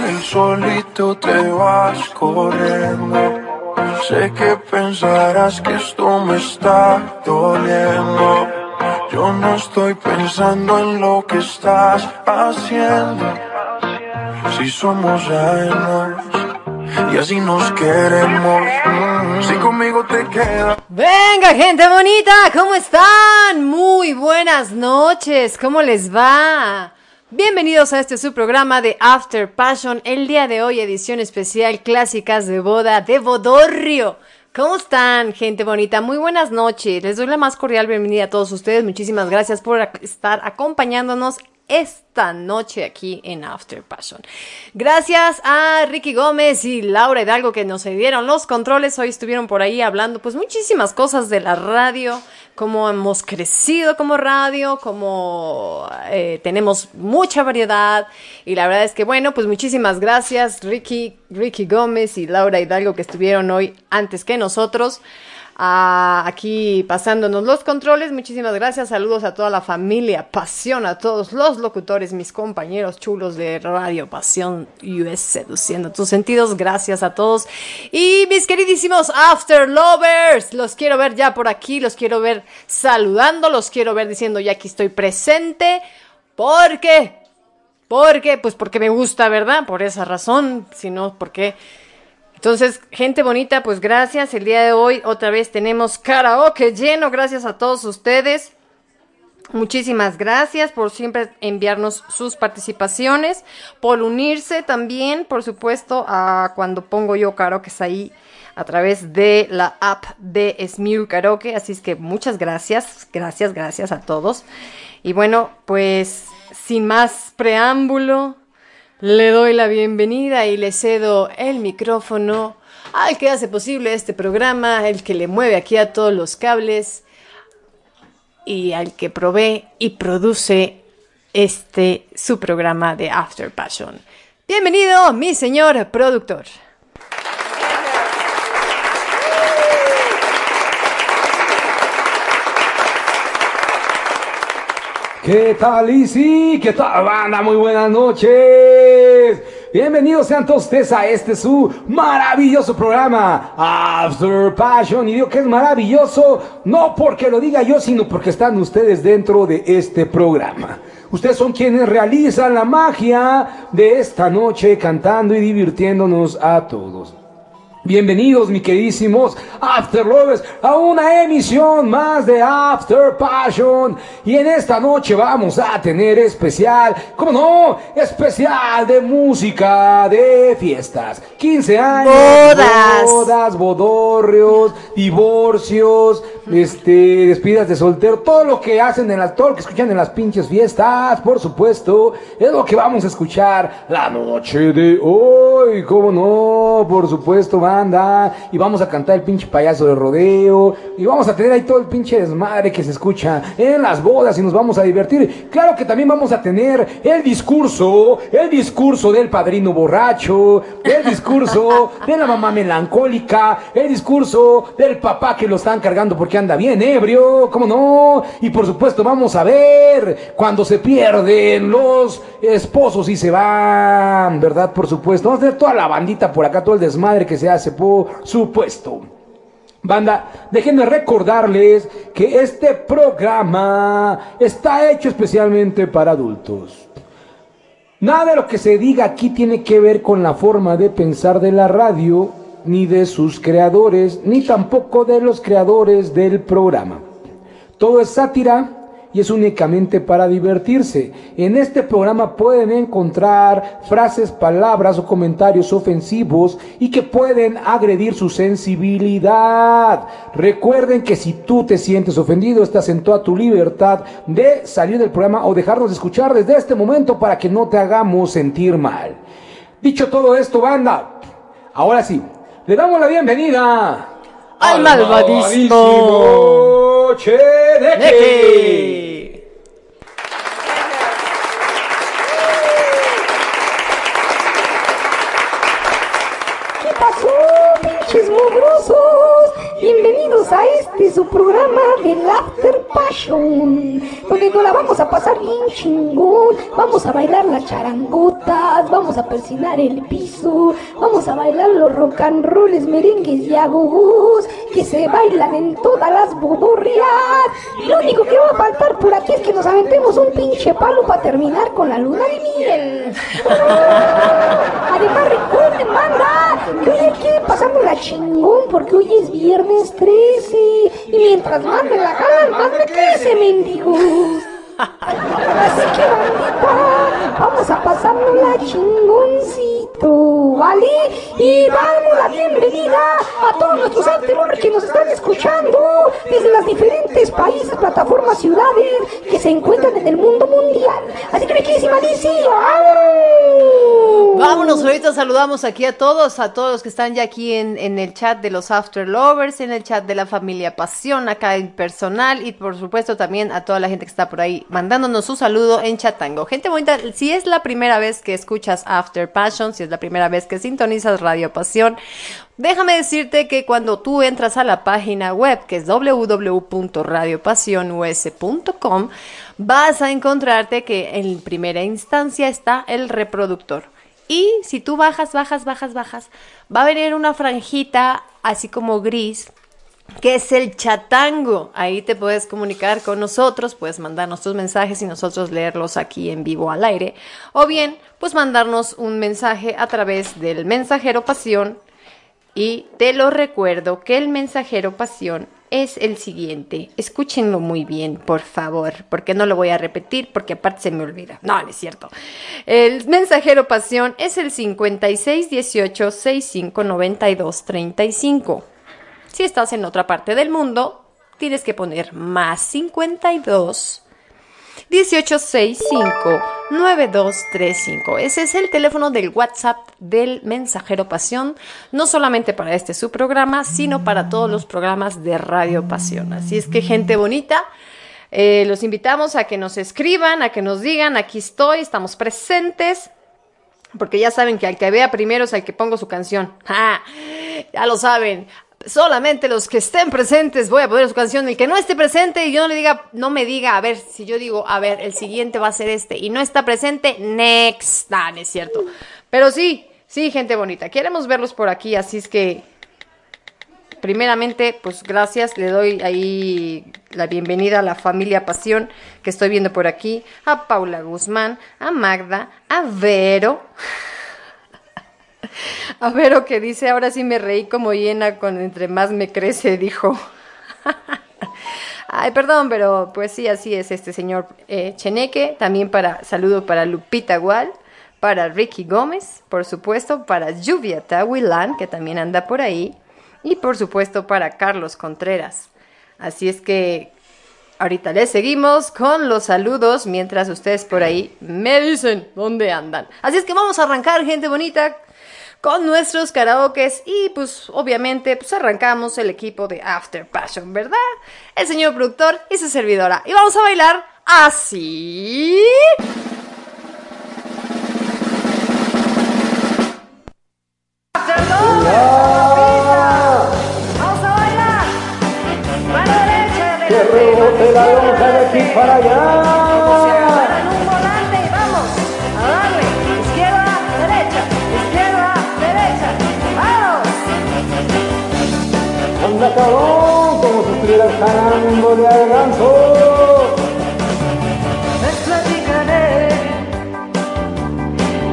del solito te vas corriendo. Sé que pensarás que esto me está doliendo. Yo no estoy pensando en lo que estás haciendo. Si somos ajenos y así nos queremos. Mm, si conmigo te quedas. Venga, gente bonita, ¿cómo están? Muy buenas noches, ¿cómo les va? Bienvenidos a este su programa de After Passion. El día de hoy, edición especial Clásicas de Boda de Bodorrio. ¿Cómo están, gente bonita? Muy buenas noches. Les doy la más cordial bienvenida a todos ustedes. Muchísimas gracias por estar acompañándonos esta noche aquí en After Passion. Gracias a Ricky Gómez y Laura Hidalgo que nos dieron los controles. Hoy estuvieron por ahí hablando pues muchísimas cosas de la radio, cómo hemos crecido como radio, cómo eh, tenemos mucha variedad. Y la verdad es que bueno, pues muchísimas gracias Ricky, Ricky Gómez y Laura Hidalgo que estuvieron hoy antes que nosotros aquí pasándonos los controles. Muchísimas gracias. Saludos a toda la familia Pasión, a todos los locutores, mis compañeros chulos de Radio Pasión US, seduciendo tus sentidos. Gracias a todos. Y mis queridísimos After Lovers, los quiero ver ya por aquí, los quiero ver saludando, los quiero ver diciendo ya aquí estoy presente. ¿Por qué? Porque, pues porque me gusta, ¿verdad? Por esa razón, si no, porque entonces, gente bonita, pues gracias. El día de hoy otra vez tenemos karaoke lleno. Gracias a todos ustedes. Muchísimas gracias por siempre enviarnos sus participaciones, por unirse también, por supuesto, a cuando pongo yo karaoke ahí a través de la app de Smule Karaoke. Así es que muchas gracias, gracias, gracias a todos. Y bueno, pues sin más preámbulo, le doy la bienvenida y le cedo el micrófono al que hace posible este programa, el que le mueve aquí a todos los cables y al que provee y produce este su programa de After Passion. Bienvenido, mi señor productor. ¿Qué tal, Isi? ¿Qué tal, banda? Muy buenas noches. Bienvenidos sean todos ustedes a este su maravilloso programa After Passion. Y digo que es maravilloso no porque lo diga yo, sino porque están ustedes dentro de este programa. Ustedes son quienes realizan la magia de esta noche cantando y divirtiéndonos a todos. Bienvenidos, mis queridísimos After Lovers, a una emisión más de After Passion. Y en esta noche vamos a tener especial, ¿cómo no? Especial de música de fiestas. 15 años, bodas, bodas bodorrios, divorcios, este, despidas de soltero, todo lo que hacen en las, todo lo que escuchan en las pinches fiestas, por supuesto, es lo que vamos a escuchar la noche de hoy. ¿Cómo no? Por supuesto, banda. Y vamos a cantar el pinche payaso de rodeo. Y vamos a tener ahí todo el pinche desmadre que se escucha en las bodas y nos vamos a divertir. Claro que también vamos a tener el discurso, el discurso del padrino borracho, el discurso de la mamá melancólica, el discurso del papá que lo están cargando porque anda bien ebrio, ¿cómo no? Y por supuesto vamos a ver cuando se pierden los esposos y se van, ¿verdad? Por supuesto. Vamos a tener toda la bandita por acá, todo el desmadre que se hace, por supuesto. Banda, déjenme recordarles que este programa está hecho especialmente para adultos. Nada de lo que se diga aquí tiene que ver con la forma de pensar de la radio, ni de sus creadores, ni tampoco de los creadores del programa. Todo es sátira y es únicamente para divertirse. En este programa pueden encontrar frases, palabras o comentarios ofensivos y que pueden agredir su sensibilidad. Recuerden que si tú te sientes ofendido, estás en toda tu libertad de salir del programa o dejarnos de escuchar desde este momento para que no te hagamos sentir mal. Dicho todo esto, banda, ahora sí, le damos la bienvenida al malvadísimo Chedeque. Este su programa del After Passion, donde nos la vamos a pasar bien chingón. Vamos a bailar las charangotas, vamos a persinar el piso, vamos a bailar los rock and rolls, merengues y agogos que se bailan en todas las bodorrias. Lo único que va a faltar por aquí es que nos aventemos un pinche palo para terminar con la luna de miel. Además, recuerden, manda, que hoy aquí pasamos la chingón porque hoy es viernes 13 y mientras más me la jalan, más me crece, mendigos. Así que bandita, vamos a pasarnos la chingoncito, ¿vale? Y damos la bienvenida a todos nuestros anteriores que nos están escuchando desde los diferentes países, plataformas, ciudades que se encuentran en el mundo mundial. Así que mi queridísima ¡vámonos! Vámonos, ahorita saludamos aquí a todos, a todos los que están ya aquí en, en el chat de los After Lovers, en el chat de la familia Pasión, acá en personal y por supuesto también a toda la gente que está por ahí mandándonos su saludo en chatango. Gente bonita, si es la primera vez que escuchas After Passion, si es la primera vez que sintonizas Radio Pasión, déjame decirte que cuando tú entras a la página web, que es www.radiopasionus.com, vas a encontrarte que en primera instancia está el reproductor. Y si tú bajas, bajas, bajas, bajas, va a venir una franjita así como gris que es el chatango. Ahí te puedes comunicar con nosotros, puedes mandarnos tus mensajes y nosotros leerlos aquí en vivo al aire. O bien, pues mandarnos un mensaje a través del mensajero pasión. Y te lo recuerdo que el mensajero pasión es el siguiente. Escúchenlo muy bien, por favor, porque no lo voy a repetir, porque aparte se me olvida. No, no es cierto. El mensajero pasión es el 5618 6592 35. Si estás en otra parte del mundo, tienes que poner más 52 1865 9235. Ese es el teléfono del WhatsApp del Mensajero Pasión, no solamente para este su programa, sino para todos los programas de Radio Pasión. Así es que gente bonita, eh, los invitamos a que nos escriban, a que nos digan, aquí estoy, estamos presentes. Porque ya saben que al que vea primero es al que pongo su canción. ¡Ja! Ya lo saben solamente los que estén presentes voy a poner su canción. El que no esté presente y yo no le diga, no me diga, a ver, si yo digo, a ver, el siguiente va a ser este y no está presente, next. Ah, no es cierto. Pero sí, sí, gente bonita. Queremos verlos por aquí, así es que, primeramente, pues gracias. Le doy ahí la bienvenida a la familia Pasión que estoy viendo por aquí. A Paula Guzmán, a Magda, a Vero. A ver o que dice, ahora sí me reí como llena con entre más me crece, dijo. Ay, perdón, pero pues sí, así es este señor eh, Cheneque. También para saludo para Lupita Gual, para Ricky Gómez, por supuesto, para Lluvia Tahuilán, que también anda por ahí, y por supuesto para Carlos Contreras. Así es que ahorita les seguimos con los saludos mientras ustedes por ahí me dicen dónde andan. Así es que vamos a arrancar, gente bonita, con nuestros karaokes y pues obviamente pues arrancamos el equipo de After Passion, ¿verdad? El señor productor y su servidora. Y vamos a bailar así. Vamos a bailar. Mano derecha, Que rebote la lonja de aquí para allá. Cabrón, como si estuvieras jalándole al ganso. Les platicaré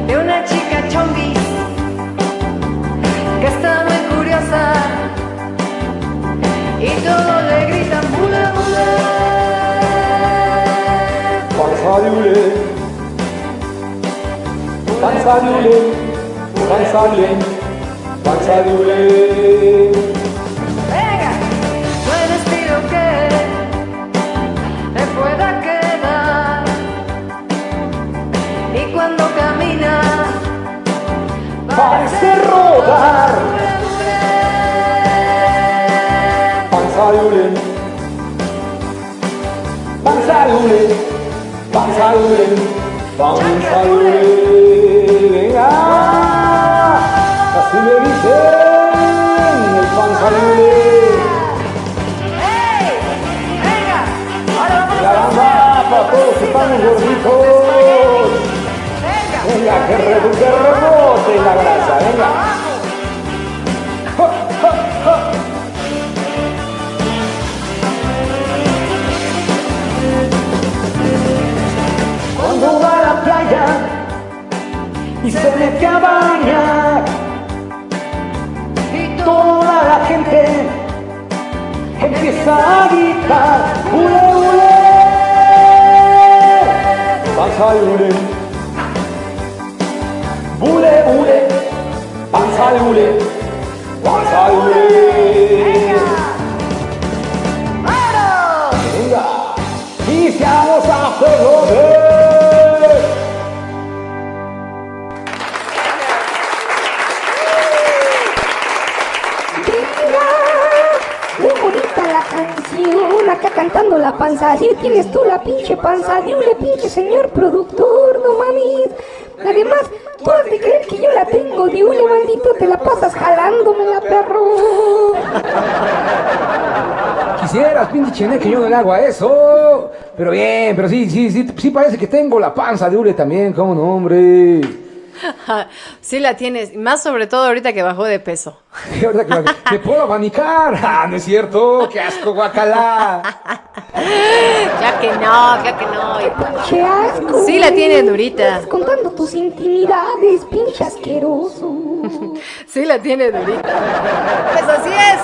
de una chica chonguis que está muy curiosa y todos le gritan bule bule. Panza de hule. Panza de hule. Panza de hule. Panza de hule. Pueda quedar y cuando camina Parece rodar. Panza de. Panza de hule. Panza de hule. Panza de hule. Venga. Gorditos. Venga, que reduzca rebote la grasa, venga. Cuando va a la playa y se mete a bañar y toda la gente empieza a gritar Pasa el ule ¡Bule, bule! Pasa el ule Pasa el ule cantando la panza, así tienes tú la pinche panza, diule pinche señor productor, no mames. Además, tú has de creer que yo la tengo, diule maldito, te la pasas jalándomela, perro. Quisieras, pinche chene, que yo no le hago a eso. Pero bien, pero sí, sí, sí, sí parece que tengo la panza de hule también, cómo no. Sí la tienes, más sobre todo ahorita que bajó de peso. Y ahorita que me- me puedo abanicar. Ah, no es cierto, qué asco, guacala. Ya que no, ya que no. Pinche asco. Sí la tiene güey. durita. Estás contando tus intimidades, pinche asqueroso. Sí la tiene durita. Pues así es.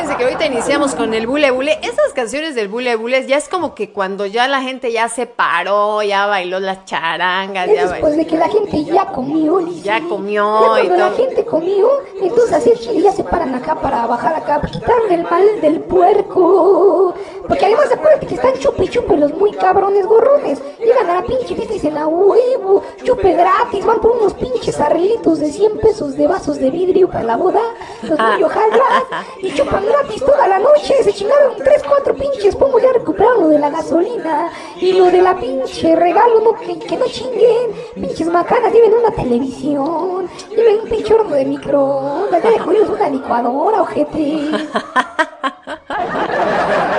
Fíjense que ahorita iniciamos con el bule bule. Esas canciones del bule bule ya es como que cuando ya la gente ya se paró, ya bailó las charangas, Es ya después bailó. de que la gente ya comió. Ya comió Ya cuando y la gente comió, entonces así chile ya se paran acá para bajar acá, quitarle el mal del puerco. Porque además acuérdate que están chupe chupe los muy cabrones gorrones. Llegan a la pinche fiesta y dicen a huevo, chupe gratis, van por unos pinches arreglitos de 100 pesos de vasos de vidrio para la boda, los muy ojalá, y chupan gratis toda la noche, se chingaron 3, 4 pinches, pongo ya recuperaron lo de la gasolina y lo de la pinche regalo, no, que, que no chinguen, pinches macanas, lleven una televisión, lleven un pinche horno de microondas, ya de jodidos una licuadora, ojete.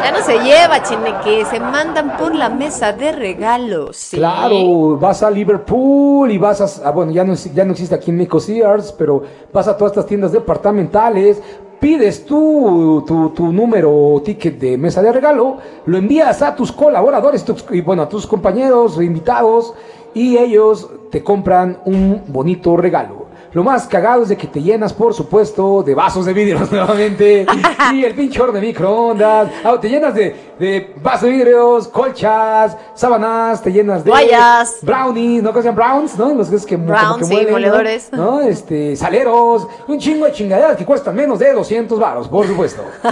Ya no se lleva, que se mandan por la mesa de regalos. ¿sí? Claro, vas a Liverpool y vas a, ah, bueno, ya no, ya no existe aquí en México Sears, pero vas a todas estas tiendas departamentales, pides tu, tu, tu número o ticket de mesa de regalo, lo envías a tus colaboradores y bueno, a tus compañeros invitados y ellos te compran un bonito regalo. Lo más cagado es de que te llenas, por supuesto, de vasos de vidrio nuevamente. y el pinche horno de microondas. Ah, te llenas de, de vasos de vidrios, colchas, sábanas, te llenas de Toallas. brownies, ¿no? ¿Qué se llaman browns? ¿No? Los que es que, Browns, que sí, muelen, ¿no? moledores. ¿no? Este, saleros, un chingo de chingaderas que cuestan menos de 200 varos, por supuesto.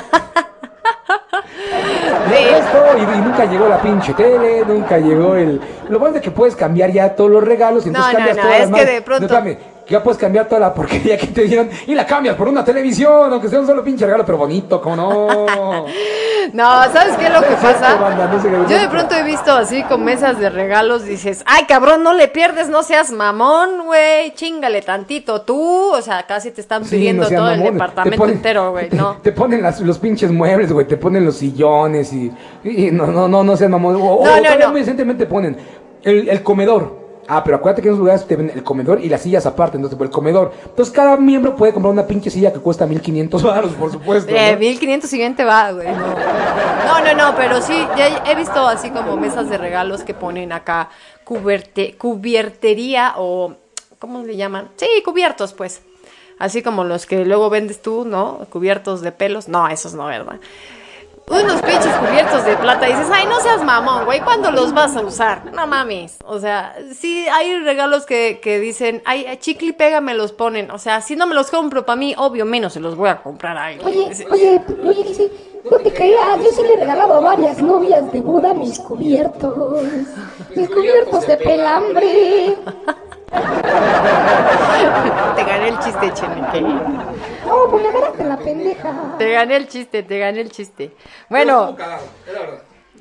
Esto, y, y nunca llegó la pinche tele, nunca llegó el... Lo bueno es que puedes cambiar ya todos los regalos y entonces No, no, cambias no, toda la es que madre- de pronto- que ya puedes cambiar toda la porquería que te dieron y la cambias por una televisión, aunque sea un solo pinche regalo, pero bonito, como no. No, ¿sabes qué es lo que pasa? Yo de pronto he visto así con mesas de regalos, dices, ay cabrón, no le pierdes, no seas mamón, güey, chingale tantito tú, o sea, casi te están Sí, pidiendo no todo el departamento ponen- entero, güey, no. Te ponen las- los pinches muebles, güey, te ponen los sillones y, y no, no, no, no sean mamones. O, No, no, muy decentemente ponen el, el comedor. Ah, pero acuérdate que en esos lugares te ven el comedor y las sillas aparte, entonces por el comedor. Entonces cada miembro puede comprar una pinche silla que cuesta 1500 baros, por supuesto. Eh, ¿no? 1500 siguiente va, güey. No. no, no, no, pero sí, ya he visto así como mesas de regalos que ponen acá cuberte, cubiertería o, ¿cómo le llaman? Sí, cubiertos, pues. Así como los que luego vendes tú, ¿no? Cubiertos de pelos. No, esos no, ¿verdad? Unos pinches cubiertos de plata y dices, ay, no seas mamón, güey, ¿cuándo los vas a usar? No mames. O sea, sí hay regalos que, que dicen, ay, chicle y pega me los ponen. O sea, si no me los compro para mí, obvio menos se los voy a comprar a alguien. Oye, oye, oye, dice, no te creas, yo sí le he regalado a varias novias de boda mis cubiertos, mis cubiertos de pelambre. Te gané el chiste, Cheneque. No, pues me agarraste la pendeja. Te gané el chiste, te gané el chiste. Bueno,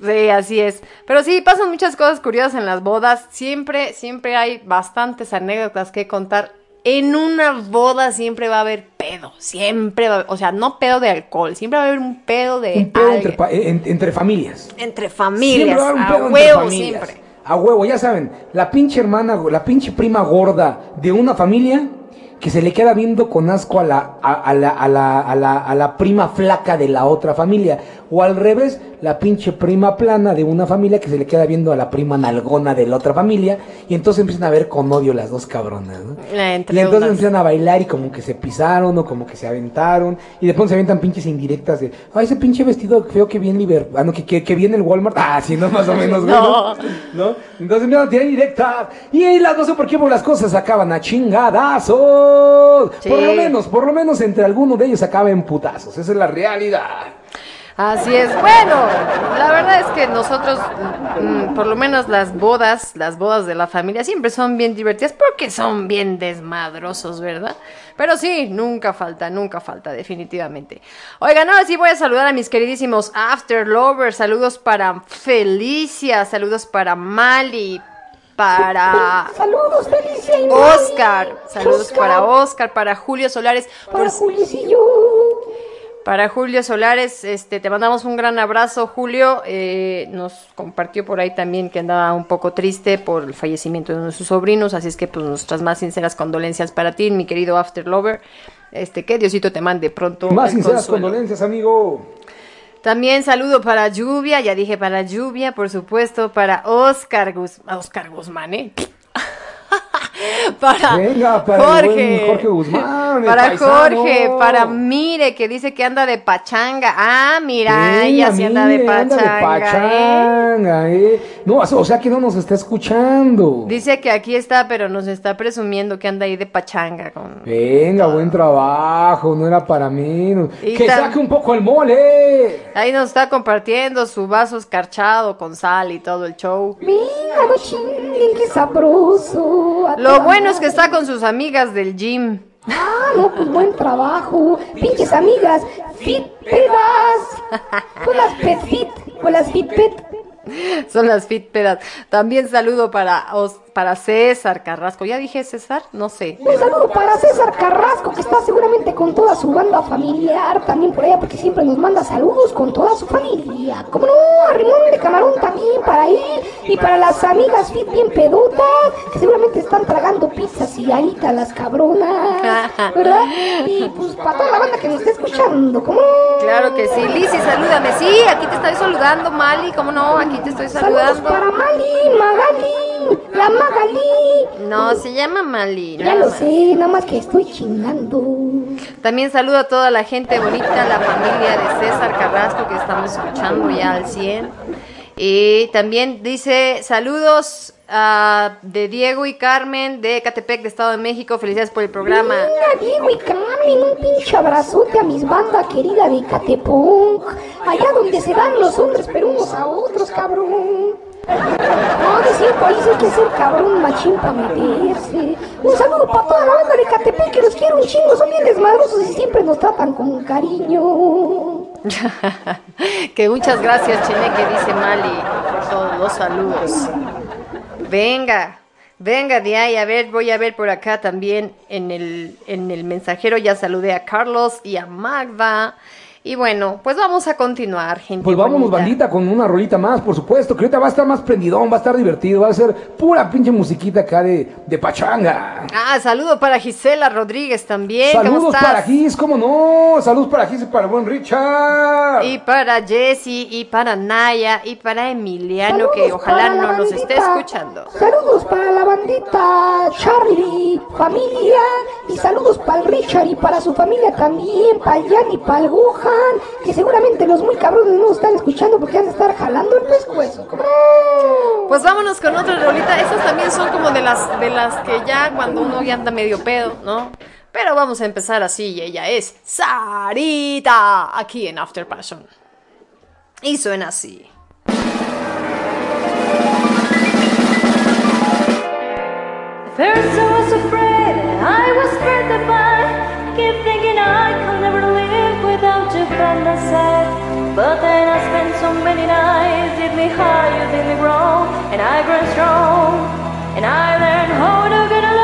sí, así es. Pero sí, pasan muchas cosas curiosas en las bodas. Siempre, siempre hay bastantes anécdotas que contar. En una boda siempre va a haber pedo. Siempre va a haber, o sea, no pedo de alcohol. Siempre va a haber un pedo de Un pedo entre, entre familias. Entre familias. Siempre va a haber un a pedo entre huevo familias. siempre. A huevo, ya saben, la pinche hermana, la pinche prima gorda de una familia que se le queda viendo con asco a la, a, a la, a, la, a, la, a la prima flaca de la otra familia. O al revés, la pinche prima plana de una familia que se le queda viendo a la prima nalgona de la otra familia. Y entonces empiezan a ver con odio las dos cabronas, ¿no? Entre y entonces unas. empiezan a bailar y como que se pisaron o como que se aventaron. Y después se aventan pinches indirectas de, ay, ese pinche vestido feo que viene Liber, ah, no, que, que, el Walmart. Ah, sí, no, más o menos, güey, No. ¿no? Entonces empiezan a tirar indirectas. Y las, no sé por qué, pero las cosas acaban a chingadazos. Sí. Por lo menos, por lo menos entre alguno de ellos acaba en putazos. Esa es la realidad. Así es. Bueno, la verdad es que nosotros, mm, por lo menos las bodas, las bodas de la familia siempre son bien divertidas porque son bien desmadrosos, ¿verdad? Pero sí, nunca falta, nunca falta, definitivamente. Oigan, ahora sí voy a saludar a mis queridísimos After Lovers. Saludos para Felicia, saludos para Mali, para Saludos, Felicia y Oscar, saludos Oscar, para Oscar, para Julio Solares. Para Por, Julicillo. Para Julio Solares, este, te mandamos un gran abrazo, Julio. Eh, nos compartió por ahí también que andaba un poco triste por el fallecimiento de uno de sus sobrinos, así es que pues nuestras más sinceras condolencias para ti, mi querido After Lover. Este, que Diosito te mande pronto. Más sinceras consuelo. condolencias, amigo. También saludo para Lluvia, ya dije para Lluvia, por supuesto, para Oscar, Guz- Oscar Guzmán, ¿eh? para Venga, para el Jorge, Guzmán, para paisano. Jorge, para Mire, que dice que anda de pachanga. Ah, mira, ella sí anda de anda pachanga, de ¿eh? pachanga, ¿eh? No, o sea que no nos está escuchando. Dice que aquí está, pero nos está presumiendo que anda ahí de pachanga. Con... Venga, buen trabajo, no era para menos. Y Que saque un poco el mole. Ahí nos está compartiendo su vaso escarchado con sal y todo el show. Mira, qué sabroso. A Lo bueno es que está con sus amigas del gym. Ah, no, pues buen trabajo. Pinches amigas, fit pedas. Pues las pet fit, pues las fit pet. Son las fitpedas. También saludo para, Os- para César Carrasco. ¿Ya dije César? No sé. Un saludo para César Carrasco, que está seguramente con toda su banda familiar también por allá, porque siempre nos manda saludos con toda su familia. Como no, a Rimón de Camarón también para él y para las amigas fit bien pedotas, que seguramente están tragando pizzas y ganitas las cabronas, ¿verdad? Y pues para toda la banda que nos está escuchando, como no. Claro que sí. Lizzy, salúdame. Sí, aquí te estoy saludando, Mali. ¿Cómo no? Aquí te estoy Saludos saludando. para Mali, Magali, la Magali. No, se llama Mali. Ya lo sé, nada más que estoy chingando. También saludo a toda la gente bonita, la familia de César Carrasco que estamos escuchando ya al 100. Y también dice saludos a- de Diego y Carmen de Catepec, de Estado de México. Felicidades por el programa. Mira, Diego y Carmen, un pinche abrazote a mis bandas querida de Catepong. Allá donde se dan los hombres, pero unos a otros, cabrón. No, de cinco países hay que ser cabrón machín para meterse. Un saludo para toda la banda de Catepec que los quiero un chingo, son bien desmadrosos y siempre nos tratan con cariño. que muchas gracias, Cheneque, dice Mali, por todos los saludos. Venga, venga de ahí, a ver, voy a ver por acá también en el, en el mensajero, ya saludé a Carlos y a Magda. Y bueno, pues vamos a continuar, gente. Pues vámonos, bonita. bandita, con una rolita más, por supuesto. Que ahorita va a estar más prendidón, va a estar divertido. Va a ser pura pinche musiquita acá de, de pachanga. Ah, saludo para Gisela Rodríguez también. ¿Cómo Saludos estás? para Gis, ¿cómo no? Saludos para Gis y para buen Richard. Y para Jessy, y para Naya, y para Emiliano, que ojalá no nos esté escuchando. Saludos para la bandita Charlie, familia. Y saludos para el Richard y para su familia también. Para el Jan y para el Que seguramente los muy cabrones no nos están escuchando porque han de estar jalando el pescuezo. Pues vámonos con otra rolita. Estas también son como de las de las que ya cuando uno ya anda medio pedo, ¿no? Pero vamos a empezar así y ella es Sarita aquí en After Passion. Y suena así. First I was afraid, I was. Keep thinking I by my side. But then I spent so many nights, hit me you did me wrong, and I grew strong. And I learned how to get alone,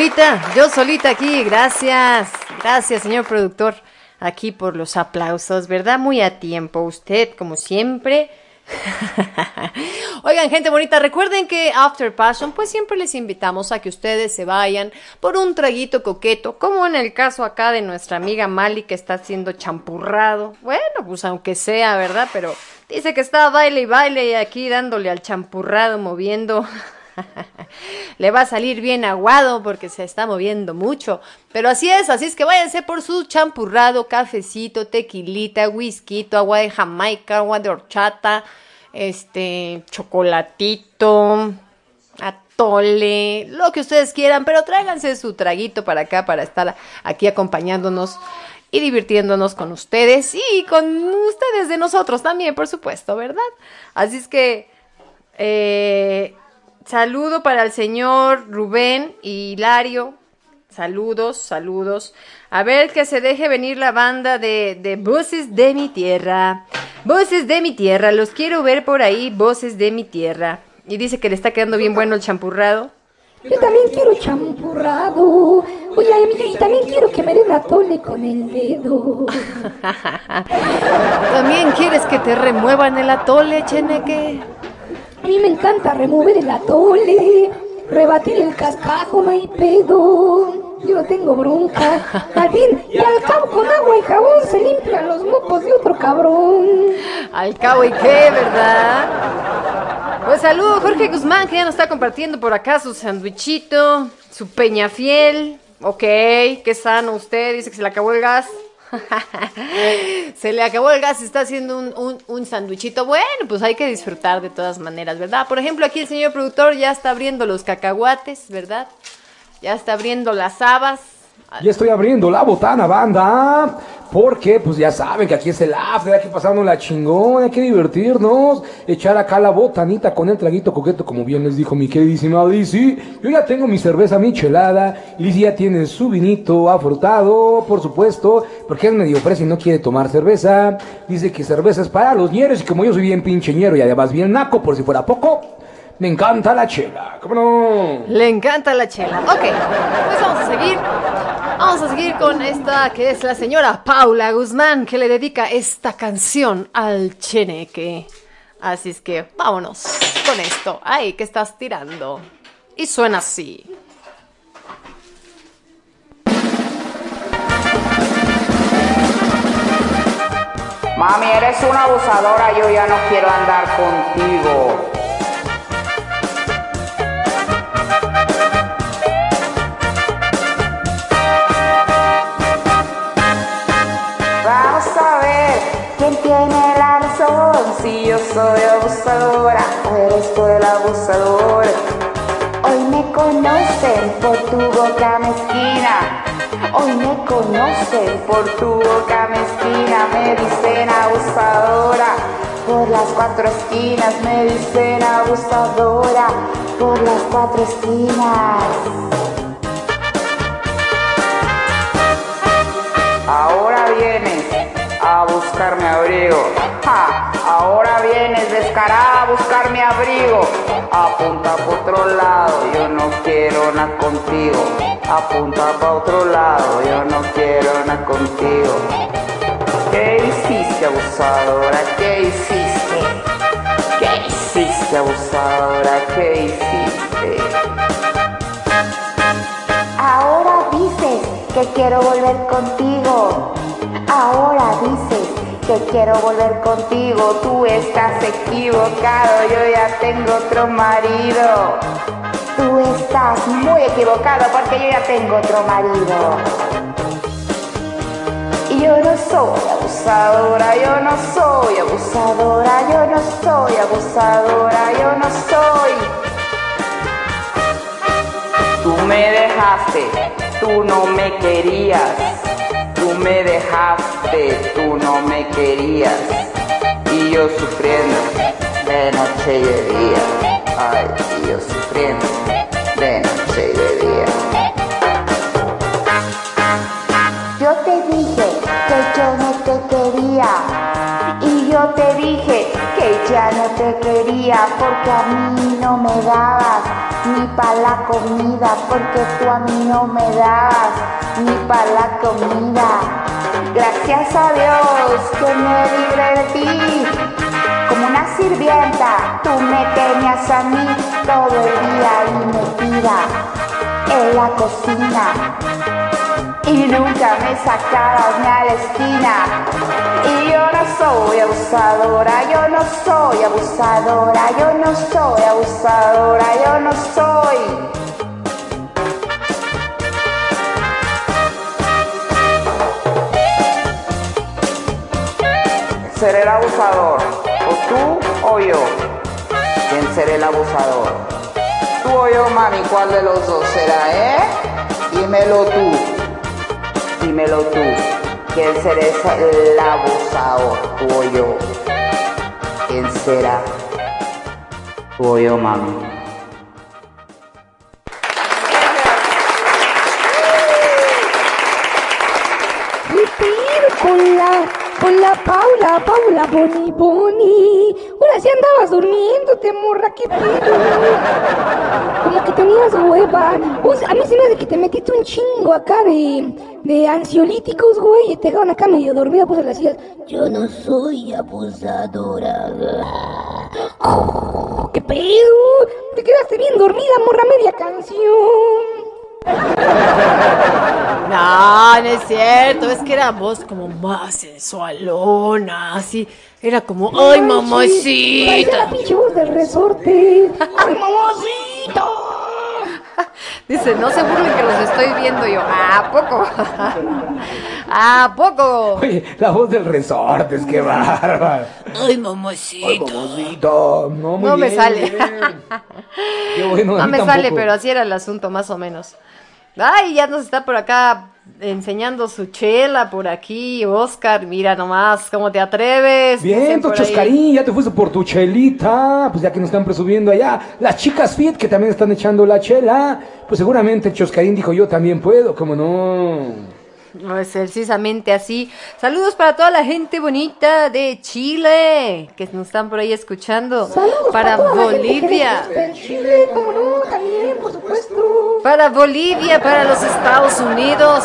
Solita, yo solita aquí, gracias, gracias señor productor, aquí por los aplausos, ¿verdad? Muy a tiempo, usted como siempre. Oigan, gente bonita, recuerden que After Passion, pues siempre les invitamos a que ustedes se vayan por un traguito coqueto, como en el caso acá de nuestra amiga Mali que está siendo champurrado. Bueno, pues aunque sea, ¿verdad? Pero dice que está baile y baile y aquí dándole al champurrado, moviendo. Le va a salir bien aguado porque se está moviendo mucho. Pero así es, así es que váyanse por su champurrado, cafecito, tequilita, whisky, agua de Jamaica, agua de horchata, este, chocolatito, atole, lo que ustedes quieran, pero tráiganse su traguito para acá para estar aquí acompañándonos y divirtiéndonos con ustedes y con ustedes de nosotros también, por supuesto, ¿verdad? Así es que eh, saludo para el señor Rubén y Hilario. Saludos, saludos. A ver que se deje venir la banda de, de Voces de mi Tierra. Voces de mi Tierra, los quiero ver por ahí, Voces de mi Tierra. Y dice que le está quedando bien bueno el champurrado. Yo también quiero champurrado. Oye, amiga, y también quiero que me den atole con el dedo. ¿También quieres que te remuevan el atole, Cheneque? A mí me encanta remover el atole, rebatir el cascajo, no hay pedo. Yo no tengo bronca. Al fin y al cabo con agua y jabón se limpian los mocos de otro cabrón. Al cabo y qué, ¿verdad? Pues saludo Jorge Guzmán, que ya nos está compartiendo por acá su sandwichito, su peñafiel. Ok, qué sano usted, dice que se le acabó el gas. se le acabó el gas está haciendo un, un. Bueno, pues hay que disfrutar de todas maneras, ¿verdad? Por ejemplo, aquí el señor productor ya está abriendo los cacahuates, ¿verdad? Ya está abriendo las habas. Ya estoy abriendo la botana, banda. Porque, pues ya saben que aquí es el after, hay que pasarnos la chingón, hay que divertirnos, echar acá la botanita con el traguito coqueto, como bien les dijo mi queridísima Lizzy. Yo ya tengo mi cerveza michelada, Lizzy ya tiene su vinito afrutado, por supuesto, porque es medio fresa y no quiere tomar cerveza. Dice que cerveza es para los ñeros y como yo soy bien pinche ñero y además bien naco, por si fuera poco, me encanta la chela. ¿Cómo no? Le encanta la chela. Ok, pues vamos a seguir. Vamos a seguir con esta que es la señora Paula Guzmán que le dedica esta canción al cheneque. Así es que vámonos con esto. Ay, que estás tirando. Y suena así. Mami, eres una abusadora, yo ya no quiero andar contigo. Tiene la razón, si yo soy abusadora o eres tú el abusador. Hoy me conocen por tu boca mezquina. Hoy me conocen por tu boca mezquina. Me dicen abusadora. Por las cuatro esquinas me dicen abusadora. Por las cuatro esquinas. Ahora a buscarme abrigo. Ahora vienes descarada a buscar mi abrigo. Apunta por otro lado, yo no quiero nada contigo. Apunta para otro lado, yo no quiero nada contigo. ¿Qué hiciste, abusadora? ¿Qué hiciste? ¿Qué hiciste, abusadora? ¿Qué hiciste? Ahora dices que quiero volver contigo. Ahora dices que quiero volver contigo. Tú estás equivocado, yo ya tengo otro marido. Tú estás muy equivocado porque yo ya tengo otro marido. Y yo no soy abusadora, yo no soy abusadora, yo no soy abusadora, yo no soy. Tú me dejaste, tú no me querías. Tú me dejaste, tú no me querías. Y yo sufriendo de noche y de día. Ay, y yo sufriendo de noche y de día. Yo te dije que yo no te quería y yo te dije que ya no te quería porque a mí no me dabas ni para la comida porque tú a mí no me dabas ni para la comida. Gracias a Dios que me libré de ti. Como una sirvienta, tú me tenías a mí todo el día ahí metida en la cocina y nunca me sacabas ni a la esquina. Y yo no soy abusadora, yo no soy abusadora, yo no soy abusadora, yo no soy. ¿Seré el abusador? ¿O tú o yo? ¿Quién será el abusador? ¿Tú o yo, mami? ¿Cuál de los dos será, eh? Dímelo tú. Dímelo tú. ¿Quién será el abusador? ¿Tú o yo? ¿Quién será? ¿Tú o yo, mami? Paula Boni Boni? Ahora sí andabas durmiéndote, morra, qué pedo. Como que tenías hueva. A mí se me hace que te metiste un chingo acá de, de ansiolíticos, güey, y te dejaron acá medio dormida, pues le decías, yo no soy abusadora. ¿Qué pedo? Te quedaste bien dormida, morra, media canción. No, no es cierto, es que era voz como más sensualona, así, era como, ay mamacita. voz del resorte. ¡Ay, mamacita! Dice, no se burlen que los estoy viendo yo, ¿a poco? ¿A poco? Oye, la voz del resorte, es que bárbaro. Ay mamacita. Famosito. No, muy No me sale. Qué bueno, No me sale, pero así era el asunto, más o menos. Ay, ya nos está por acá enseñando su chela por aquí, Oscar. Mira nomás, ¿cómo te atreves? Bien, choscarín, ya te fuiste por tu chelita. Pues ya que nos están presumiendo allá. Las chicas fit que también están echando la chela. Pues seguramente el choscarín dijo yo también puedo, como no. No es precisamente así. Saludos para toda la gente bonita de Chile que nos están por ahí escuchando. Saludos para Bolivia. en Chile, como no, también, por supuesto. Para Bolivia, para los Estados Unidos.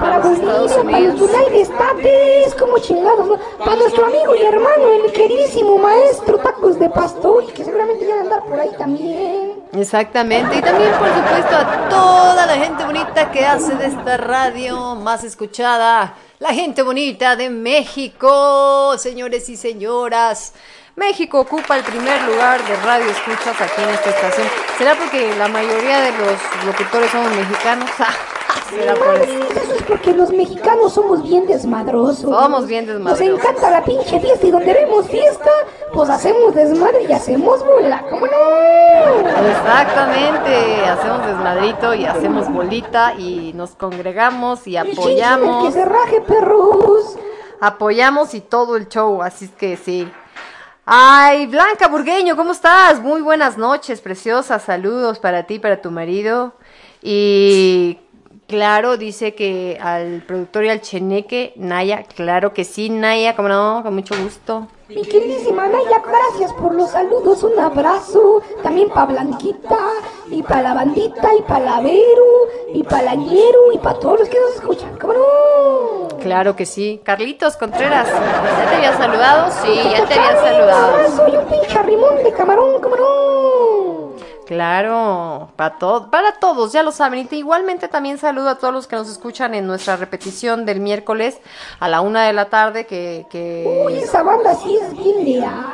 Para Bolivia, Estados para los Unidos. United States, como chingados, ¿no? Para nuestro amigo y hermano, el queridísimo maestro Tacos de Pastor, que seguramente ya va a andar por ahí también. Exactamente. Y también, por supuesto, a toda la gente bonita que hace de esta radio más escuchada. La gente bonita de México, señores y señoras. México ocupa el primer lugar de radio escuchas aquí en esta estación. ¿Será porque la mayoría de los locutores somos mexicanos? ¿Será por eso? Eso es porque los mexicanos somos bien desmadrosos. Somos bien desmadrosos. Nos encanta la pinche fiesta y donde vemos fiesta, pues hacemos desmadre y hacemos bola, ¿cómo no? Exactamente, hacemos desmadrito y hacemos bolita y nos congregamos y El apoyamos. Que se raje, perros. apoyamos y todo el show, así es que sí. Ay, Blanca Burgueño, ¿cómo estás? Muy buenas noches, preciosa. Saludos para ti, para tu marido. Y claro, dice que al productor y al cheneque, Naya, claro que sí, Naya, como no, con mucho gusto. Mi queridísima Naya, gracias por los saludos, un abrazo. También para Blanquita, y para la bandita, y para la Vero, y para la Ñero, y para todos los que nos escuchan, ¿cómo no? Claro que sí. Carlitos Contreras, ¿ya te había saludado? Sí, ya te había saludado. Soy un pinche rimón de camarón, ¿cómo no? Claro, para, todo, para todos, ya lo saben. Y igualmente también saludo a todos los que nos escuchan en nuestra repetición del miércoles a la una de la tarde, que... que... Uy, esa banda sí es bien leal.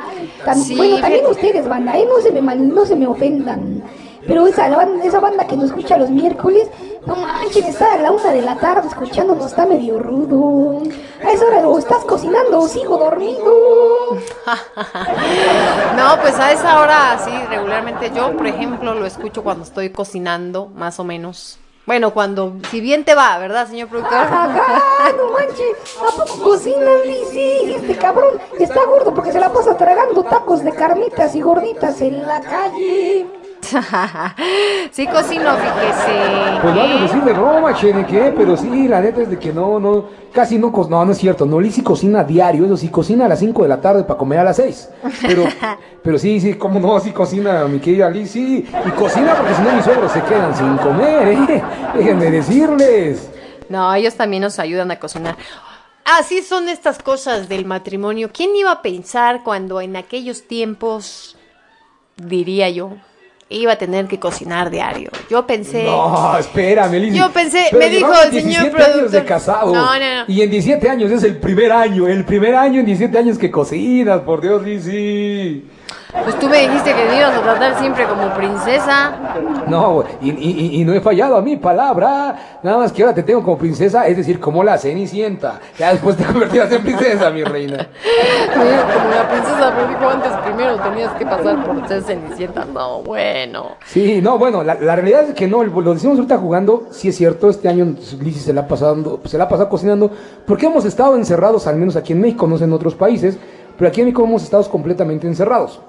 Sí, bueno, también ustedes, banda, ¿eh? no, se me mal- no se me ofendan. Pero esa, esa banda que nos escucha los miércoles, no manches, está a la una de la tarde escuchándonos, está medio rudo. A esa hora o estás cocinando o sigo dormido. No, pues a esa hora, sí, regularmente yo, por ejemplo, lo escucho cuando estoy cocinando, más o menos. Bueno, cuando, si bien te va, ¿verdad, señor productor? Ajá, no manches, ¿a poco cocina, Lizzy? Este cabrón está gordo porque se la pasa tragando tacos de carnitas y gorditas en la calle. Sí cocino, fíjese. Pues vamos a ¿eh? decir de broma, che, de qué, pero sí, la neta es de que no, no, casi no, no, no es cierto, no, Lizzy cocina diario, eso sí, cocina a las 5 de la tarde para comer a las 6, pero, pero sí, sí, cómo no, sí cocina mi querida Lizzy, y cocina porque si no mis suegros se quedan sin comer, eh, déjenme decirles. No, ellos también nos ayudan a cocinar. Así son estas cosas del matrimonio. ¿Quién iba a pensar cuando en aquellos tiempos, diría yo, iba a tener que cocinar diario? Yo pensé... No, espérame, Lizzy. Yo pensé- me dijo el señor 17 años de productor. casado. No, no, no. Y en 17 años es el primer año, el primer año en 17 años que cocinas, por Dios, Lizzy. Pues tú me dijiste que me ibas a tratar siempre como princesa. No, y, y- y- no he fallado a mi palabra. Nada más que ahora te tengo como princesa, es decir, como la cenicienta. Ya después te convertirás en princesa, mi reina. Como la princesa, pero dijo antes primero tenías que pasar por ser cenicienta. No, bueno. Sí, no, bueno, la, la realidad es que no, lo decimos ahorita jugando, sí es cierto, este año Lizzy se la ha pasado, se la ha pasado cocinando, porque hemos estado encerrados, al menos aquí en México, no sé en otros países, pero aquí en México hemos estado completamente encerrados.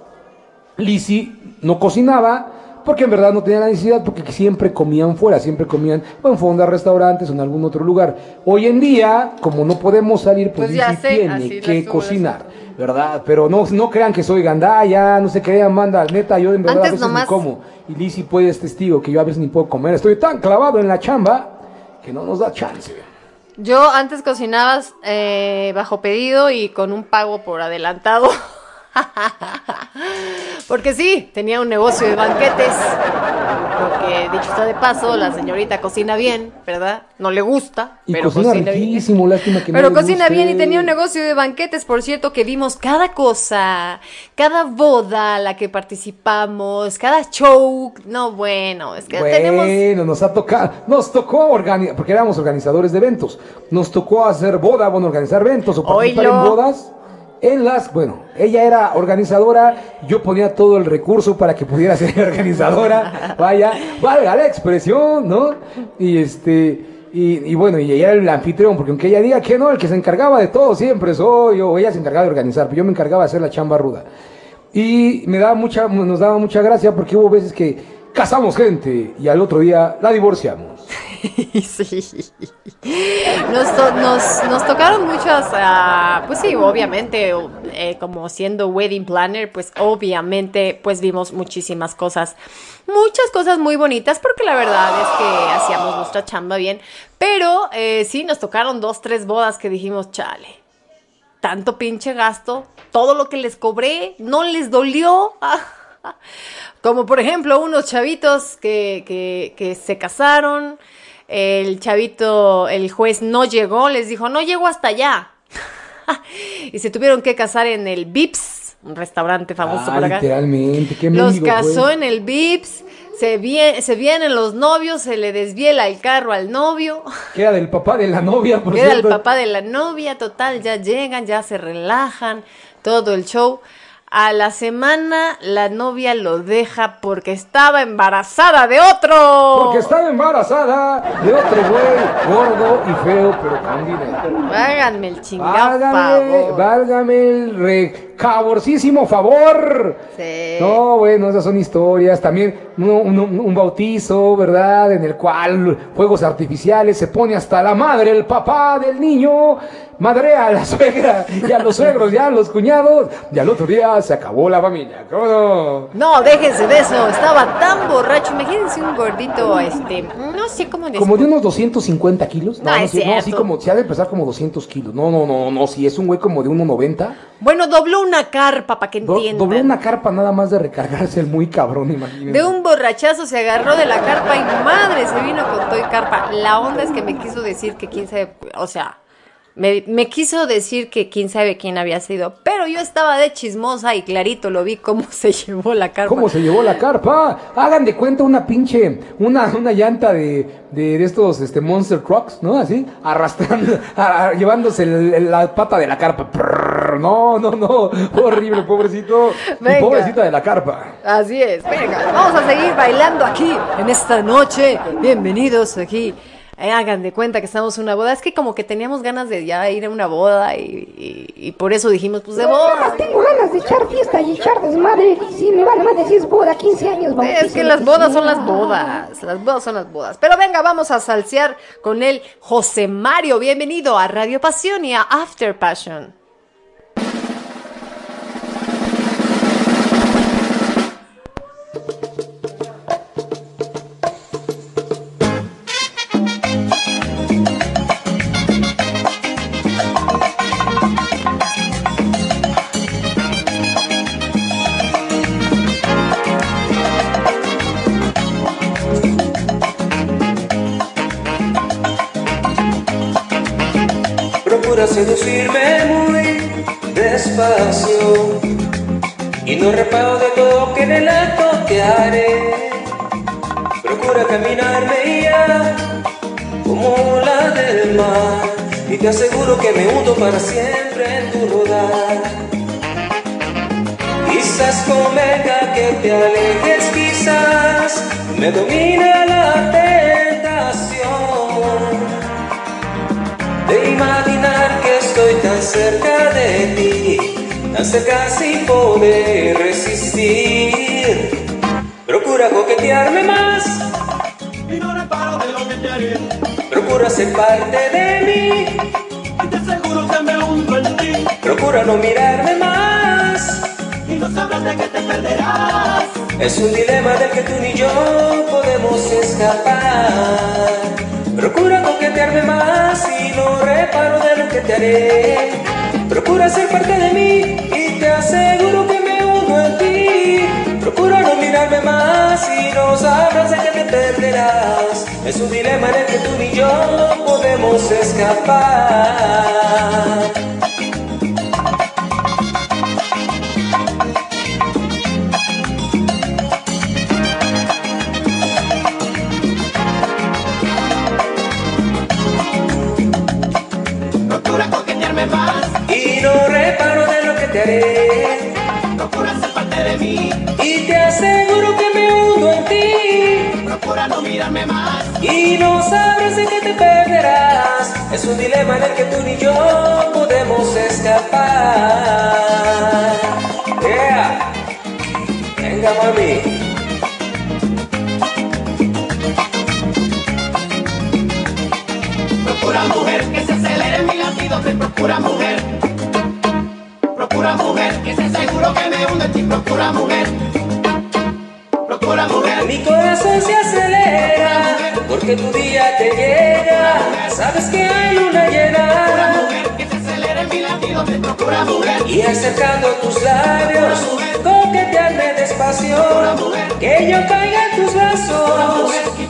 Lizzy no cocinaba porque en verdad no tenía la necesidad porque siempre comían fuera, siempre comían o en fondas, restaurantes o en algún otro lugar. Hoy en día, como no podemos salir, pues, Pues Lizzy sé, tiene que cocinar, ¿verdad? Pero no, no crean que soy gandalla, no se crean, manda, neta, yo en verdad Antes a veces nomás- ni como. Y Lizzy puede es testigo que yo a veces ni puedo comer, estoy tan clavado en la chamba que no nos da chance. Yo antes cocinabas eh, bajo pedido y con un pago por adelantado. Porque sí, tenía un negocio de banquetes. Porque dicho está de paso, la señorita cocina bien, ¿verdad? No le gusta, Y pero cocina cocina bien. riquísimo, lástima que Pero cocina guste. bien y tenía un negocio de banquetes, por cierto, que vimos cada cosa, cada boda a la que participamos, cada show. No, bueno, es que tenemos... Bueno, nos ha tocado, nos tocó organizar, porque éramos organizadores de eventos, nos tocó hacer boda, bueno, organizar eventos o participar Oilo. en bodas. En las, bueno, ella era organizadora, yo ponía todo el recurso para que pudiera ser organizadora, vaya, valga la expresión, ¿no? Y este, y, bueno, y ella era el anfitrión, porque aunque ella diga que no, el que se encargaba de todo siempre soy yo, ella se encargaba de organizar, pero yo me encargaba de hacer la chamba ruda. Y me daba mucha, nos daba mucha gracia porque hubo veces que casamos gente y al otro día la divorciamos. Sí. Nos, to- nos, nos tocaron muchas, ah, pues sí, obviamente, eh, como siendo wedding planner, pues obviamente, pues vimos muchísimas cosas, muchas cosas muy bonitas, porque la verdad es que hacíamos nuestra chamba bien, pero eh, sí, nos tocaron dos, tres bodas que dijimos, chale, tanto pinche gasto, todo lo que les cobré, no les dolió. Como por ejemplo unos chavitos que se casaron, el chavito, el juez no llegó, les dijo, no llego hasta allá. y se tuvieron que casar en el Vips, un restaurante famoso Ah, por acá. literalmente, qué Los mendigo casó en el Vips, se, vie- se vienen los novios, se le desviela el carro al novio. Que era del papá de la novia, por Queda el cierto. papá de la novia, total, ya llegan, ya se relajan, todo el show. A la semana la novia lo deja porque estaba embarazada de otro. Porque estaba embarazada de otro güey, gordo y feo, pero con dinero. Háganme el chingado Válgame, favor. válgame el recaborcísimo favor. Sí. No, bueno, esas son historias. También un, un- un bautizo, ¿verdad? En el cual fuegos artificiales se pone hasta la madre, el papá del niño, madrea a la suegra y a los suegros, ya a los cuñados. Y al otro día se acabó la familia. ¿Cómo no? No, déjense de eso. Estaba tan borracho. Imagínense un gordito, este, no sé cómo decirlo. Como de unos 250 kilos. No, es sí, no, sí, cierto. como, se ha de pesar como 200 kilos. No, no, no, no, sí, es un güey como de 1,90. Bueno, dobló un una carpa para que Do- entiendan. dobló una carpa nada más de recargarse el muy cabrón, imagínense. De un borrachazo se agarró de la carpa y madre, se vino con todo y carpa. La onda es que me quiso decir que quién sabe, o sea, me, me quiso decir que quién sabe quién había sido, pero yo estaba de chismosa y clarito lo vi cómo se llevó la carpa. ¿Cómo se llevó la carpa? Hagan de cuenta una pinche, una, una llanta de, de, de estos este, Monster Trucks, ¿no? Así, arrastrando, a- llevándose el- la pata de la carpa. Prrr, no, no, no, horrible, pobrecito. Y Venga. pobrecita de la carpa. Así es, venga, vamos a seguir bailando aquí en esta noche. Bienvenidos aquí. Eh, hagan de cuenta que estamos en una boda. Es que como que teníamos ganas de ya ir a una boda y, y- y por eso dijimos, pues de boda. más tengo ganas de echar fiesta y echar desmadre. Y sí, me vale más decir es boda, 15 años, Es bautizo, que las bodas son las bodas, las bodas son las bodas. Pero venga, vamos a salsear con el José Mario. Bienvenido a Radio Pasión y a After Passion. Seducirme muy despacio y no reparo de todo que en el acto te haré. Procura caminarme ya como la del mar y te aseguro que me hundo para siempre en tu rodar. Quizás convenga que te alejes, quizás me domina la tentación imaginar que estoy tan cerca de ti, tan cerca sin poder resistir. Procura coquetearme más y no reparo de lo que te haré. Procura ser parte de mí, Y te aseguro que me hundo en ti procura no mirarme más. y no sabrás de qué te perderás. Es un dilema del que tú ni yo podemos escapar. Procura coquetearme más y no que te haré. Procura ser parte de mí y te aseguro que me uno en ti. Procura no mirarme más y no sabrás de qué te perderás. Es un dilema en el que tú ni yo podemos escapar. Procura no mirarme más. Y no sabes de qué te perderás. Es un dilema en el que tú ni yo podemos escapar. Yeah. Venga, mami. Procura mujer que se acelere mi latido, te procura mujer. Procura mujer que se seguro que me hunde en ti, procura mujer. Procura mujer, Mi corazón se acelera porque tu día te llega. Sabes que hay luna procura llena. mujer procura mujer. Y acercando tus labios, coquetearme despacio. Que yo caiga en tus brazos. Mujer que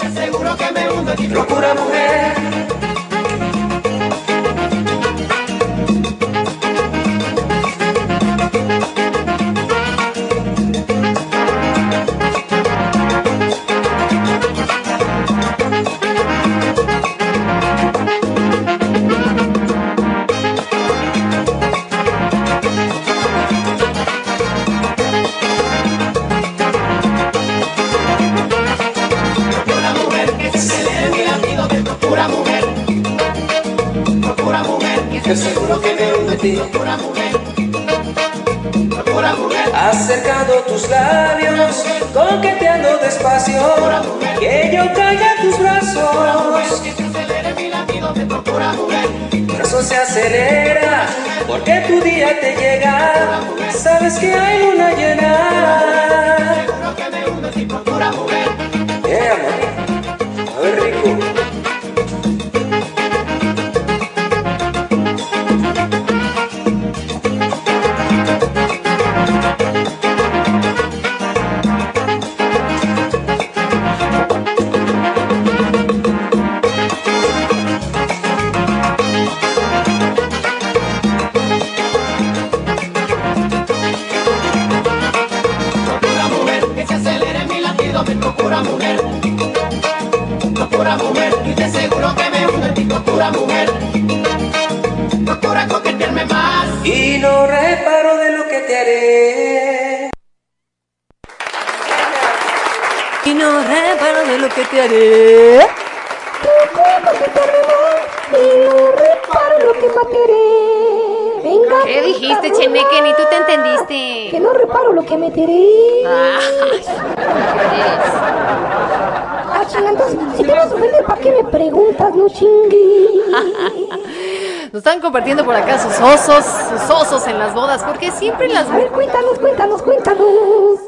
compartiendo por acá sus osos, sus osos en las bodas, porque siempre las A ver, cuéntanos, cuéntanos, cuéntanos.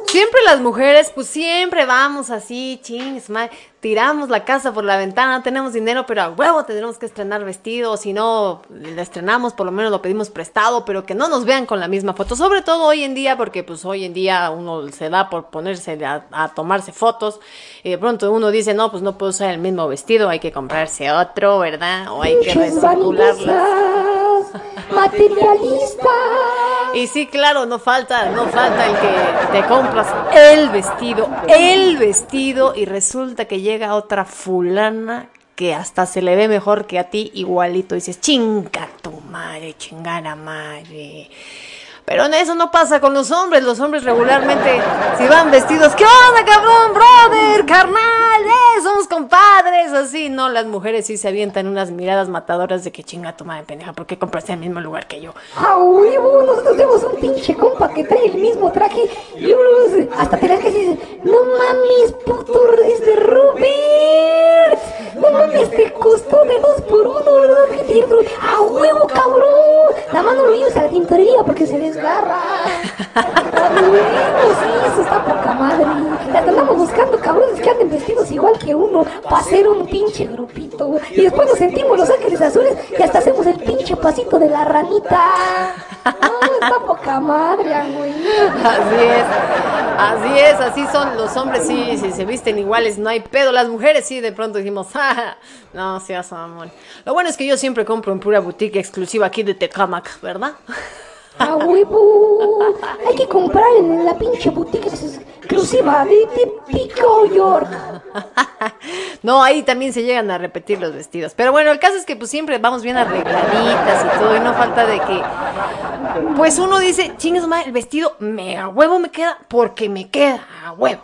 Siempre las mujeres, pues siempre vamos así, chings, madre, tiramos la casa por la ventana, no tenemos dinero, pero a huevo tendremos que estrenar vestido, si no lo estrenamos, por lo menos lo pedimos prestado, pero que no nos vean con la misma foto, sobre todo hoy en día, porque pues hoy en día uno se da por ponerse a, a tomarse fotos, y de pronto uno dice, no, pues no puedo usar el mismo vestido, hay que comprarse otro, ¿verdad? O hay que recircularlas. Vanidosas, materialistas. Y sí, claro, no falta, no falta el que te compras el vestido, el vestido y resulta que llega otra fulana que hasta se le ve mejor que a ti igualito. Y dices, chinga tu madre, chingada madre. Pero eso no pasa con los hombres. Los hombres regularmente, si van vestidos, ¿qué onda, cabrón, brother, carnal? Eh, somos compadres. Así, no, las mujeres sí se avientan unas miradas matadoras de que chinga tu madre, pendeja. ¿Por qué compraste el mismo lugar que yo? A huevo, nosotros tenemos un pinche compa que trae el mismo traje y unos, hasta te las que dicen, no mames, puto, es de Robert. No mames, te costó de dos por uno, ¿verdad? Que te otro, a huevo, cabrón. La mano lo llevas a la tintorería porque se desgarra. A huevo, sí, eso está poca madre. La andamos buscando cabrones que anden vestidos igual que uno para hacer un pinche grupito. Y después nos sentimos los ángeles azules y hasta hacemos el pinche pasito de la ranita. No, está poca madre, güey. Así es, así es, así son los hombres, sí, si se visten iguales, no hay pedo. Las mujeres sí, de pronto dijimos, ah, no seas amor. Lo bueno es que yo siempre compro en pura boutique exclusiva aquí de Tecamac, ¿verdad? A huevo. Hay que comprar en la pinche boutique exclusiva de, de Pico York. No, ahí también se llegan a repetir los vestidos. Pero bueno, el caso es que pues siempre vamos bien arregladitas y todo, y no falta de que, pues uno dice, chingas madre, el vestido me a huevo me queda porque me queda a huevo.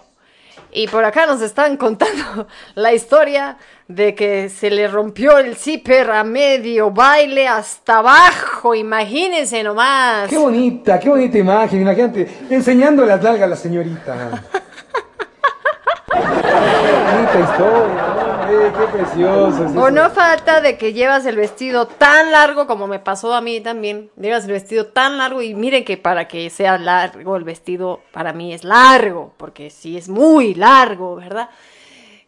Y por acá nos están contando la historia de que se le rompió el zipper a medio baile hasta abajo, imagínense nomás. Qué bonita, qué bonita imagen, imagínate, enseñando las nalgas a la señorita. Qué bonita historia, qué precioso. es O no falta de que llevas el vestido tan largo como me pasó a mí también. Llevas el vestido tan largo y miren que para que sea largo el vestido para mí es largo, porque sí es muy largo, ¿verdad?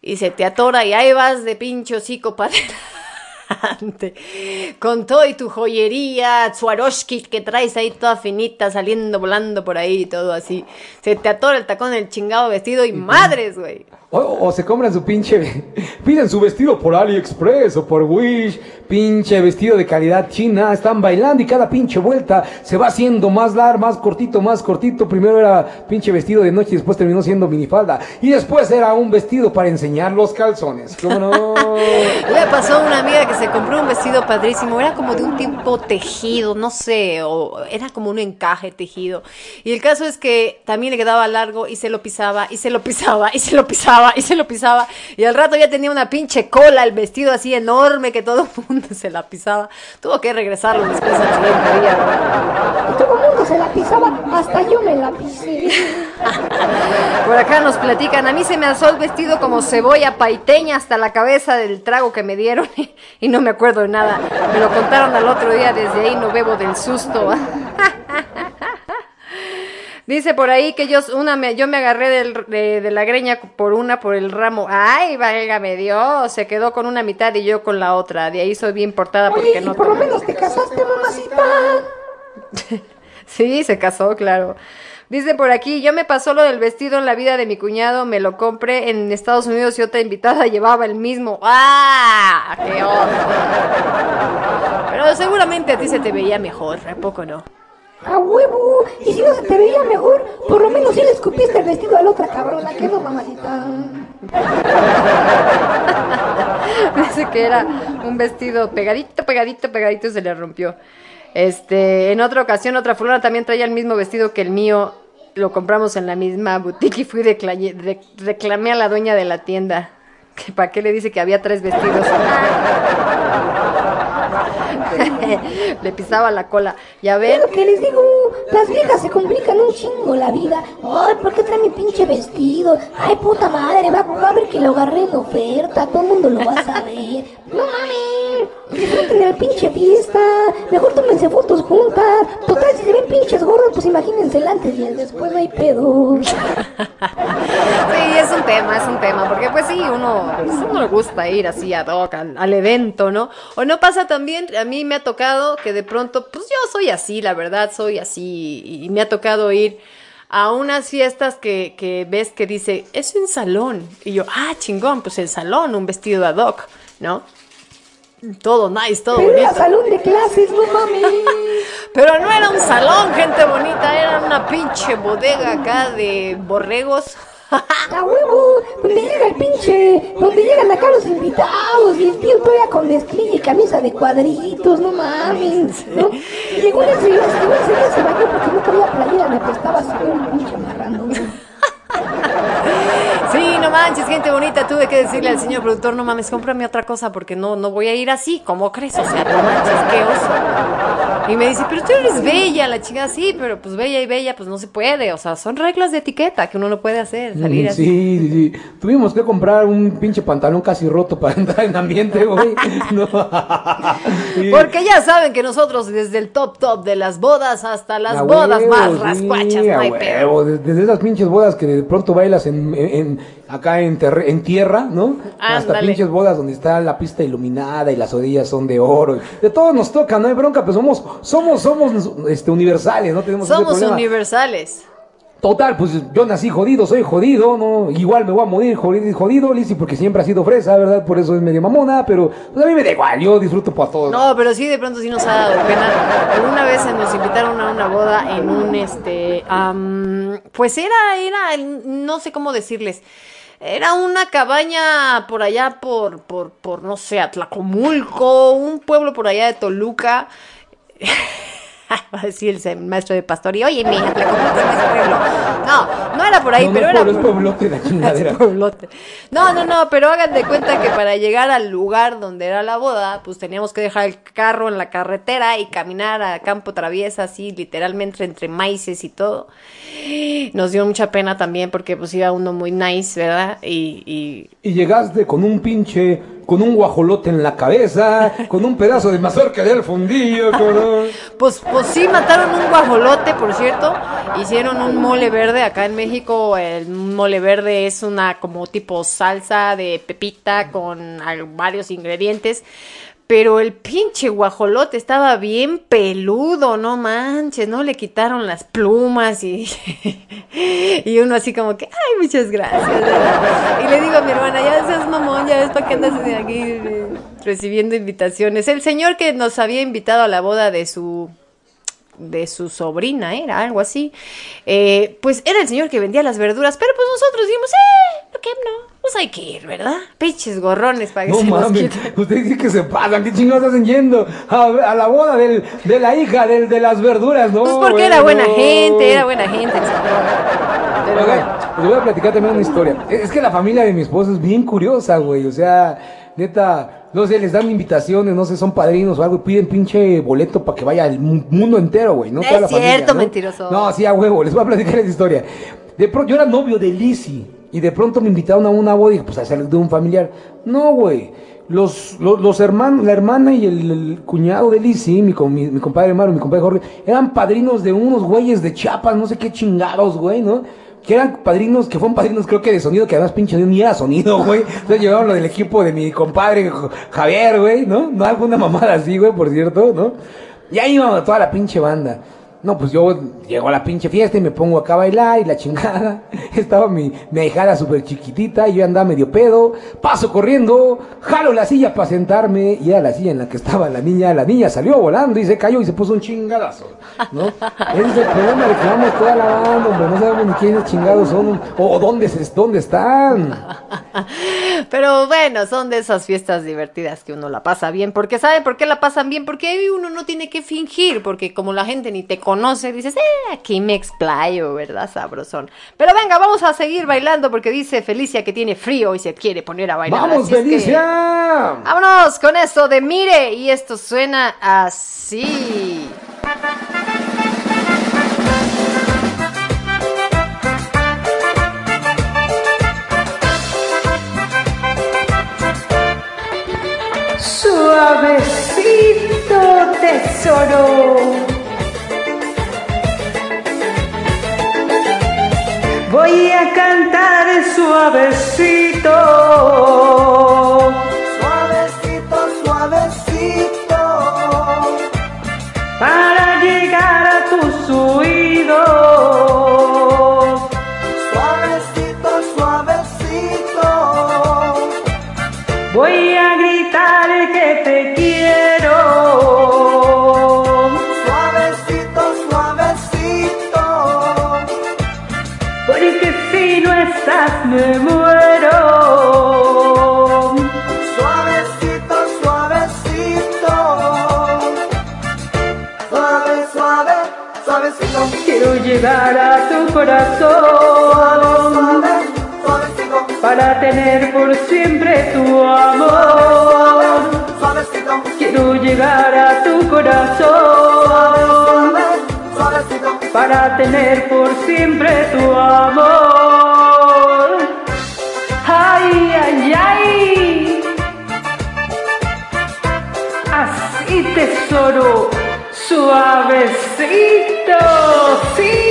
Y se te atora y ahí vas de pincho hocico para adelante. Con todo y tu joyería, Swarovski que traes ahí toda finita, saliendo, volando por ahí y todo así. Se te atora el tacón del chingado vestido y madres, güey. O, se compran su pinche. Piden su vestido por AliExpress o por Wish. Pinche vestido de calidad china. Están bailando y cada pinche vuelta se va haciendo más largo, más cortito, más cortito. Primero era pinche vestido de noche y después terminó siendo minifalda. Y después era un vestido para enseñar los calzones. ¿Cómo no? Le pasó a una amiga que se compró un vestido padrísimo, era como de un tipo tejido, no sé, o era como un encaje tejido. Y el caso es que también le quedaba largo y se lo pisaba, y se lo pisaba, y se lo pisaba, y se lo pisaba. Y al rato ya tenía una pinche cola, el vestido así enorme que todo el mundo se la pisaba. Tuvo que regresarlo después al siguiente día. Y todo el mundo se la pisaba, hasta yo me la pisé. Por acá nos platican, a mí se me alzó el vestido como cebolla paiteña hasta la cabeza del trago que me dieron y no me acuerdo de nada. Me lo contaron al otro día, desde ahí no bebo del susto. Dice por ahí que yo una me, yo me agarré del- de, de la greña por una por el ramo. Ay, válgame Dios, se quedó con una mitad y yo con la otra. De ahí soy bien portada Oye, porque no por lo menos te casaste, mamacita. Sí, se casó, claro. Dice por aquí, yo me pasó lo del vestido en la vida de mi cuñado, me lo compré en Estados Unidos y otra invitada llevaba el mismo. ¡Ah! ¡Qué! Pero seguramente a ti se te veía mejor, ¿a poco no? A huevo. Y si no se te veía mejor, por lo menos sí le escupiste el vestido a la otra cabrona, que no, mamacita. Dice que era un vestido pegadito, pegadito, pegadito y se le rompió. Este, en otra ocasión, otra fulana también traía el mismo vestido que el mío. Lo compramos en la misma boutique y fui re- reclamé a la dueña de la tienda. Que para qué le dice que había tres vestidos. le pisaba la cola. Ya ven, lo que les digo, las viejas se complican un chingo la vida. Ay, ¿por qué trae mi pinche vestido? Ay, puta madre, va, va a ver que lo agarré en oferta, todo el mundo lo va a saber. No mames, disfruten de la pinche fiesta, mejor tómense fotos juntas. Total, si se ven pinches gordos, pues imagínense el antes y el después, no hay pedo. Sí, es un tema, es un tema, porque pues sí, uno, pues, uno le gusta ir así ad hoc al, al evento, ¿no? O no pasa también, a mí me ha tocado que de pronto, pues yo soy así, la verdad, soy así, y me ha tocado ir a unas fiestas que, que ves que dice, es un salón, y yo, ah, chingón, pues el salón, un vestido ad hoc, ¿no? Todo nice, todo Pero era bonito. salón de clases, no mames. Pero no era un salón, gente bonita, era una pinche bodega acá de borregos. A huevo, donde llega el pinche, donde llegan acá los invitados y el tío todavía con mezclilla y camisa de cuadritos, no mames, ¿no? Llegó ese, llegó ese día se bañó porque no traía playera, me prestaba así un pinche marrano. Sí, no manches, gente bonita, tuve que decirle al señor productor, no mames, cómprame otra cosa porque no, no voy a ir así, ¿cómo crees? O sea, no manches, qué oso. Y me dice, pero tú eres bella, la chica, sí, pero pues bella y bella, pues no se puede, o sea, son reglas de etiqueta que uno no puede hacer, salir Mm, así. Sí, sí, sí. Tuvimos que comprar un pinche pantalón casi roto para entrar en ambiente, güey. No. Sí. Porque ya saben que nosotros desde el top top de las bodas hasta las bodas huevo, más sí, rascuachas, no hay huevo. Desde, desde esas pinches bodas que de pronto bailas en, en- en- acá en, en tierra, ¿no? Hasta pinches bodas donde está la pista iluminada y las orillas son de oro. De todo nos toca, no hay bronca, pues somos, somos, somos este, universales, no tenemos ese Somos problema. universales. Total, pues yo nací jodido, soy jodido, ¿no? Igual me voy a morir jodido, jodido Lizzy, porque siempre ha sido fresa, ¿verdad? Por eso es medio mamona, pero pues a mí me da igual, yo disfruto para todo. No, pero sí, de pronto sí nos ha dado pena. Alguna vez nos invitaron a una boda en un, este, pues era, era, no sé cómo decirles. Era una cabaña por allá, por, por, por, no sé, Atlacomulco, un pueblo por allá de Toluca. Va a decir el maestro de pastoría, oye, mi Atlacomulco no es pueblo. No, no era por ahí, No, pero era por- pueblote la chingadera. es pueblote. No, no, no, pero hagan de cuenta que para llegar al lugar donde era la boda, pues teníamos que dejar el carro en la carretera y caminar a campo traviesa, así literalmente entre maíces y todo. Nos dio mucha pena también porque pues iba uno muy nice, ¿verdad? Y, y Y llegaste con un pinche, con un guajolote en la cabeza, con un pedazo de mazorca del fundillo, cabrón. Pues, pues sí, mataron un guajolote, por cierto. Hicieron un mole verde. Acá en México el mole verde es una como tipo salsa de pepita con varios ingredientes. Pero el pinche guajolote estaba bien peludo, no manches, no le quitaron las plumas y, y uno así como que, ay, muchas gracias. Y le digo a mi hermana, ya seas mamón, ya ves para qué andas aquí recibiendo invitaciones. El señor que nos había invitado a la boda de su de su sobrina, era algo así. Eh, pues era el señor que vendía las verduras, pero pues nosotros dijimos, eh, ¿por qué no? Pues hay que ir, ¿verdad? Pinches gorrones para que No se quiten. ustedes sí que se pasan, qué chingados hacen yendo a, a la boda del, de la hija del, de las verduras, ¿no? Pues porque era buena gente, era buena gente el señor. Pero Oigan, bueno. les voy a platicar también una historia. Es es que la familia de mi esposo es bien curiosa, güey. O sea, neta, no sé, les dan invitaciones, no sé, son padrinos o algo, y piden pinche boleto para que vaya el mu- mundo entero, güey. No Es toda la familia, cierto, ¿no? mentiroso. No, sí, a huevo, les voy a platicar esa historia. De pronto, yo era novio de Lizzy, y de pronto me invitaron a una boda y dije, pues a hacer de un familiar. No, güey. Los, los, los hermanos, la hermana y el, el cuñado de Lizzy, mi, mi, mi compadre Mario, mi compadre Jorge, eran padrinos de unos güeyes de Chiapas, no sé qué chingados, güey, ¿no? Que eran padrinos, que fueron padrinos creo que de sonido, que además pinche ni era sonido, güey. Entonces llevaron lo del equipo de mi compadre Javier, güey, ¿no? No alguna mamada así, güey, por cierto, ¿no? Y ahí íbamos toda la pinche banda. No, pues yo llego a la pinche fiesta y me pongo acá a bailar y la chingada. Estaba mi, mi ahijada súper chiquitita y yo andaba medio pedo. Paso corriendo, jalo la silla para sentarme y era la silla en la que estaba la niña. La niña salió volando y se cayó y se puso un chingadazo. ¿no? Ese es el problema de que vamos toda la banda, hombre. No sabemos ni quiénes chingados son o, dónde, dónde están. Pero bueno, son de esas fiestas divertidas que uno la pasa bien. Porque ¿saben por qué la pasan bien? Porque uno no tiene que fingir. Porque como la gente ni te conoce, dices, eh, aquí me explayo, ¿verdad? Sabrosón. Pero venga, vamos a seguir bailando porque dice Felicia que tiene frío y se quiere poner a bailar. ¡Vamos, que- Felicia! Vámonos con esto de Mire. Y esto suena así. Suavecito tesoro. Voy a cantar suavecito. Quiero llegar a tu corazón para tener por siempre tu amor. Quiero llegar a tu corazón para tener por siempre tu amor. Ay, ay, ay. Así tesoro, suavecito, sí.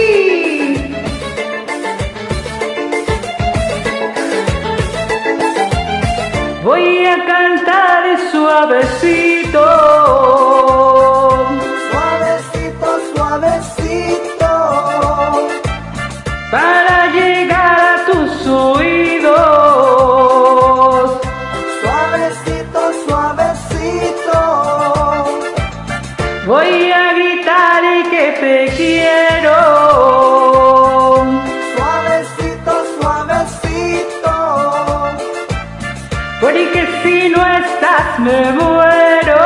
Voy a cantar suavecito. Suavecito, suavecito. para llegar a tus oídos. Me muero.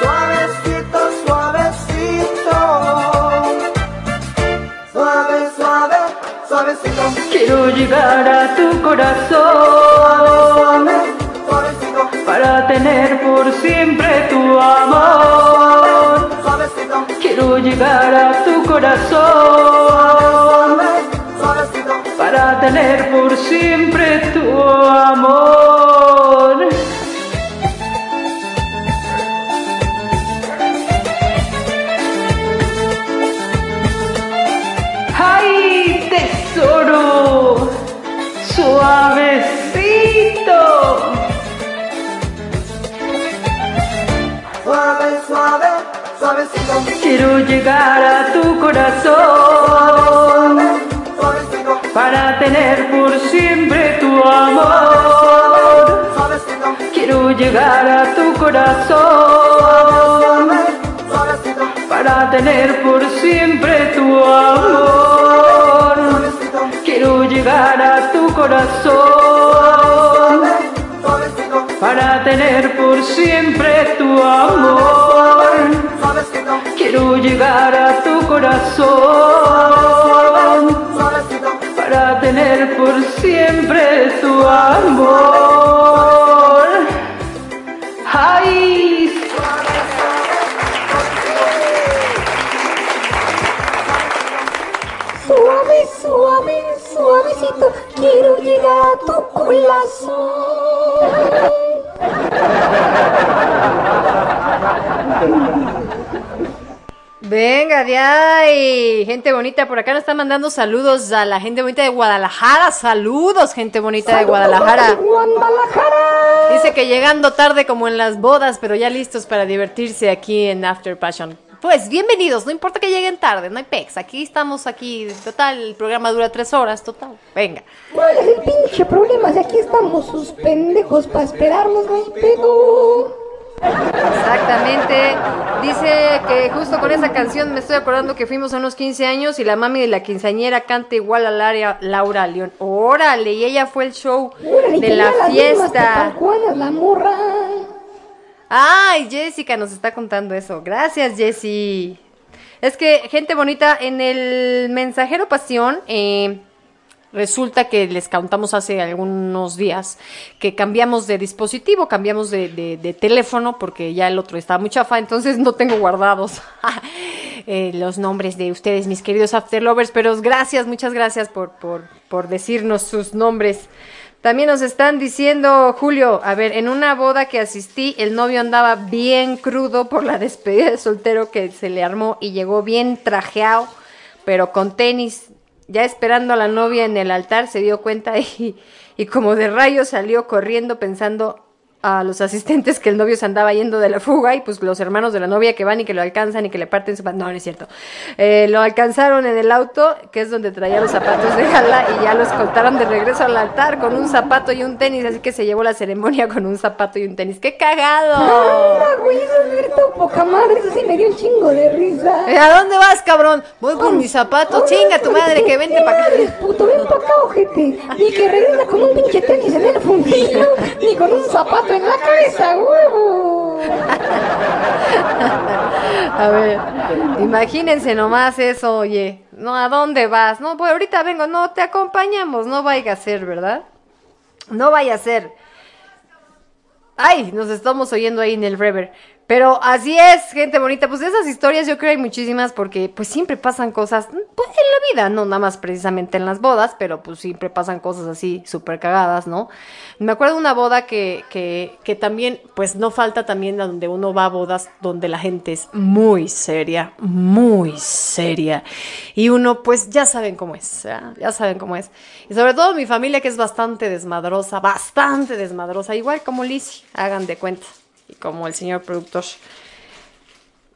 Suavecito, suavecito. Suave, suave, suavecito. Quiero llegar a tu corazón Suave, suavecito. para tener por siempre tu amor. Suavecito. Quiero llegar a tu corazón Suave, suavecito. para tener por siempre tu amor. Suave, suave, suavecito. Quiero llegar a tu corazón Suavecito. para tener por siempre tu amor. Suavecito. Quiero llegar a tu corazón Suavecito. para tener por siempre tu amor. Quiero llegar a tu corazón. Para tener por siempre tu amor. Suavecito. Quiero llegar a tu corazón Suavecito. para tener por siempre tu amor. ¡Ay! Suave, suave, suavecito, quiero llegar a tu corazón. Venga, de ahí. Gente bonita, por acá nos están mandando saludos a la gente bonita de Guadalajara. Saludos, gente bonita de Guadalajara. Guadalajara. Dice que llegando tarde como en las bodas, pero ya listos para divertirse aquí en After Passion. Pues bienvenidos, no importa que lleguen tarde, no hay pex. Aquí estamos, aquí, total, el programa dura tres horas, total. Venga. ¿Cuál es el pinche problema? Si aquí estamos sus pendejos para esperarlos, no hay pedo. Exactamente. Dice que justo con esa canción me estoy acordando que fuimos a unos 15 años y la mami de la quinceañera canta igual a Laura, Laura León. Órale, y ella fue el show Órale, de la fiesta. la morra. Ay, Jessica nos está contando eso. Gracias, Jessie. Es que, gente bonita, en el mensajero pasión, eh, resulta que les contamos hace algunos días que cambiamos de dispositivo, cambiamos de teléfono, porque ya el otro estaba muy chafa, entonces no tengo guardados eh, los nombres de ustedes, mis queridos Afterlovers, pero gracias, muchas gracias por, por, por decirnos sus nombres. También nos están diciendo, Julio, a ver, en una boda que asistí, el novio andaba bien crudo por la despedida de soltero que se le armó y llegó bien trajeado, pero con tenis. Ya esperando a la novia en el altar, se dio cuenta y, y como de rayo salió corriendo pensando a los asistentes que el novio se andaba yendo de la fuga y pues los hermanos de la novia que van y que lo alcanzan y que le parten su... No, no es cierto. Eh, lo alcanzaron en el auto, que es donde traía los zapatos de gala y ya lo escoltaron de regreso al altar con un zapato y un tenis, así que se llevó la ceremonia con un zapato y un tenis. ¡Qué cagado! Ah, güey, eso es poca madre, eso sí me dio un chingo de risa. ¿A dónde vas, cabrón? Voy por mis zapatos. Chinga tu madre, que vente para acá. Puto, ven pa' acá, ojete. Ni que regresa con un pinche tenis en el fundillo, ni con un zapato en la cabeza. A ver, imagínense nomás eso, oye. No, ¿a dónde vas? No, pues ahorita vengo. No, te acompañamos. No vaya a ser, ¿verdad? No vaya a ser. Ay, nos estamos oyendo ahí en el rever. Pero así es, gente bonita. Pues esas historias yo creo hay muchísimas porque pues siempre pasan cosas pues, en la vida, no nada más precisamente en las bodas, pero pues siempre pasan cosas así súper cagadas, ¿no? Me acuerdo de una boda que, que, que también, pues no falta también donde uno va a bodas donde la gente es muy seria, muy seria. Y uno pues ya saben cómo es, ¿verdad? ya saben cómo es. Y sobre todo mi familia que es bastante desmadrosa, bastante desmadrosa, igual como Lizzie, hagan de cuenta y como el señor productor.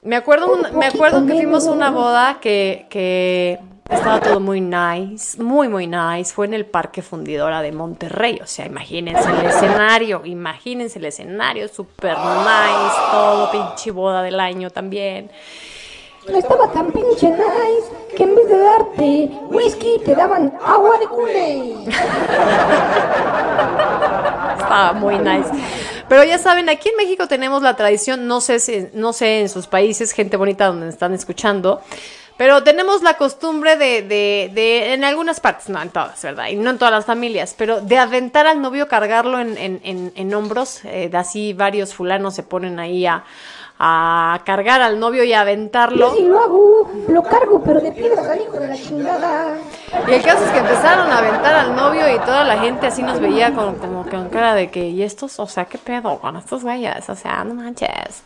Me acuerdo, un- me acuerdo que fuimos a una boda que, que estaba todo muy nice, muy, muy nice. Fue en el Parque Fundidora de Monterrey. O sea, imagínense el escenario, imagínense el escenario, super nice, todo pinche boda del año también. Estaba tan pinche nice que en vez de darte whisky te daban agua de culé. Estaba muy nice. Pero ya saben, aquí en México tenemos la tradición, no sé si, no sé en sus países, gente bonita donde están escuchando, pero tenemos la costumbre de, de, de, en algunas partes, no en todas, ¿verdad? Y no en todas las familias, pero de aventar al novio, cargarlo en, en, en, en hombros, eh, así varios fulanos se ponen ahí a, a cargar al novio y a aventarlo. Yo sí lo hago, lo cargo, pero de piedras al hijo de la chingada. Y el caso es que empezaron a aventar al novio y toda la gente así nos veía con, como con cara de que, ¿y estos? O sea, ¿qué pedo con estos güeyes? O sea, no manches.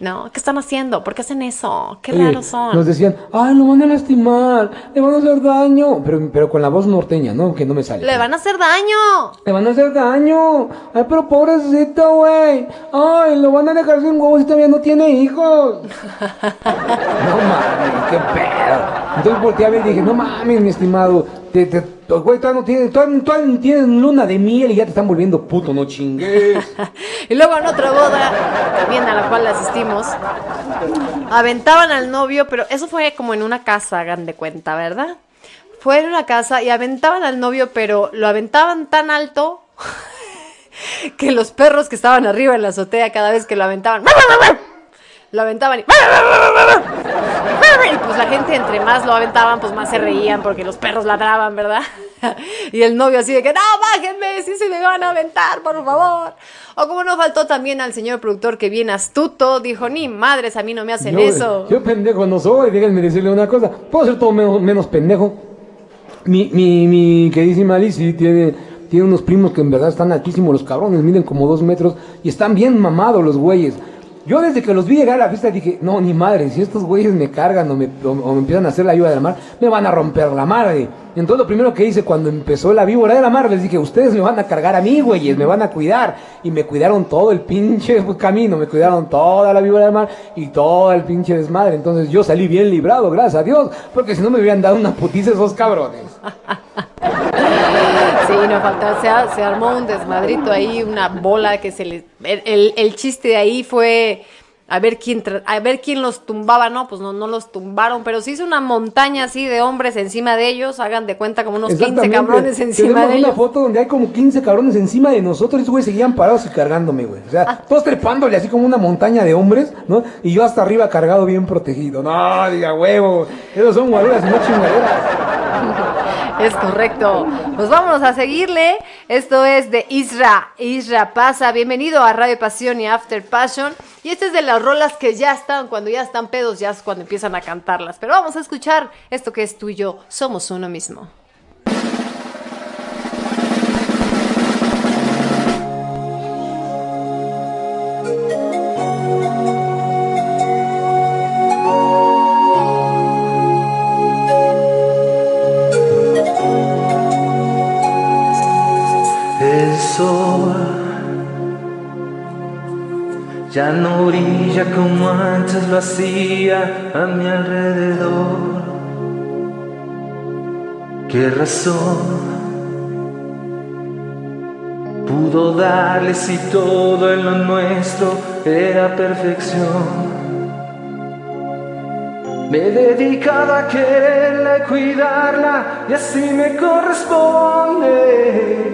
No, ¿qué están haciendo? ¿Por qué hacen eso? ¿Qué Oye, raros son? Nos decían, ay, lo van a lastimar, le van a hacer daño. Pero, pero con la voz norteña, ¿no? Que no me sale. ¡Le van a hacer daño! Le van a hacer daño. Ay, pero pobrecito, güey. Ay, lo van a dejar sin huevos y todavía no tiene hijos. no mames, qué pedo. Entonces volteé a ver y dije, no mames, mi estimado. Te, te, güey, todavía no tienes, todavía, todavía no tienes luna de miel y ya te están volviendo puto, no chingues. Y luego en otra boda, también a la cual asistimos, aventaban al novio, pero eso fue como en una casa, hagan de cuenta, ¿verdad? Fue en una casa y aventaban al novio, pero lo aventaban tan alto que los perros que estaban arriba en la azotea cada vez que lo aventaban, lo aventaban y... Y pues la gente entre más lo aventaban, pues más se reían porque los perros ladraban, ¿verdad? Y el novio así de que, no, bájenme, si se me van a aventar, por favor. O como no faltó también al señor productor que bien astuto, dijo, ni madres, a mí no me hacen yo, eso. Yo pendejo no soy, déjenme decirle una cosa. Puedo ser todo menos, menos pendejo. Mi, mi, mi queridísima Lizzie tiene, tiene unos primos que en verdad están altísimos los cabrones, miden como dos metros y están bien mamados los güeyes. Yo desde que los vi llegar a la fiesta dije, no, ni madre, si estos güeyes me cargan o me, o- me empiezan a hacer la ayuda de la mar, me van a romper la madre. Entonces lo primero que hice cuando empezó la víbora de la mar, les dije, ustedes me van a cargar a mí, güeyes, me van a cuidar. Y me cuidaron todo el pinche camino, me cuidaron toda la víbora de la mar y todo el pinche desmadre. Entonces yo salí bien librado, gracias a Dios, porque si no me hubieran dado una putiza esos cabrones. Sí, no falta, se, armó un desmadrito ahí, una bola que se. El, el- el chiste de ahí fue a ver quién a ver quién los tumbaba, no, pues no, no los tumbaron, pero se hizo una montaña así de hombres encima de ellos, hagan de cuenta como unos 15 Exactamente. cabrones encima de una ellos. foto donde hay como 15 cabrones encima de nosotros y esos güeyes seguían parados y cargándome, güey. O sea, Ah. todos trepándole así como una montaña de hombres, ¿no? Y yo hasta arriba cargado bien protegido. No, diga huevo. Esos son guaruras no chingaderas. Es correcto. Pues vámonos a seguirle. Esto es de Isra. Isra pasa. Bienvenido a Radio Pasión y After Passion. Y este es de las rolas que ya están, cuando ya están pedos, ya es cuando empiezan a cantarlas. Pero vamos a escuchar esto que es tú y yo. Somos uno mismo. Brilla como antes lo hacía a mi alrededor. ¿Qué razón pudo darle si todo en lo nuestro era perfección? Me he dedicado a quererla cuidarla y así me corresponde.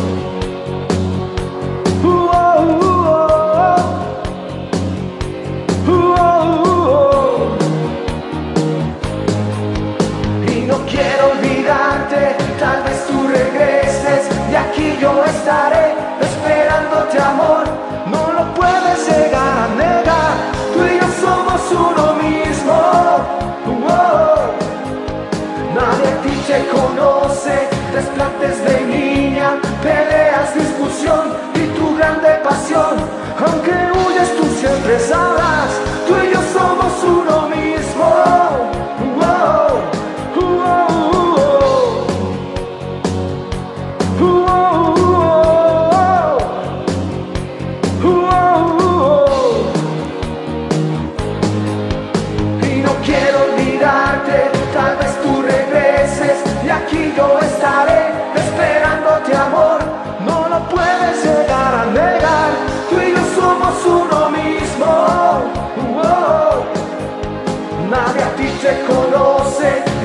Yo estaré esperándote amor. No lo puedes llegar a negar, tú y yo somos uno mismo. Oh, Nadie a ti te conoce, desplantes de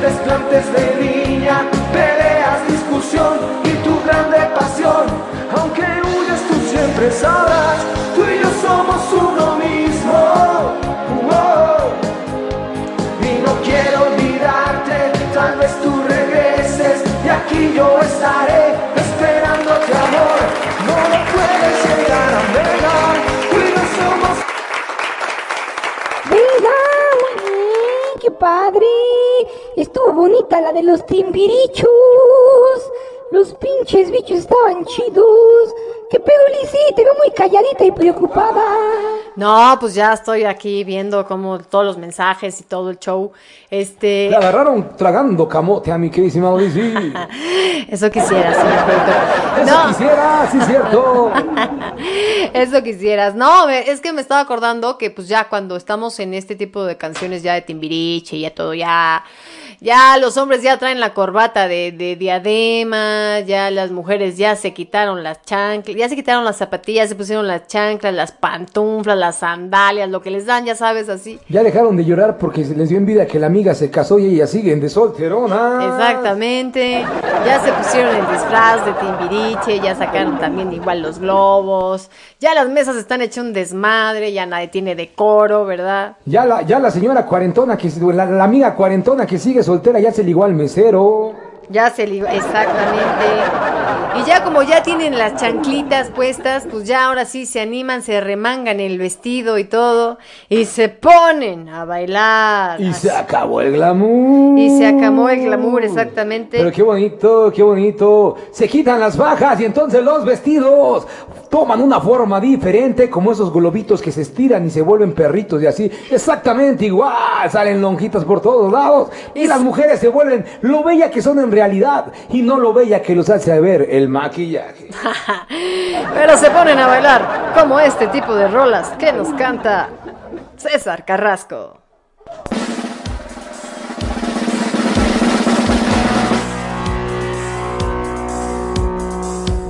desplantes de niña, peleas, discusión y tu grande pasión. Aunque huyes, tú siempre sabrás, tú y yo somos uno mismo. Oh, y no quiero olvidarte, tal vez tú regreses y aquí yo estaré esperándote amor. No lo puedes llegar a tú y yo somos bien, qué padre. Estuvo bonita la de los timbirichos. Los pinches bichos estaban chidos. ¿Qué pedo, Lizzy? Te veo muy calladita y preocupada. No, pues ya estoy aquí viendo como todos los mensajes y todo el show. Este, Le agarraron tragando camote a mi queridísima Lizzy. eso quisiera, señor productor. Eso No. quisiera, sí, cierto. Eso quisieras. No, es que me estaba acordando que pues ya cuando estamos en este tipo de canciones ya de Timbiriche y ya todo ya Ya los hombres ya traen la corbata de, de diadema, ya las mujeres ya se quitaron las chanclas, ya se quitaron las zapatillas, se pusieron las chanclas, las pantuflas, las sandalias, lo que les dan, ya sabes, así. Ya dejaron de llorar porque se les dio envidia que la amiga se casó y ellas siguen de solterona. Exactamente. Ya se pusieron el disfraz de Timbiriche, ya sacaron también igual los globos. Ya las mesas están hechas un desmadre, ya nadie tiene decoro, ¿verdad? Ya la, ya la señora cuarentona, que la, la amiga cuarentona que sigue soltera ya se ligó al mesero. Ya se ligó, exactamente. Y ya como ya tienen las chanclitas puestas, pues ya ahora sí se animan, se remangan el vestido y todo, y se ponen a bailar. Y se acabó el glamour. Y se acabó el glamour, exactamente. Pero qué bonito, qué bonito. Se quitan las bajas y entonces los vestidos toman una forma diferente, como esos globitos que se estiran y se vuelven perritos y así. Exactamente igual, salen lonjitas por todos lados. Y las mujeres se vuelven lo bella que son en realidad y no lo bella que los hace ver el maquillaje. Pero se ponen a bailar como este tipo de rolas que nos canta César Carrasco.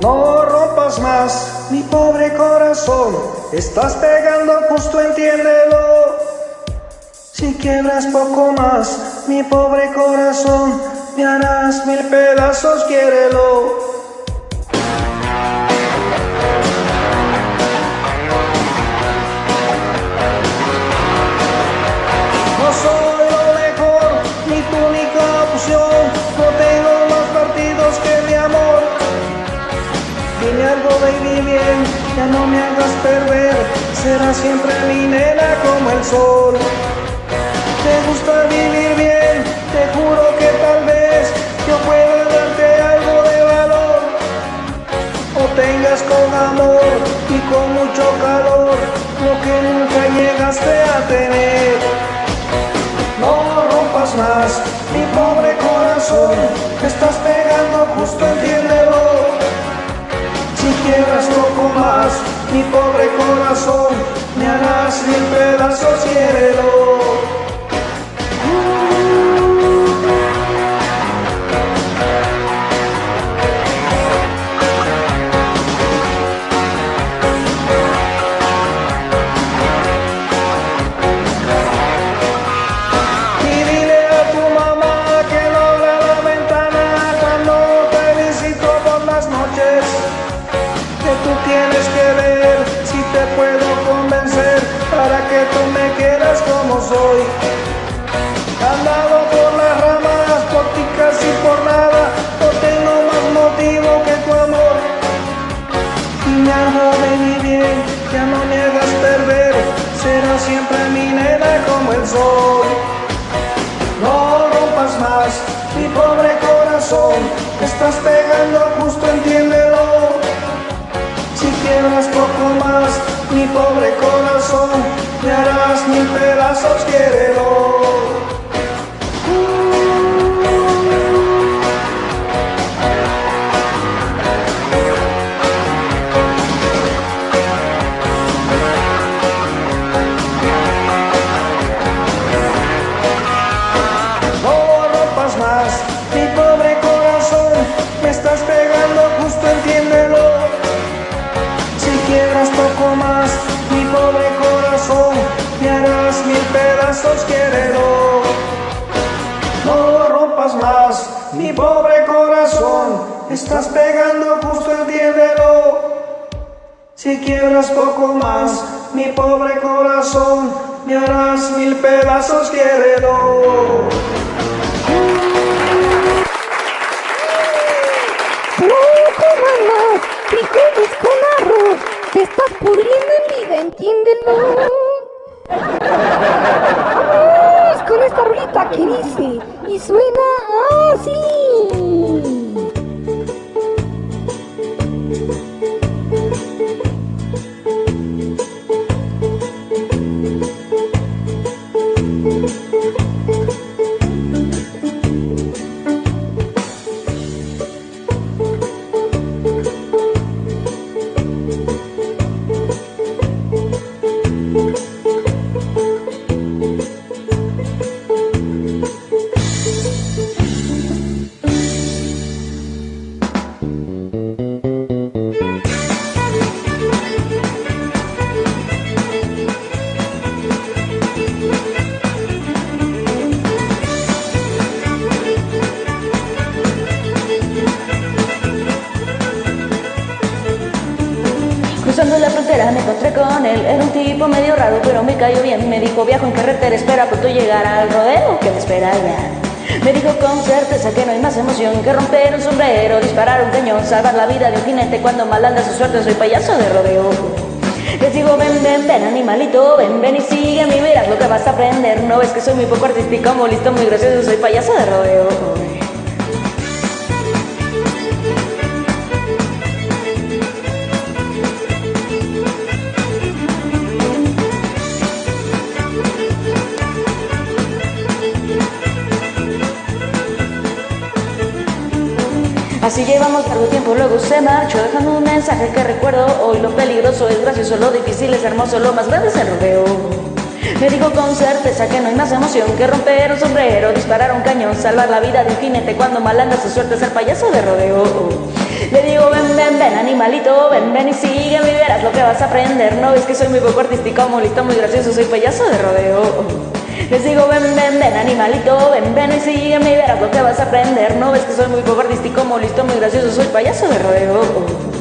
No rompas más mi pobre corazón, estás pegando justo, entiéndelo. Si quiebras poco más mi pobre corazón, me harás mil pedazos, quiérelo. Ya no me hagas perder, será siempre mi nena como el sol. Te gusta vivir bien, te juro que tal vez yo pueda darte algo de valor. O tengas con amor y con mucho calor lo que nunca llegaste a tener. No rompas más mi pobre corazón, estás mi pobre corazón, me harás mil pedazos, quiero. Pedazos, poco más mi pobre corazón, me harás mil pedazos, arroz. Te estás pudriendo en vida, entiéndelo. Vamos con esta rolita que dice y suena así. Me dijo, viajo en carretera, espera pronto llegar al rodeo que me espera allá. Me dijo con certeza que no hay más emoción que romper un sombrero, disparar un cañón, salvar la vida de un jinete cuando mal anda su suerte, soy payaso de rodeo. Les digo, ven, ven, ven, animalito, ven, ven y sigue mi verás lo que vas a aprender. No ves que soy muy poco artístico, muy listo, muy gracioso, soy payaso de rodeo. Largo tiempo, luego se marchó dejando un mensaje que recuerdo hoy. Lo peligroso es gracioso, lo difícil es hermoso, lo más grande es el rodeo. Me dijo con certeza que no hay más emoción que romper un sombrero, disparar un cañón, salvar la vida de un jinete cuando mal anda su suerte es el payaso de rodeo. Le digo, ven, ven, ven, animalito, ven, ven y sígueme y verás lo que vas a aprender. No ves que soy muy poco artístico, muy listo, muy gracioso, soy payaso de rodeo. Les digo, ven, ven, ven, animalito, ven, ven y sígueme y verás lo que vas a aprender. No ves que soy muy poco artístico, muy listo, muy gracioso, soy payaso de rodeo.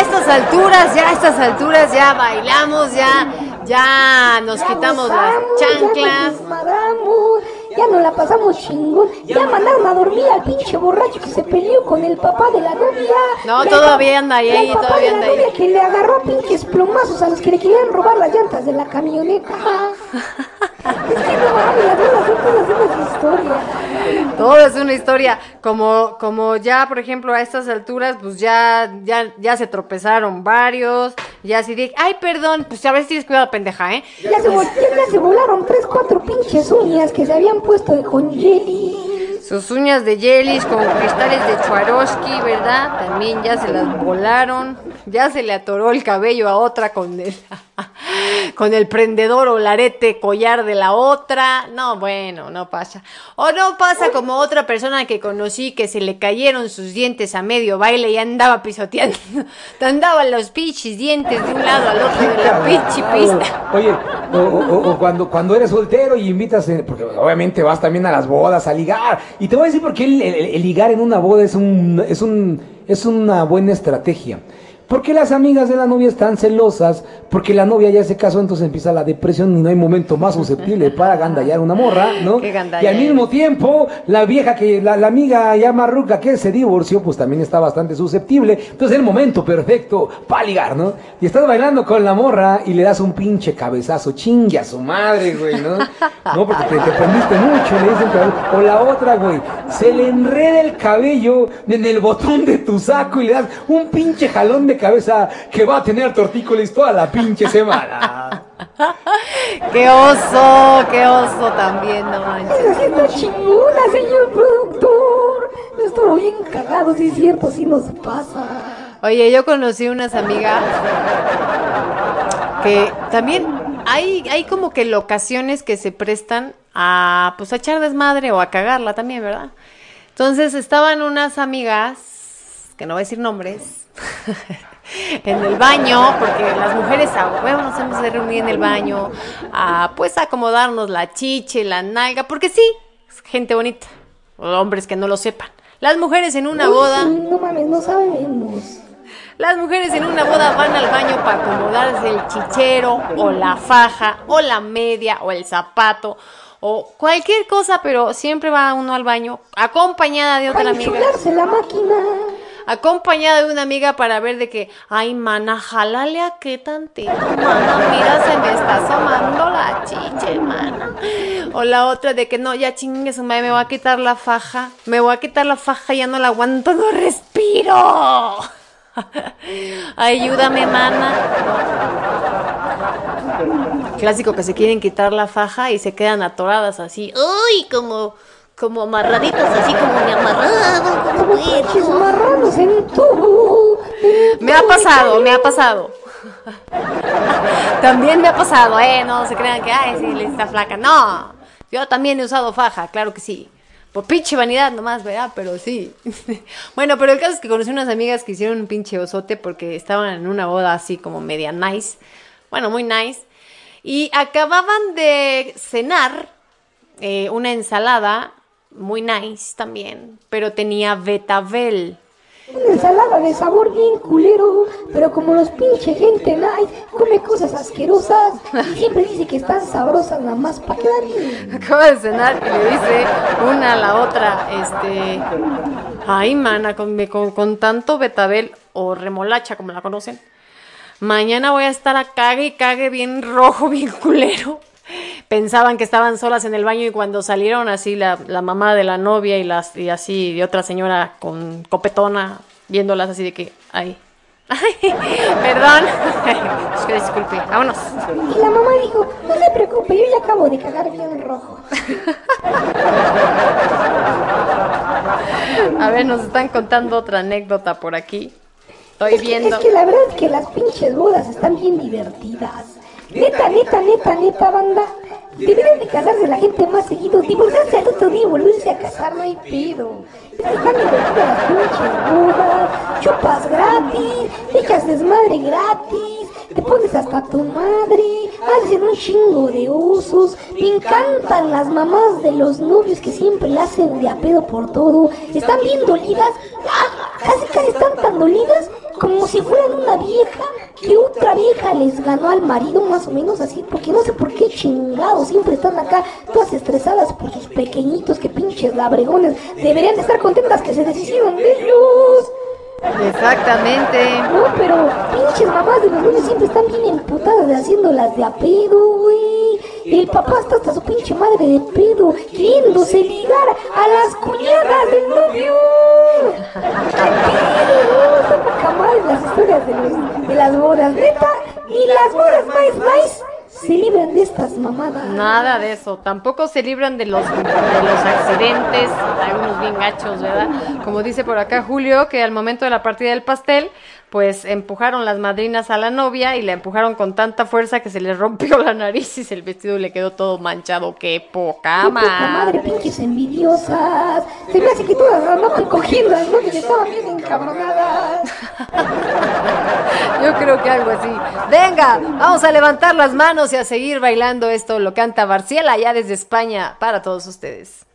A estas alturas, ya a estas alturas ya bailamos, ya, ya nos quitamos las chanclas. ya nos la pasamos chingón. Ya mandaron a dormir al pinche borracho que se peleó con el papá de la novia. No, todavía anda ahí, al papá todavía de la anda ahí. novia que le agarró a pinches plomazos a los que le querían robar las llantas de la camioneta. es que no mames, las son todas unas historias. Todo es una historia. Como, como ya, por ejemplo, a estas alturas, pues ya, ya, ya se tropezaron varios. Ya así de, ay, perdón, pues a ver si tienes cuidado, pendeja, ¿eh? Ya se, vol- ya se volaron tres, cuatro pinches uñas que se habían puesto con jelly. Sus uñas de Jellies con cristales de Swarovski, ¿verdad? También ya se las volaron. Ya se le atoró el cabello a otra con el, con el prendedor o el arete collar de la otra. No, bueno, no pasa. O no pasa como otra persona que conocí que se le cayeron sus dientes a medio baile y andaba pisoteando. Andaban los pinches dientes de un lado al otro de la pinche pista. Oye, o, cuando, cuando eres soltero y invitas, eh, porque obviamente vas también a las bodas a ligar. Y te voy a decir por qué el ligar en una boda es un, es un, es una buena estrategia. Porque las amigas de la novia están celosas, porque la novia ya se casó, entonces empieza la depresión y no hay momento más susceptible para gandallar una morra, ¿no? Qué Y al mismo tiempo, la vieja que, la, la amiga ya marruca que se divorció, pues también está bastante susceptible. Entonces el momento perfecto para ligar, ¿no? Y estás bailando con la morra y le das un pinche cabezazo, chingue a su madre, güey, ¿no? No, porque te, te prendiste mucho, le dicen, o la otra, güey, se le enreda el cabello en el botón de tu saco y le das un pinche jalón de cabeza que va a tener tortícolis toda la pinche semana. ¡Qué oso! ¡Qué oso también! No manches. Está haciendo chingona, señor productor. Estuvo bien cagado, sí es cierto, sí nos pasa. Oye, yo conocí unas amigas que también hay, hay como que locaciones que se prestan a pues a echar desmadre o a cagarla también, ¿verdad? Entonces estaban unas amigas, que no voy a decir nombres, en el baño, porque las mujeres a huevo nos hemos de reunir en el baño, a pues a acomodarnos la chiche, la nalga, porque sí, es gente bonita, hombres que no lo sepan. Las mujeres en una Uy, boda. no mames, no sabemos. Las mujeres en una boda van al baño para acomodarse el chichero o la faja o la media o el zapato o cualquier cosa, pero siempre va uno al baño acompañada de otra amiga. la máquina. Acompañada de una amiga para ver de que, ay, mana, jalale a qué tantito, mana, mira, se me está asomando la chiche, mana. O la otra de que, no, ya chingue su madre, me voy a quitar la faja, me voy a quitar la faja, ya no la aguanto, no respiro. Ayúdame, mana. Clásico que se quieren quitar la faja y se quedan atoradas así, uy, como, como amarraditas, así como me amarrado, como marranos en en un Me ha pasado, me ha pasado. también me ha pasado, ¿eh? No se crean que, ay, sí, está flaca. No, yo también he usado faja, claro que sí. Por pinche vanidad nomás, ¿verdad? Pero sí. bueno, pero el caso es que conocí unas amigas que hicieron un pinche osote porque estaban en una boda así como media nice. Bueno, muy nice. Y acababan de cenar eh, una ensalada muy nice también, pero tenía betabel. Una ensalada de sabor bien culero, pero como los pinche gente nice come cosas asquerosas y siempre dice que están sabrosas nada más para quedar bien. Acaba de cenar y le dice una a la otra, este, ay, mana, con, me- con, con tanto betabel o remolacha, como la conocen, mañana voy a estar a cague y cague bien rojo, bien culero. Pensaban que estaban solas en el baño y cuando salieron así la, la mamá de la novia y, las, y así y otra señora con copetona viéndolas así de que, ay, ay, perdón, es que disculpe, vámonos. Y la mamá dijo, no se preocupe, yo ya acabo de cagar bien rojo. A ver, nos están contando otra anécdota por aquí. Estoy Es que, viendo. es que la verdad es que las pinches bodas están bien divertidas. Neta, neta, neta, neta, banda. Deberían de casarse la gente más seguido. Divorciarse al otro día y volverse a casar, no hay pedo. Chupas gratis. Dejas desmadre gratis. Te pones hasta tu madre. Hacen un chingo de osos. Me encantan las mamás de los novios que siempre hacen de a pedo por todo. Están bien dolidas. Casi casi están tan dolidas como si fueran una vieja que otra vieja les ganó al marido más o menos así, porque no sé por qué chingados siempre están acá todas estresadas por sus pequeñitos que pinches labregones. Deberían de estar contentas que se deshicieron de ellos. Exactamente. No, pero pinches mamás de los niños siempre están bien emputadas de haciéndolas de a pedo, güey. El papá está hasta su pinche madre de pedo, queriéndose ligar a las cuñadas del novio. ¡Qué pedo! Madre las historias de, de las bodas, neta. Y las bodas más nice se libran de estas mamadas. Nada de eso. Tampoco se libran de los, de los accidentes, algunos bien gachos, ¿verdad? Como dice por acá Julio, que al momento de la partida del pastel, pues empujaron las madrinas a la novia y la empujaron con tanta fuerza que se le rompió la nariz y el vestido le quedó todo manchado. ¡Qué poca ¡Qué poca madre, madre! pinches envidiosas! Se me hace que todas andaban cogiendo las novias, estaban bien encabronadas. Yo creo que algo así. Venga, vamos a levantar las manos y a seguir bailando esto. Lo canta Barciela allá desde España para todos ustedes.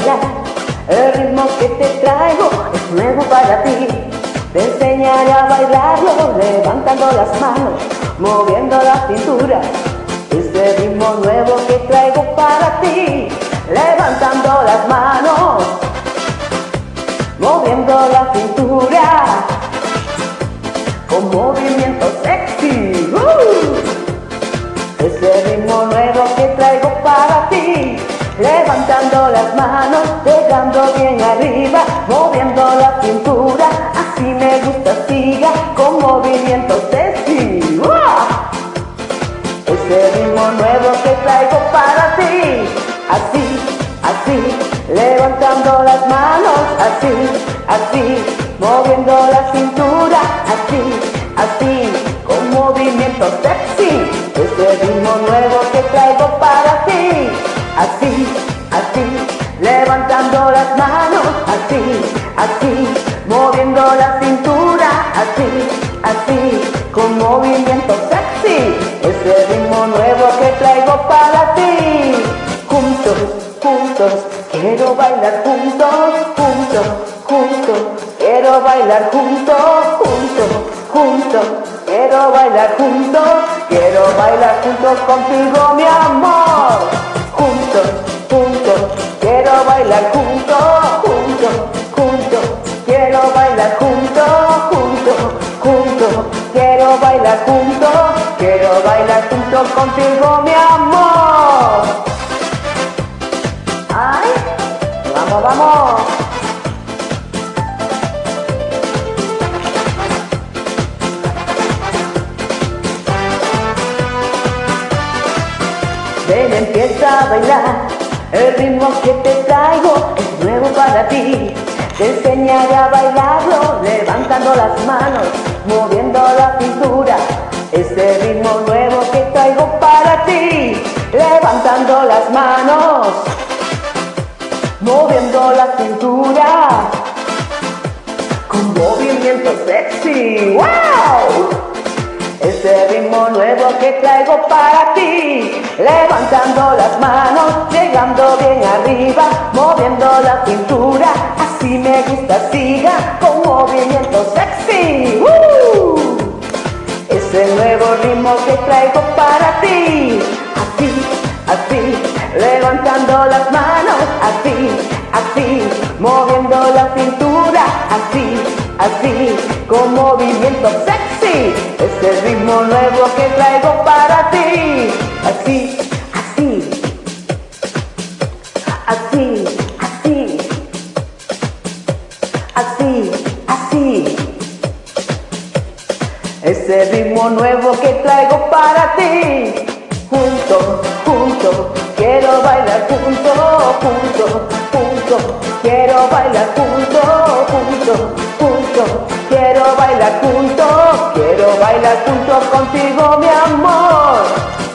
El ritmo que te traigo es nuevo para ti. Te enseñaré a bailarlo levantando las manos, moviendo la cintura. Este ritmo nuevo que traigo para ti, levantando las manos, moviendo la cintura, con movimiento sexy. ¡Uh! Ese ritmo nuevo levantando las manos, llegando bien arriba, moviendo la cintura, así me gusta, siga con movimiento sexy. ¡Uah! Ese ritmo nuevo que traigo para ti, así, así, levantando las manos, así, así, moviendo la cintura, así, así, con movimiento sexy. Ese ritmo nuevo así, así, moviendo la cintura, así, así, con movimiento sexy. Ese ritmo nuevo que traigo para ti. Juntos, juntos, quiero bailar juntos, juntos, juntos, quiero bailar juntos, juntos, juntos, quiero bailar juntos, quiero bailar juntos contigo, mi amor. Juntos, juntos, quiero bailar juntos, contigo, mi amor. Ay, vamos, vamos. Ven, empieza a bailar. El ritmo que te traigo es nuevo para ti. Te enseñaré a bailarlo, levantando las manos, moviendo la cintura. Ese ritmo levantando las manos, moviendo la cintura, con movimiento sexy. ¡Wow! Ese ritmo nuevo que traigo para ti, levantando las manos, llegando bien arriba, moviendo la cintura, así me gusta, siga con movimiento sexy. ¡Uh! Ese nuevo ritmo que traigo para ti, así, levantando las manos, así, así, moviendo la cintura, así, así, con movimiento sexy. Ese ritmo nuevo que traigo para ti, así, así, así, así, así, así. Ese ritmo nuevo que traigo para ti. Juntos, juntos, quiero bailar juntos, juntos, juntos, quiero bailar juntos, juntos, juntos, quiero bailar juntos, quiero bailar juntos contigo, mi amor.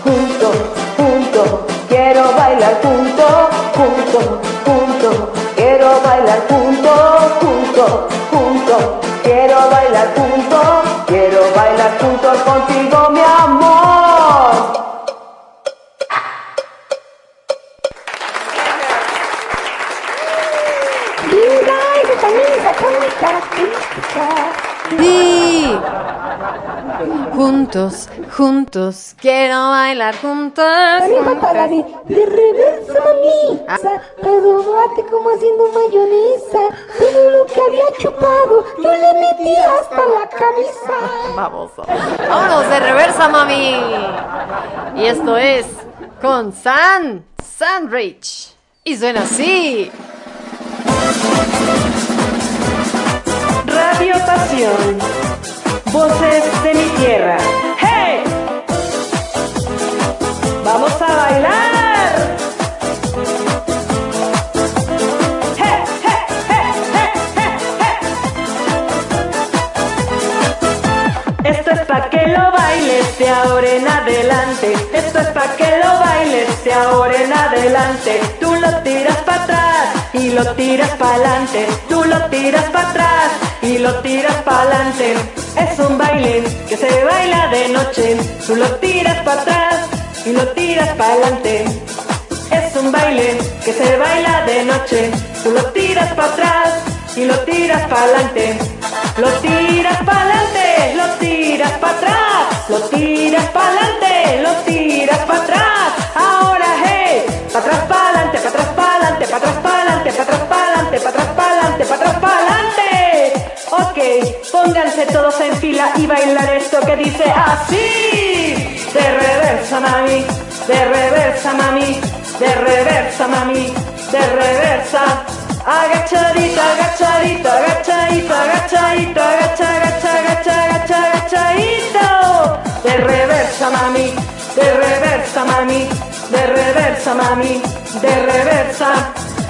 Juntos, juntos, quiero bailar juntos, juntos, juntos, quiero bailar juntos, juntos, juntos, quiero bailar juntos, quiero bailar juntos contigo, mi amor. Juntos, juntos, quiero bailar juntos. La de, de reversa, mami. Pero bate como haciendo mayonesa. Todo lo que había chupado, yo le metí hasta la cabeza. Vamos. Vámonos de reversa, mami. Y esto es con San Sandrich. Y suena así. Pasión. Voces de mi tierra. ¡Hey! ¡Vamos a bailar! ¡Hey, hey, hey, hey, hey, hey! Esto es pa' que lo bailes de ahora en adelante. Esto es pa' que lo bailes de ahora en adelante. Tú lo tiras para atrás y lo tiras para adelante. Tú lo tiras para atrás y lo tiras para adelante. Es un baile que se baila de noche. Tú lo tiras para atrás y lo tiras para adelante. Es un baile que se baila de noche. Tú lo tiras para atrás y lo tiras para adelante. Lo tiras para adelante, lo tiras para atrás. Lo tiras para adelante, lo tiras para atrás. Ahora, hey, para atrás, para adelante, para atrás, para atrás, para adelante, para atrás, para adelante, para atrás, para adelante, para atrás, para adelante. Ok, pónganse todos en fila y bailar esto que dice así. De reversa, mami, de reversa, mami, de reversa, mami, de reversa. Agachadito, agachadito, agachadito, agachadito, agacha, agacha, agacha, agacha, agachadito. De reversa, mami, de reversa, mami, de reversa, mami, de reversa.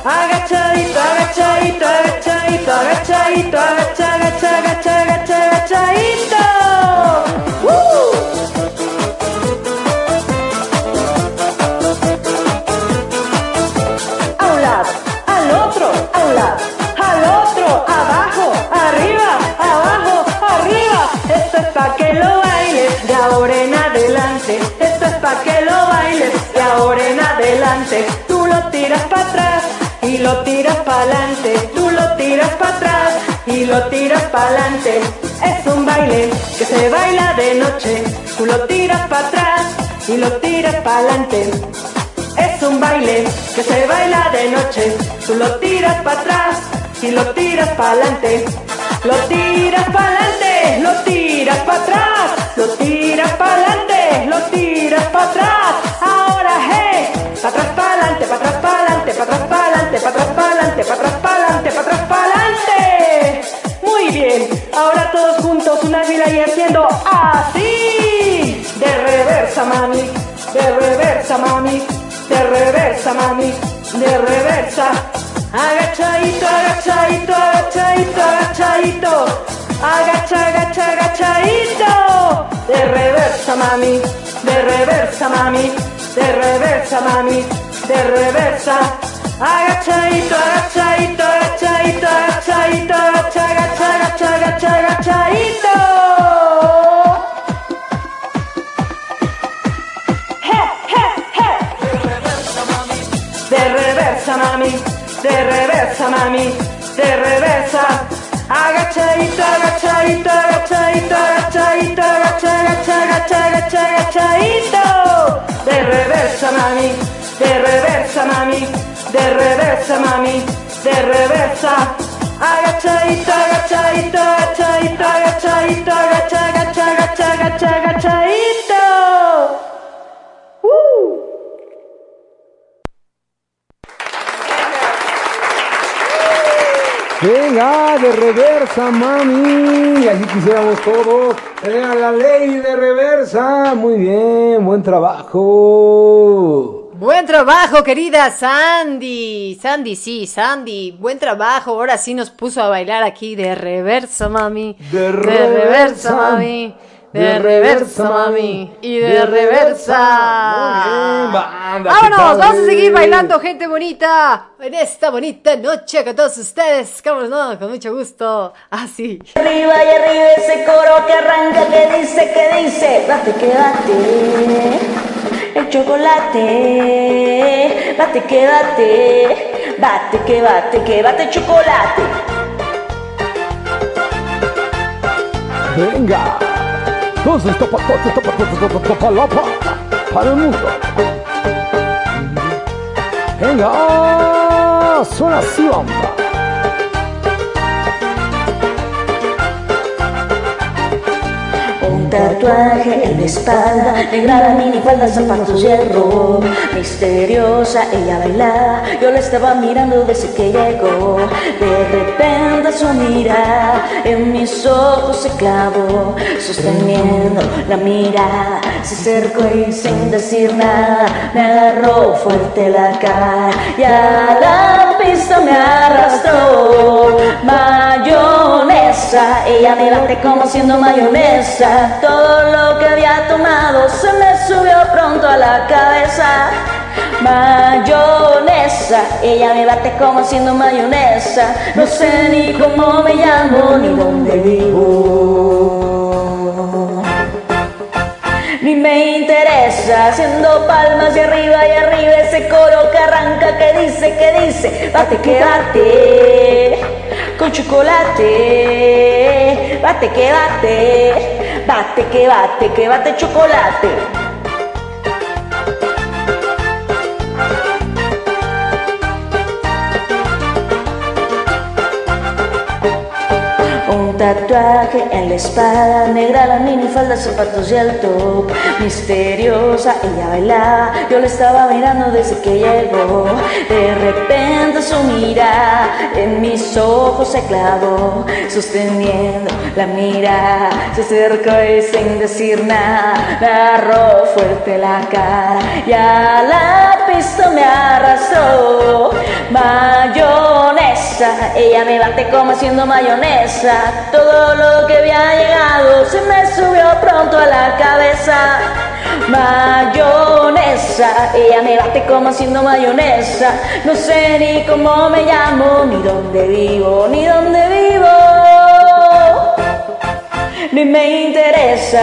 Agachadito, agachadito, agachadito, agachadito, agacha, pa' que lo bailes de ahora en adelante. Tú lo tiras para atrás y lo tiras para adelante. Tú lo tiras para atrás y lo tiras para adelante. Es un baile que se baila de noche. Tú lo tiras para atrás y lo tiras para adelante. Es un baile que se baila de noche. Tú lo tiras para atrás y lo tiras para adelante. Lo tiras para adelante, lo tiras para atrás, lo tiras para adelante, lo tiras para atrás. Ahora, hey, para atrás, para adelante, para atrás, para adelante, para atrás, para adelante, para atrás, para adelante, para atrás, para adelante. Muy bien, ahora todos juntos una fila y haciendo así. De reversa, mami, de reversa, mami, de reversa, mami, de reversa. Agachadito, agachadito, agachadito, agachadito. Agacha, agacha, agachadito. De reversa, mami, de reversa, mami, de reversa, mami, de reversa. Agachadito, agachadito, agachadito, agachadito, agacha, agacha, agacha, agacha, agachadito. Reversa, mami, de reversa, mami, de reversa. Agachadito, agachadito, agachadito, reversa, mami, de reversa, mami, de reversa, mami, de reversa. Agachadito, agachadito, agachadito, agachadito, agacha, Venga, de reversa, mami. Así quisiéramos todos tener a la ley de reversa. Muy bien, buen trabajo. Buen trabajo, querida Sandy. Sandy, sí, Sandy. Buen trabajo. Ahora sí nos puso a bailar aquí de reversa, mami. De reversa, reversa. mami. De, De reversa, mami. Y de, de reversa. reversa. Muy bien, banda, qué Vámonos, vamos a seguir bailando, gente bonita. En esta bonita noche con todos ustedes. Vámonos, no, con mucho gusto. Así. Arriba y arriba ese coro que arranca, que dice, que dice, bate que bate, el chocolate, bate que bate, bate que bate, que bate chocolate. Venga. Para el mundo. Venga. Suena así. Tatuaje en la espalda, negra minifalda, zapatos hierro. Misteriosa, ella bailaba, yo la estaba mirando desde que llegó. De repente su mirada en mis ojos se clavó, sosteniendo la mirada. Se acercó y sin decir nada, me agarró fuerte la cara y a la pista me arrastró. Mayonesa, ella me bate como siendo mayonesa. Todo lo que había tomado se me subió pronto a la cabeza. Mayonesa, ella me bate como siendo mayonesa. No sé ni cómo me llamo ni dónde vivo. Ni me interesa haciendo palmas de arriba y arriba ese coro que arranca que dice, que dice, bate que bate, con chocolate, bate que bate, bate que bate, que bate chocolate. Tatuaje en la espada negra, la minifalda, zapatos y el top. Misteriosa, ella bailaba, yo la estaba mirando desde que llegó. De repente su mirada en mis ojos se clavó, sosteniendo la mirada. Se acercó y sin decir nada, agarró fuerte la cara y a la pista me arrastró. Mayonesa, ella me bate como haciendo mayonesa. Todo lo que había llegado se me subió pronto a la cabeza. Mayonesa, ella me bate como haciendo mayonesa. No sé ni cómo me llamo, ni dónde vivo, ni dónde vivo. Ni me interesa.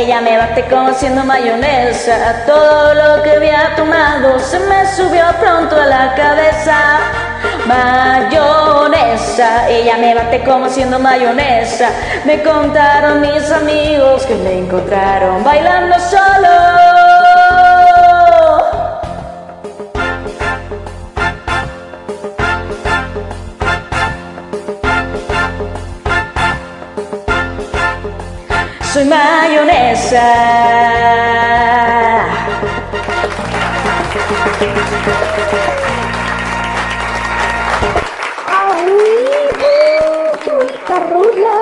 Ella me bate como haciendo mayonesa. Todo lo que había tomado se me subió pronto a la cabeza. Mayonesa, ella me bate como haciendo mayonesa. Me contaron mis amigos que me encontraron bailando solo. Soy mayonesa. ¡Ay, qué bonita rola!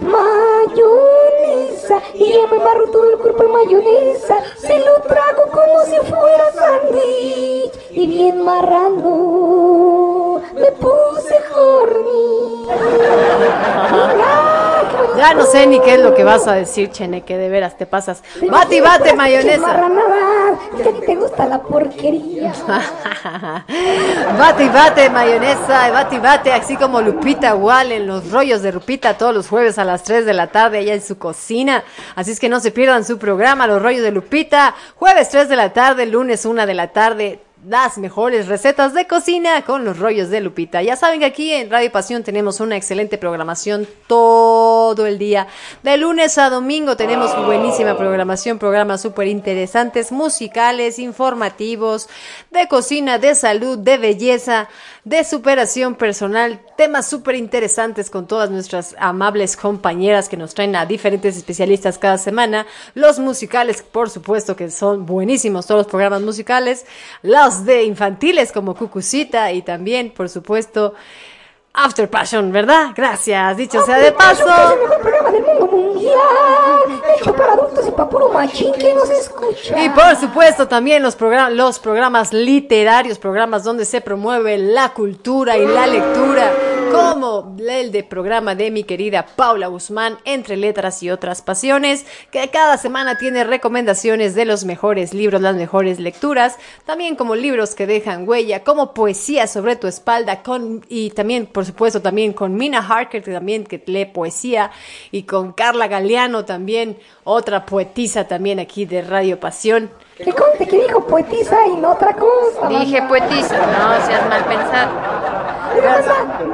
Mayonesa. Y ella me embarró todo el cuerpo en mayonesa. Se lo trago como si fuera sándwich. Y bien marrando, sé ni qué es lo que vas a decir, Cheneque, de veras te pasas. Bate y bate, mayonesa. Es que a ti te gusta la porquería. Bate y bate, mayonesa, bate y bate, así como Lupita igual en los rollos de Lupita todos los jueves a las 3 de la tarde allá en su cocina. Así es que no se pierdan su programa, Los Rollos de Lupita, jueves 3 de la tarde, lunes 1 de la tarde. Las mejores recetas de cocina con los rollos de Lupita. Ya saben que aquí en Radio Pasión tenemos una excelente programación todo el día. De lunes a domingo tenemos buenísima programación, programas súper interesantes, musicales, informativos, de cocina, de salud, de belleza, de superación personal, temas súper interesantes con todas nuestras amables compañeras que nos traen a diferentes especialistas cada semana, los musicales, por supuesto que son buenísimos todos los programas musicales, los de infantiles como Cucucita y también, por supuesto, After Passion, ¿verdad? Gracias, dicho sea de paso. Es el mejor programa del mundo mundial. Hecho para adultos y para puro machín que nos escucha. Y por supuesto también los, progra- los programas literarios, programas donde se promueve la cultura y la lectura, como el de programa de mi querida Paula Guzmán, Entre Letras y otras Pasiones, que cada semana tiene recomendaciones de los mejores libros, las mejores lecturas, también como libros que dejan huella, como poesía sobre tu espalda, con, y también, por supuesto, también con Mina Harker, que también que lee poesía, y con Carla Galeano también, otra poetisa también aquí de Radio Pasión. Que conte que dijo poetisa y no otra cosa. Dije poetisa, no seas mal pensado.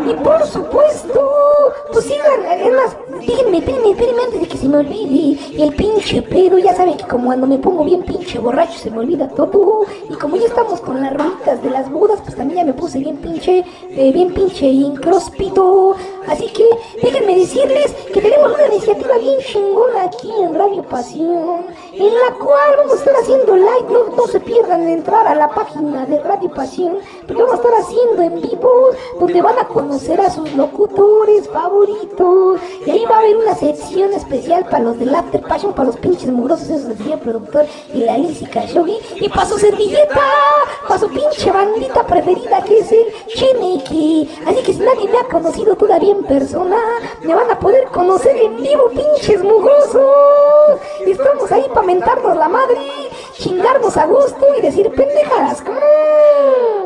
Y por supuesto, pues sigan, es más, díganme, espérenme, espérenme antes de que se me olvide. El pinche pedo, ya saben que como cuando me pongo bien pinche borracho se me olvida todo. Y como ya estamos con las rolitas de las bodas, pues también ya me puse bien pinche, eh, bien pinche incróspito. Así que déjenme decirles que tenemos una iniciativa bien chingona aquí en Radio Pasión, en la cual vamos a estar haciendo live, no, se pierdan de entrar a la página de Radio Pasión, porque vamos a estar haciendo en vivo, donde van a conocer a sus locutores favoritos, y ahí va a haber una sección especial para los del After Passion, para los pinches mugrosos, esos del señor productor y la Lizzy Khashoggi, y para su servilleta, para su pinche bandita preferida que es el Cheneque. Así que si nadie me ha conocido todavía en persona, me van a poder conocer en vivo, pinches mugrosos. Estamos ahí para mentarnos la madre, chingarnos a gusto y decir pendejadas.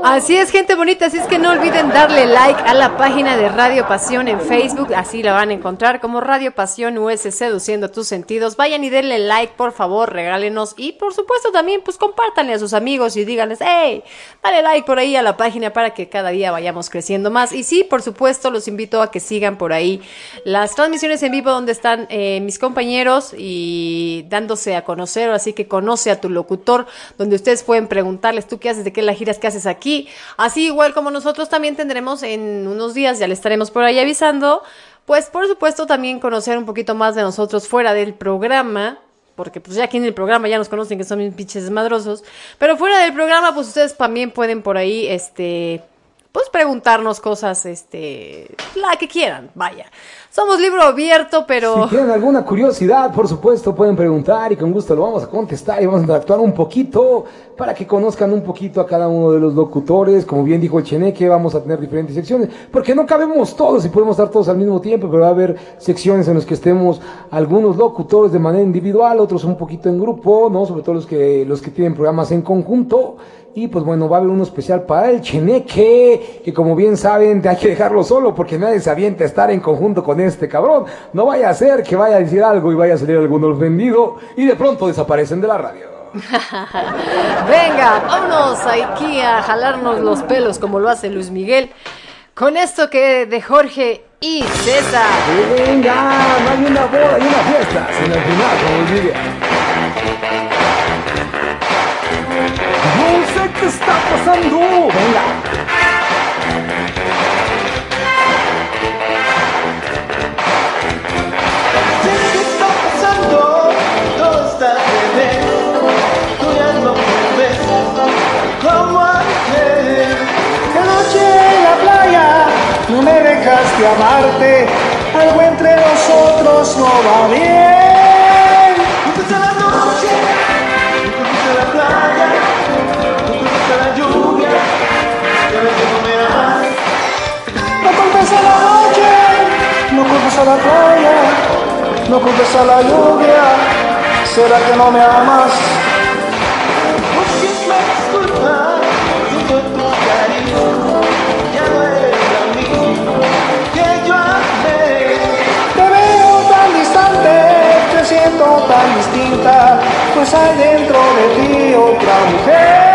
Así es, gente bonita, así es que no olviden darle like a la página de Radio Pasión en Facebook, así la van a encontrar como Radio Pasión US Seduciendo tus sentidos. Vayan y denle like, por favor, regálenos y por supuesto también pues compártanle a sus amigos y díganles, hey, dale like por ahí a la página para que cada día vayamos creciendo más. Y sí, por supuesto, los invito a que sigan por ahí las transmisiones en vivo donde están eh, mis compañeros y dándose a conocer, así que conoce a tu donde ustedes pueden preguntarles, tú qué haces, de qué la giras, qué haces aquí. Así igual como nosotros también tendremos en unos días, ya le estaremos por ahí avisando, pues por supuesto también conocer un poquito más de nosotros fuera del programa. Porque pues ya aquí en el programa ya nos conocen que son mis pinches desmadrosos. Pero fuera del programa, pues ustedes también pueden por ahí, este, pues preguntarnos cosas, este, la que quieran, vaya. Somos libro abierto, pero... Si tienen alguna curiosidad, por supuesto, pueden preguntar y con gusto lo vamos a contestar y vamos a interactuar un poquito para que conozcan un poquito a cada uno de los locutores. Como bien dijo el Cheneque, vamos a tener diferentes secciones, porque no cabemos todos y podemos estar todos al mismo tiempo, pero va a haber secciones en las que estemos algunos locutores de manera individual, otros un poquito en grupo, ¿no? Sobre todo los que, los que tienen programas en conjunto. Y pues bueno, va a haber uno especial para el Cheneque, que como bien saben, hay que dejarlo solo porque nadie se avienta a estar en conjunto con este cabrón. No vaya a ser que vaya a decir algo y vaya a salir alguno ofendido y de pronto desaparecen de la radio. Venga, vámonos aquí a jalarnos los pelos como lo hace Luis Miguel. Con esto que de Jorge y César. Venga, no hay una boda y una fiesta sin el final, como Luis Miguel. No sé qué está pasando. Venga. No me dejaste amarte. Algo entre nosotros no va bien. No te la noche, no te la playa, no te la lluvia. Y ahora que no me amas. No culpes a la noche, no culpes a la playa, no culpes a la lluvia. ¿Será que no me amas? Siento tan distinta, pues hay dentro de ti otra mujer.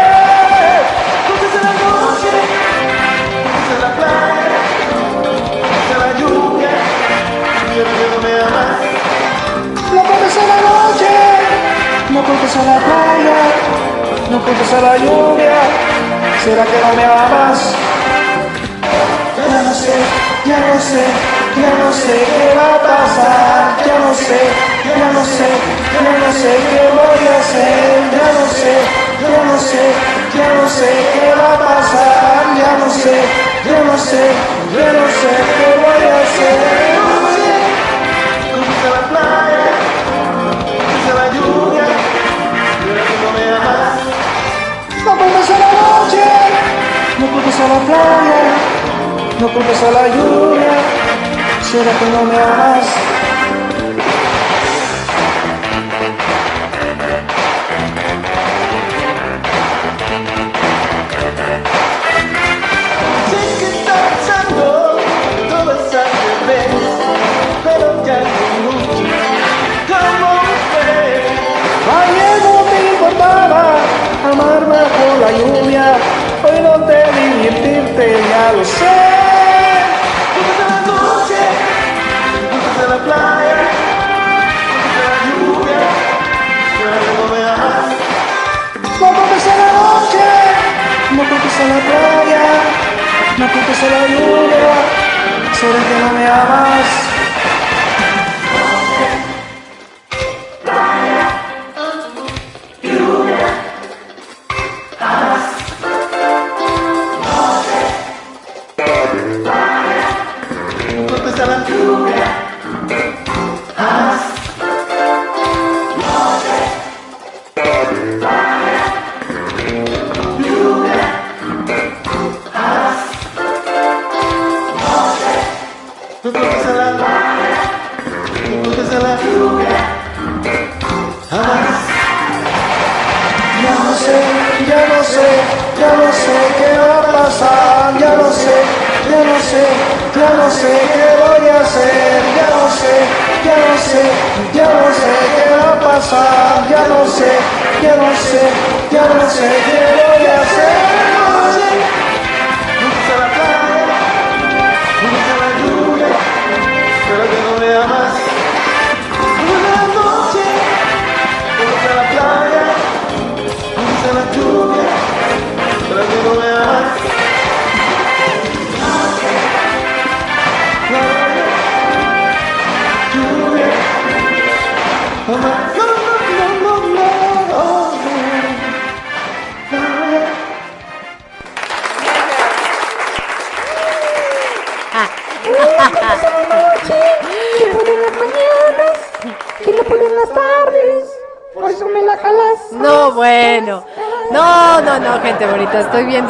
No me amas. No culpes a la noche, no culpes a la playa, no culpes a la lluvia. ¿Será que no me amas? Ya no sé, ya no sé, ya no sé qué va a pasar. Ya no sé, ya no sé, ya no sé qué voy a hacer. Ya no sé, ya no sé, ya no sé qué va a pasar. Ya no sé, ya no sé, ya no sé qué voy a hacer. No culpes a la noche, no culpes a la playa, no culpes a la lluvia, será que no me amas. La lluvia, hoy no te divertirte, ya lo sé. No me culpes a la noche, no culpes a la playa, no culpes a la lluvia. ¿Será que no me amas?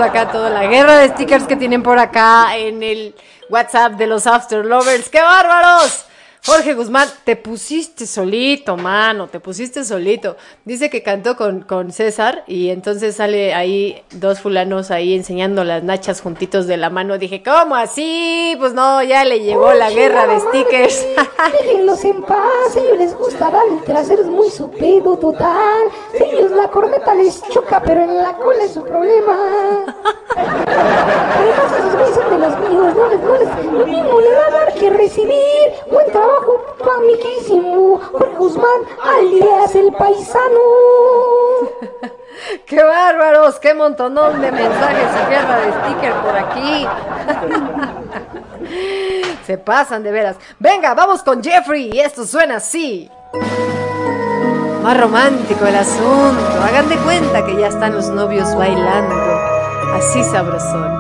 Acá toda la guerra de stickers que tienen por acá en el WhatsApp de los After Lovers. ¡Qué bárbaros! Jorge Guzmán, te pusiste solito, mano, te pusiste solito. Dice que cantó con, con César y entonces sale ahí dos fulanos ahí enseñando las nachas juntitos de la mano. Dije, ¿cómo así? Pues no, ya le llegó la guerra de stickers. Déjenlos en paz, ellos les gusta dar el trasero, es muy su pedo total. La corneta les choca, pero en la cola es su problema. Además, esos güeyes de los míos, no les, no les, lo mismo le va a dar que recibir. Buen trabajo, pamiquísimo. Jorge Guzmán, alias el paisano. ¡Qué bárbaros! ¡Qué montonón de mensajes y guerra de sticker por aquí! Se pasan de veras. Venga, vamos con Jeffrey y esto suena así. Más romántico el asunto. Hagan de cuenta que ya están los novios bailando. Así sabrosón.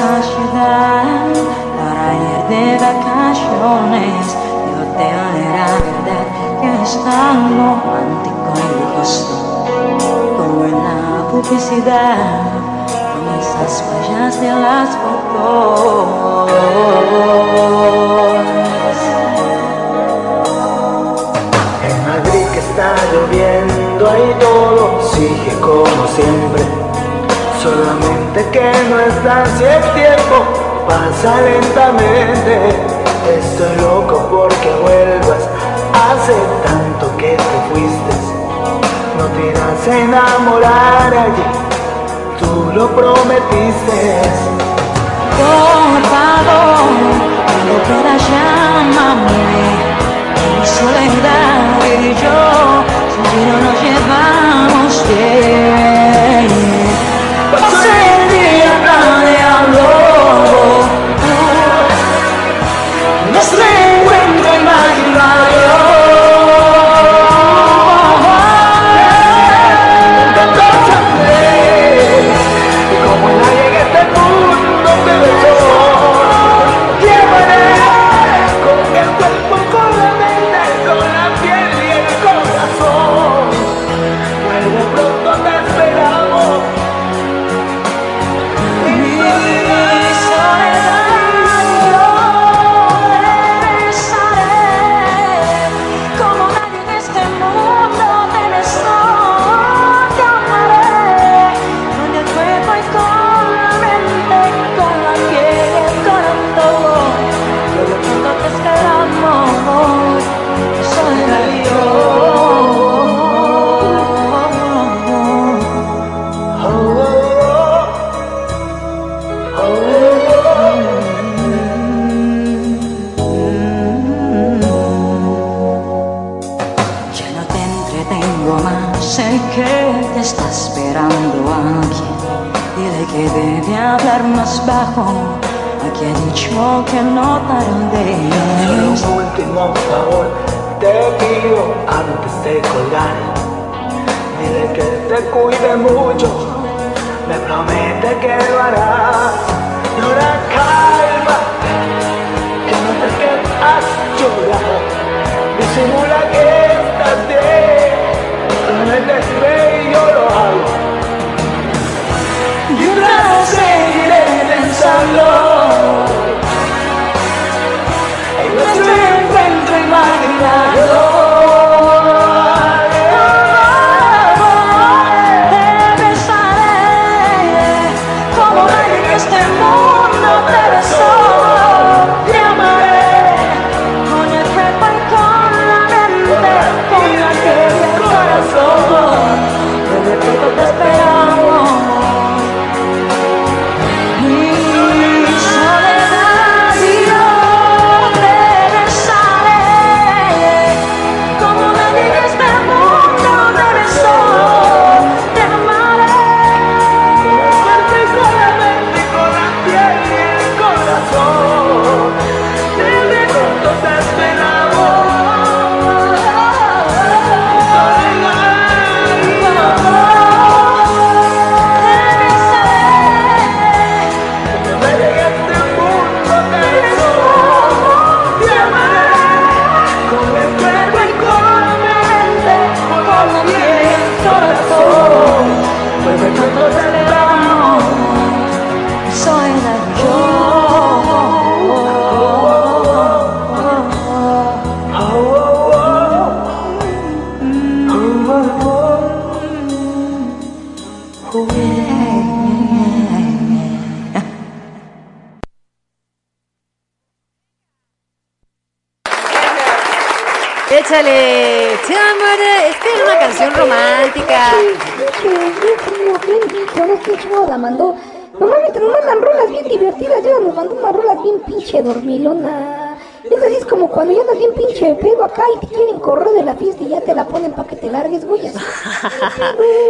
Esa ciudad para ir de vacaciones. El hotel era verdad que es tan romántico y lujoso como en la publicidad con esas fallas de las fotos. En Madrid que está lloviendo y todo sigue como siempre. Solamente que no está si el tiempo pasa lentamente. Estoy loco porque vuelvas. Hace tanto que te fuiste. No te irás a enamorar allí. Tú lo prometiste. Por favor, cuando puedas llámame. Mi soledad y yo, ti no nos llevamos bien. Pasé el día planeando Último favor te pido antes de colgar. Dile que te cuide mucho, me promete que lo hará. Y ahora calma, que no te quedas llorar. Disimula que estás bien, prométeme y yo lo hago. Y rato seguiré pensando Nada. Qué la mandó? Normalmente nos mandan rolas bien divertidas, ya nos mandó una rola bien pinche dormilona. Es así, es como cuando ya andas bien pinche pedo acá y te quieren correr de la fiesta y ya te la ponen para que te largues, güey.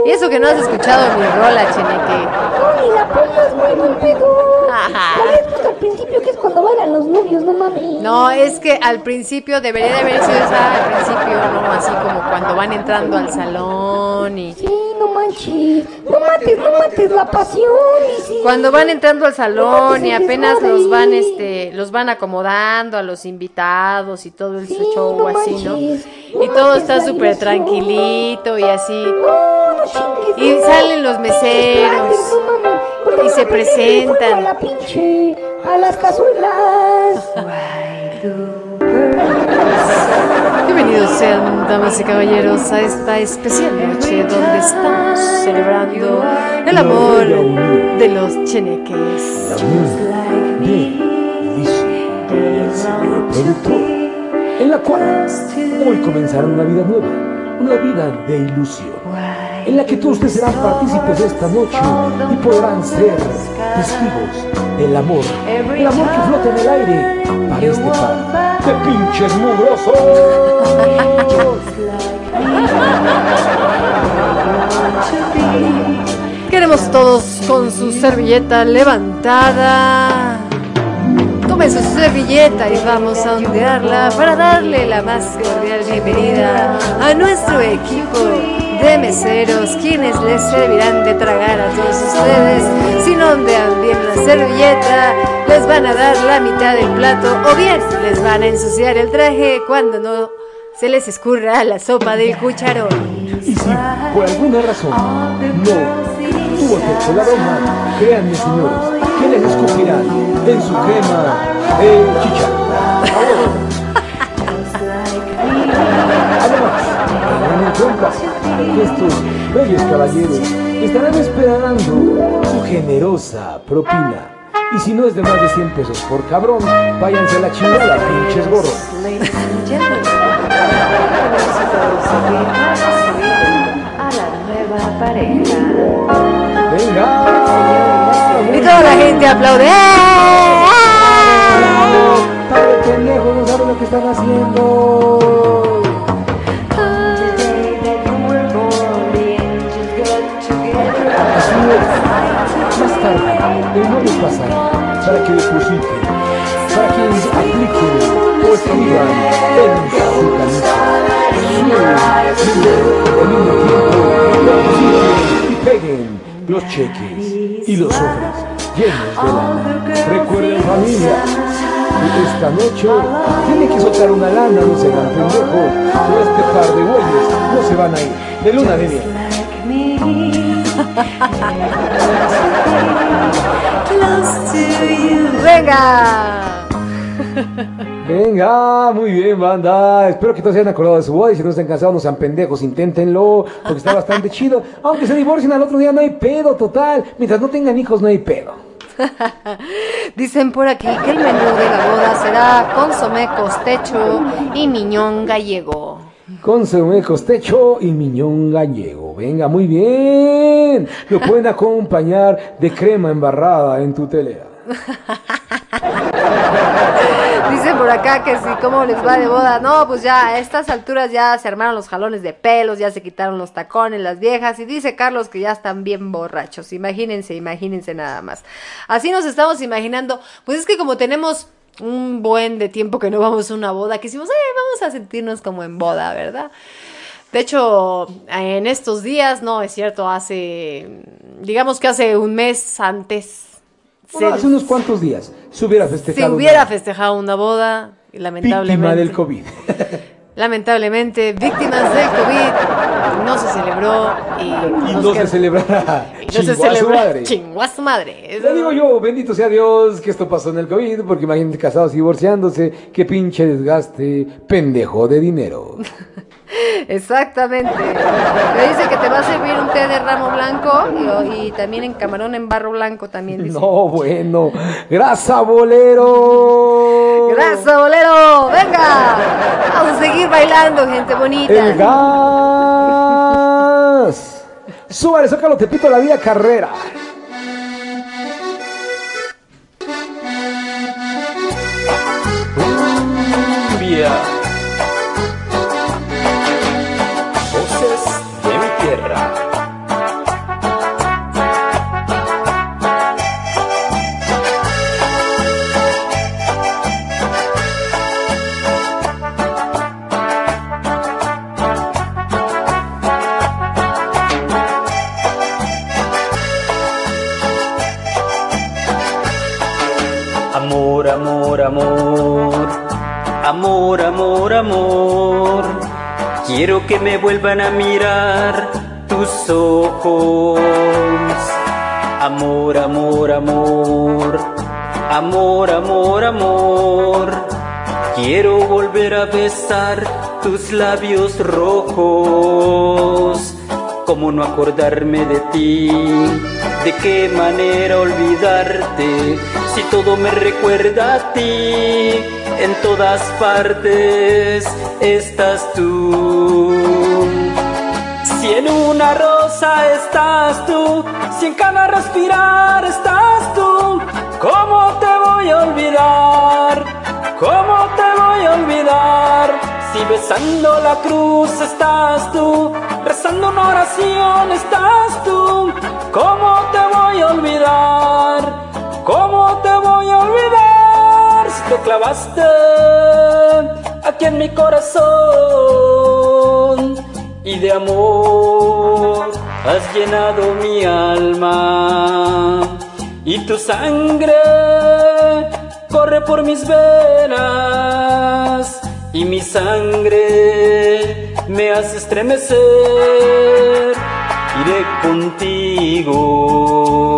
y eso que no has escuchado mi rola, Cheneque. No, ni la pongas, güey, buen pedo. La al principio, que es cuando bailan los novios, no mames. No, es que al principio debería de haber sido esa al principio, ¿no? Así como cuando van entrando al salón y... Sí, no manches. No mates, no mates la pasión. sí. Cuando van entrando al salón y apenas los van, este, los van acomodando a los invitados y todo el show no así, ¿no? Y todo está súper tranquilito y así. Chingues, Y salen los meseros. Mames. Y se presentan. fuego A la pinche, a las cazuelas. Bienvenidos sean, damas y caballeros, a esta especial noche donde estamos celebrando el amor de los cheneques. en la cual hoy comenzará una vida nueva, una vida de ilusión, en la que todos ustedes serán partícipes de esta noche y podrán ser testigos del amor, el amor que flota en el aire para este par de pinches mugrosos. Queremos todos con su servilleta levantada. Tome su servilleta y vamos a ondearla para darle la más cordial bienvenida a nuestro equipo de meseros, quienes les servirán de tragar a todos ustedes. Si no ondean bien la servilleta, les van a dar la mitad del plato o bien les van a ensuciar el traje cuando no se les escurra la sopa del cucharón. Y si por alguna razón no tuvo efecto la broma, créanme señores, que les escupirán en su crema de chicha. Que estos bellos caballeros estarán esperando su generosa propina. Y si no es de más de 100 pesos por cabrón, váyanse a la chingada, pinches gorros. ¡Venga! Y toda la gente aplaude. ¡Eh! Padre pendejo, no sabe lo que están haciendo. Más tarde, el móvil pasará para que depositen, para que apliquen o escriban en su camisa su número, el mismo tiempo, y peguen los cheques y los sobres llenos de lana. Recuerden familia, que esta noche tienen que soltar una lana, no se hagan pendejos, o este par de güeyes no se van a ir de luna de miel. ¡Venga! Venga, muy bien, banda. Espero que todos se hayan acordado de su voz. Y si no están cansados, no sean pendejos, inténtenlo. Porque está bastante chido. Aunque se divorcien al otro día, no hay pedo, total. Mientras no tengan hijos, no hay pedo. Dicen por aquí que el menú de la boda será consomé costecho y miñón gallego. Consomé costecho y miñón gallego. Venga, muy bien. Lo pueden acompañar de crema embarrada en tu telera. Dicen por acá que sí, ¿cómo les va de boda? No, pues ya a estas alturas ya se armaron los jalones de pelos, ya se quitaron los tacones, las viejas, y dice Carlos que ya están bien borrachos. Imagínense, imagínense nada más. Así nos estamos imaginando, pues es que como tenemos un buen de tiempo que no vamos a una boda, que decimos, eh, vamos a sentirnos como en boda, ¿verdad? De hecho, en estos días, no, es cierto, hace, digamos que hace un mes antes, Bueno, se- hace unos cuantos días se hubiera festejado. si hubiera una festejado una boda, y víctima lamentablemente, del COVID. lamentablemente, víctimas del COVID, no se celebró y, no se celebrará. no se celebró. madre. Chingó a su madre. Eso- Le digo yo, bendito sea Dios que esto pasó en el COVID, porque imagínate casados y divorciándose, qué pinche desgaste, pendejo de dinero. Exactamente. Me dice que te va a servir un té de ramo blanco y, y también en camarón en barro blanco también dice. No, bueno. Grasa bolero. Gracias, bolero. Venga. Vamos a seguir bailando, gente bonita. El gas. Súbale, zócalo, te pito la vida carrera. Amor, amor. Amor. Quiero que me vuelvan a mirar tus ojos. Amor, amor, amor. Amor, amor, amor. Quiero volver a besar tus labios rojos. ¿Cómo no acordarme de ti? ¿De qué manera olvidarte? Si todo me recuerda a ti, en todas partes estás tú. Si en una rosa estás tú, si en cada respirar estás tú, ¿cómo te voy a olvidar? ¿Cómo te voy a olvidar? Si besando la cruz estás tú, rezando una oración estás tú, ¿cómo te voy a olvidar? ¿Cómo te voy a olvidar si te clavaste aquí en mi corazón y de amor has llenado mi alma y tu sangre corre por mis venas y mi sangre me hace estremecer. Iré contigo.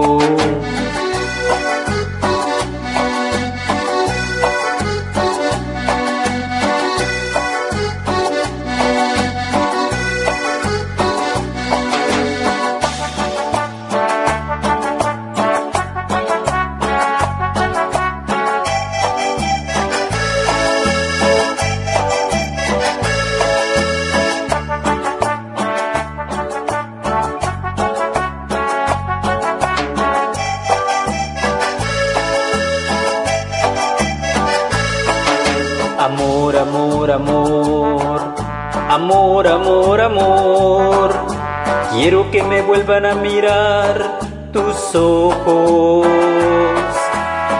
Me vuelvan a mirar tus ojos.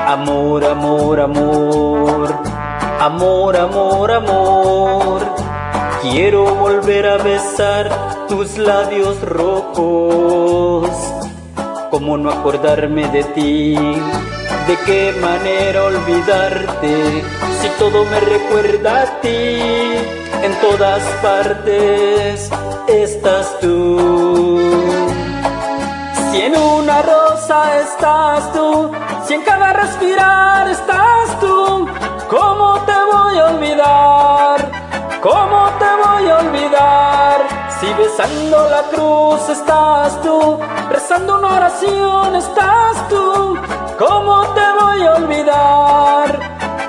Amor, amor, amor. Amor, amor, amor. Quiero volver a besar tus labios rojos. ¿Cómo no acordarme de ti? ¿De qué manera olvidarte? Si todo me recuerda a ti, en todas partes estás tú. Rosa estás tú, si en cada respirar estás tú, ¿cómo te voy a olvidar? ¿Cómo te voy a olvidar? Si besando la cruz estás tú, rezando una oración estás tú, ¿cómo te voy a olvidar?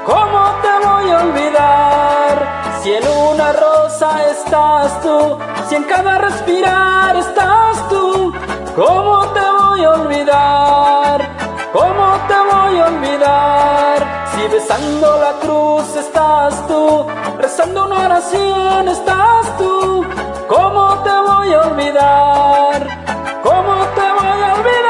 ¿Cómo te voy a olvidar? Si en una rosa estás tú, si en cada respirar estás tú, ¿cómo te a olvidar? ¿Cómo te voy a olvidar? Si besando la cruz estás tú, rezando una oración estás tú, ¿cómo te voy a olvidar? ¿Cómo te voy a olvidar?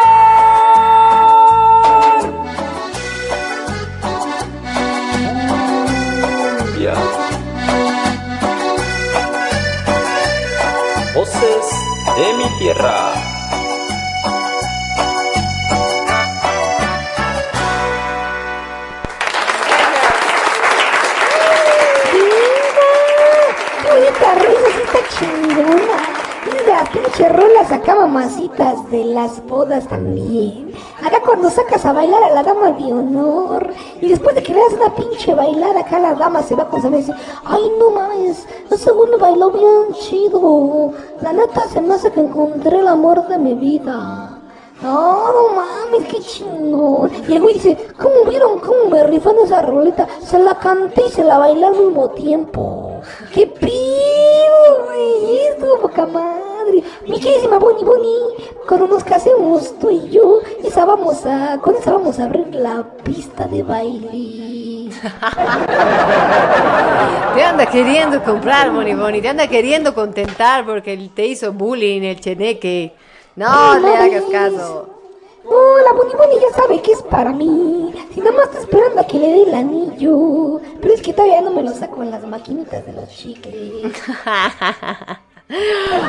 Voces de mi tierra. Pinche rola saca mamacitas de las bodas también. Acá cuando sacas a bailar a la dama de honor. Y después de que le das una pinche bailada acá la dama se va con y dice, ay no mames, güey lo bailó bien chido. La neta se me hace que encontré el amor de mi vida. No, no mames, qué chingón. Y el güey dice, ¿cómo vieron cómo me rifan esa roleta? Se la canté y se la bailé al mismo tiempo. ¡Qué pido, güey! Estuvo poca madre. Mi queridísima Bonnie Bonnie, cuando nos casemos tú y yo, esa vamos a, con esa vamos a abrir la pista de baile. Te anda queriendo comprar, Moni Boni, te anda queriendo contentar porque te hizo bullying el cheneque. No le hagas caso. No, la Bonnie Bonnie ya sabe que es para mí. Si nada más está esperando a que le dé el anillo. Pero es que todavía no me lo saco en las maquinitas de los chicles.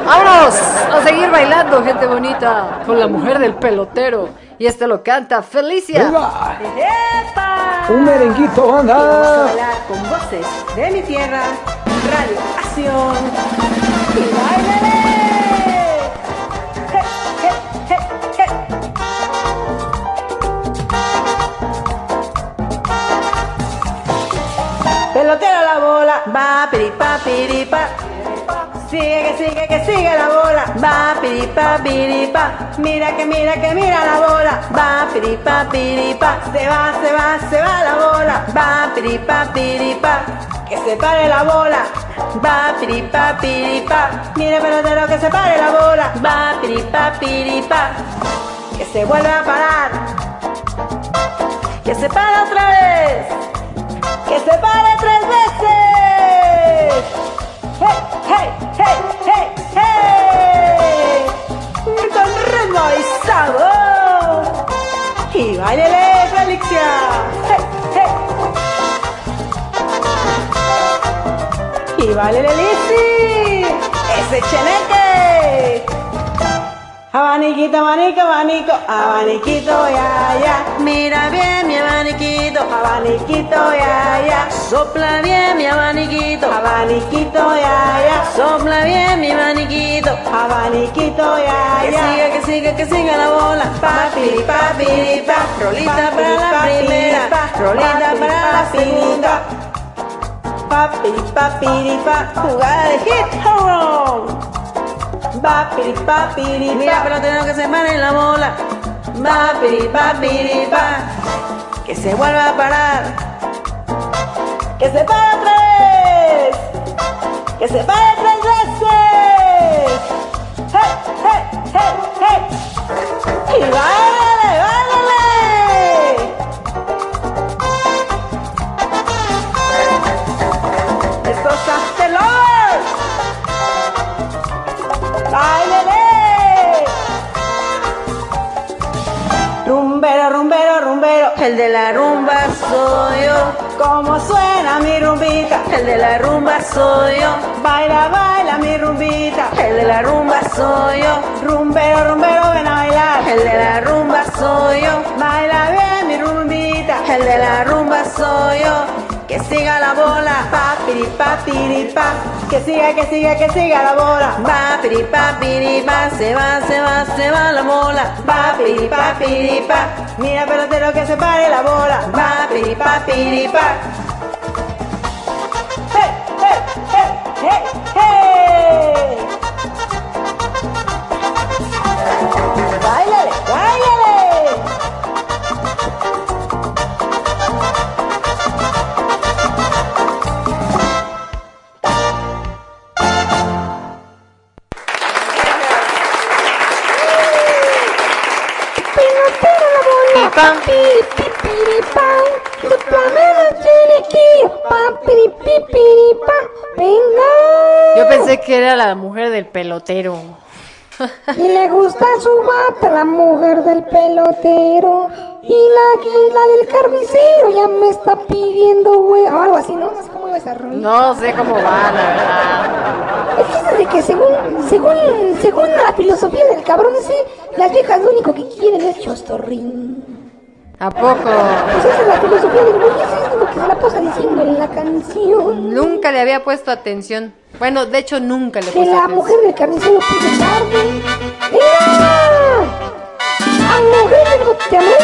Vámonos a seguir bailando, gente bonita, con la mujer del pelotero. Y este lo canta Felicia. ¡Viva! ¡Epa! Un merenguito, Vamos a bailar con voces de mi tierra, Radio Acción. ¡Y. Pelotero la bola, va piripa piripa. Sigue que sigue que sigue la bola, va piripa piripa. Mira que mira que mira la bola, va piripa piripa. Se va, se va, se va la bola, va piripa piripa. Que se pare la bola, va piripa piripa. Mira pelotero que se pare la bola, va piripa piripa. Que se vuelva a parar, que se pare otra vez que se pare tres veces. ¡Hey, hey, hey, hey, hey! Con ritmo y sabor. Y bailele, Felicia. ¡Hey, hey! Y bailele, Lizzy. Ese cheneque. Abaniquito, abanico, abanico, abaniquito, ya, ya. Mira bien mi abaniquito, abaniquito, ya, ya. Sopla bien mi abaniquito, abaniquito, ya, ya. Sopla bien mi abaniquito, abaniquito, ya, ya. Que siga, que siga, que siga la bola. Papi, papi, pa. Rolita para la primera, rolita para la segunda. Papi, papi, pa. Jugada de hit home. Mira, pero tengo que se pare la bola. Va. Que se vuelva a parar. Que se pare otra vez. Que se pare tres veces. Hey, hey, hey, hey. Y báilale, El de la rumba soy yo. ¿Cómo suena mi rumbita? El de la rumba soy yo. Baila, baila mi rumbita. El de la rumba soy yo. Rumbero, rumbero, ven a bailar. El de la rumba soy yo. Baila bien mi rumbita. El de la rumba soy yo. Que siga la bola, pa piri pa. Que siga, que siga, que siga la bola. Pa piri pa. Se va, se va, se va la bola. Pa piri pa. Mira pelotero que se pare la bola. Pa piri pa pipiripán. Venga. Yo pensé que era la mujer del pelotero. Y le gusta su bata, la mujer del pelotero. Y la, y la del carnicero ya me está pidiendo, güey. O algo así, ¿no? No sé cómo iba esa rola. No sé cómo va, la verdad. Fíjate de que según, según, según la filosofía del cabrón ese, las viejas lo único que quieren es chostorrín. ¿A poco? Pues esa es la filosofía del lo que se la pasa diciendo en la canción. Nunca le había puesto atención. Bueno, de hecho, nunca le Que puse la atención. mujer del carnicero pide tarde. ¡Mira! ¡A mujer del boteamón!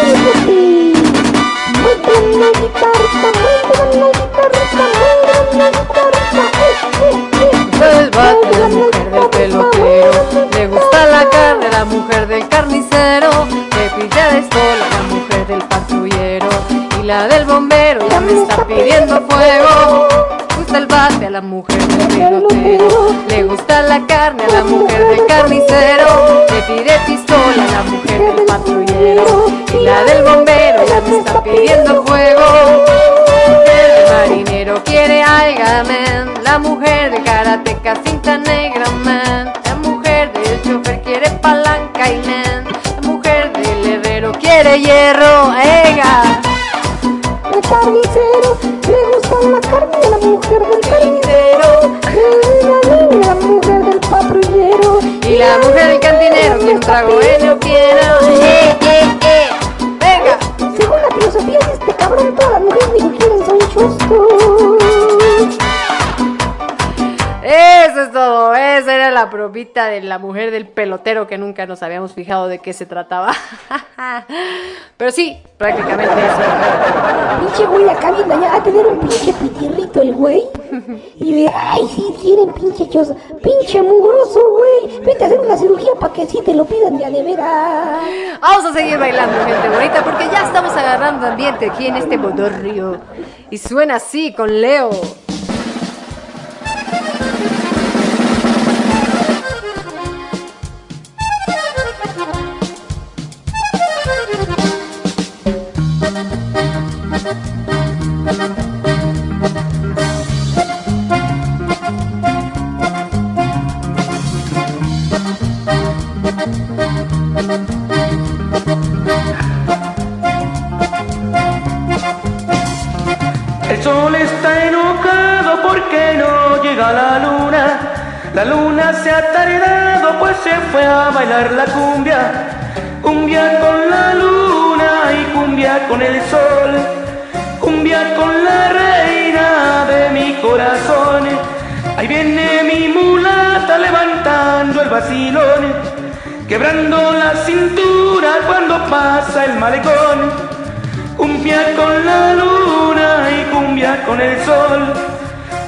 Muéstrame la guitarra, muéstrame la guitarra, muéstrame la guitarra. ¡Eh, eh, eh! El vato, la mujer del pelotero. La mujer del carnicero. Le pide a estola, la mujer del patrullero. Y la del bombero ya me está pidiendo fuego. Gusta el bate a la mujer del pelotero. Le gusta la carne a la mujer del carnicero. Le pide pistola a la mujer del patrullero. Y la del bombero ya me está pidiendo fuego. El marinero quiere alga, man. La mujer de karateca cinta negra, man. Quiere hierro, ega. El carnicero le gusta la carne de la mujer del carnicero. Y la mujer del patrullero. Y la mujer del cantinero quiere un trago, eh, no quiero. Eh, eh, eh. Venga. Según la filosofía de este cabrón, todas las mujeres que quieren son chustos. La probita de la mujer del pelotero que nunca nos habíamos fijado de qué se trataba. Pero sí, prácticamente eso. Pinche güey acá viendo allá a tener un pinche pitirrito el güey. Y de, ay, sí, tienen pinche chosa. Pinche mugroso, güey. Vete a hacer una cirugía para que sí te lo pidan de a de veras. Vamos a seguir bailando, gente bonita, porque ya estamos agarrando ambiente aquí en este bodorrio. Y suena así con Leo. El sol está enojado porque no llega la luna. La luna se ha tardado pues se fue a bailar la cumbia. Cumbia con la luna y cumbia con el sol. Cumbia con la reina de mi corazón. Ahí viene mi mulata levantando el vacilón. Quebrando la cintura cuando pasa el malecón. Cumbia con la luna y cumbia con el sol.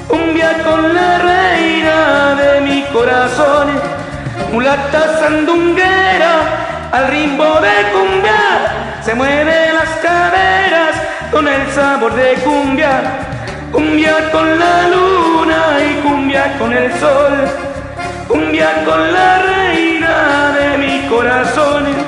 Cumbia con la reina de mi corazón. Mulata sandunguera al ritmo de cumbia. Se mueve las caderas con el sabor de cumbia. Cumbia con la luna y cumbia con el sol. Cumbia con la reina de mi corazón.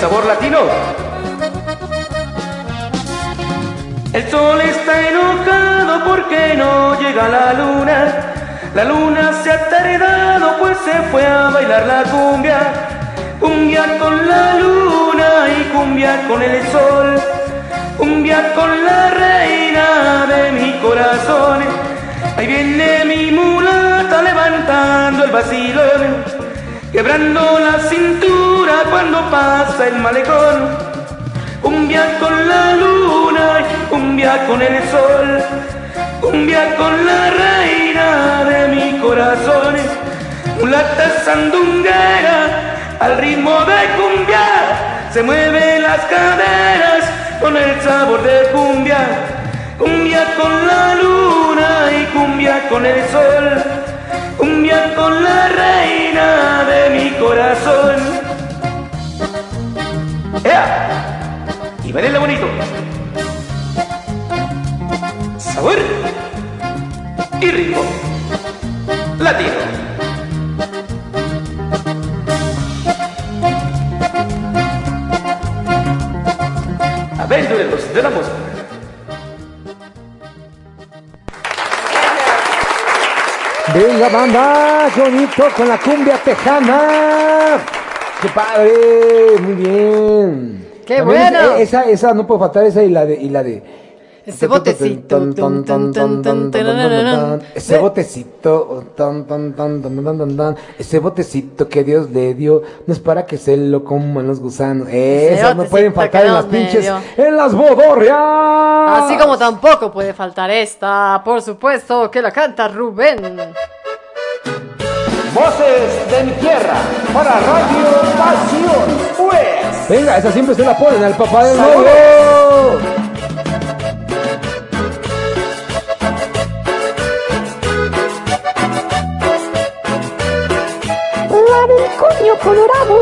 Sabor latino. El sol está enojado porque no llega la luna. La luna se ha tardado pues se fue a bailar la cumbia. Cumbia con la luna y cumbia con el sol. Cumbia con la reina de mi corazón. Ahí viene mi mulata levantando el vacilón, quebrando la cintura cuando pasa el malecón. Cumbia con la luna, cumbia con el sol, cumbia con la reina de mi corazón. Mulata sandunguera, al ritmo de cumbia, se mueven las caderas con el sabor de cumbia. Cumbia con la luna y cumbia con el sol, cumbia con la reina de mi corazón. ¡Ea! Y baila bonito. Sabor y ritmo latino. Aventureros de la música. Venga, banda, bonito con la cumbia tejana. Qué padre, muy bien. ¡Qué También bueno! esa- Esa, esa no puede faltar, esa y la de, y la de. Ese botecito. Ese botecito, tan, tan, tan, tan, tan, tan, tan, ese botecito que Dios le dio, no es para que se lo coman los gusanos. Esas no pueden faltar en las pinches, dio. en las bodorrias. Así como tampoco puede faltar esta, por supuesto, que la canta Rubén. Voces de mi tierra para Radio Pasión, pues. Venga, esa siempre se la ponen al papá del Saludos. Coño colorado.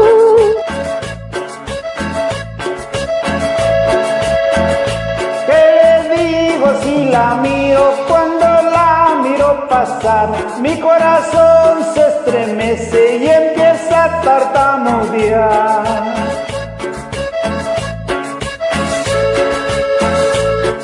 ¿Qué le digo si la miro cuando la miro pasar? Mi corazón se estremece y empieza a tartamudear.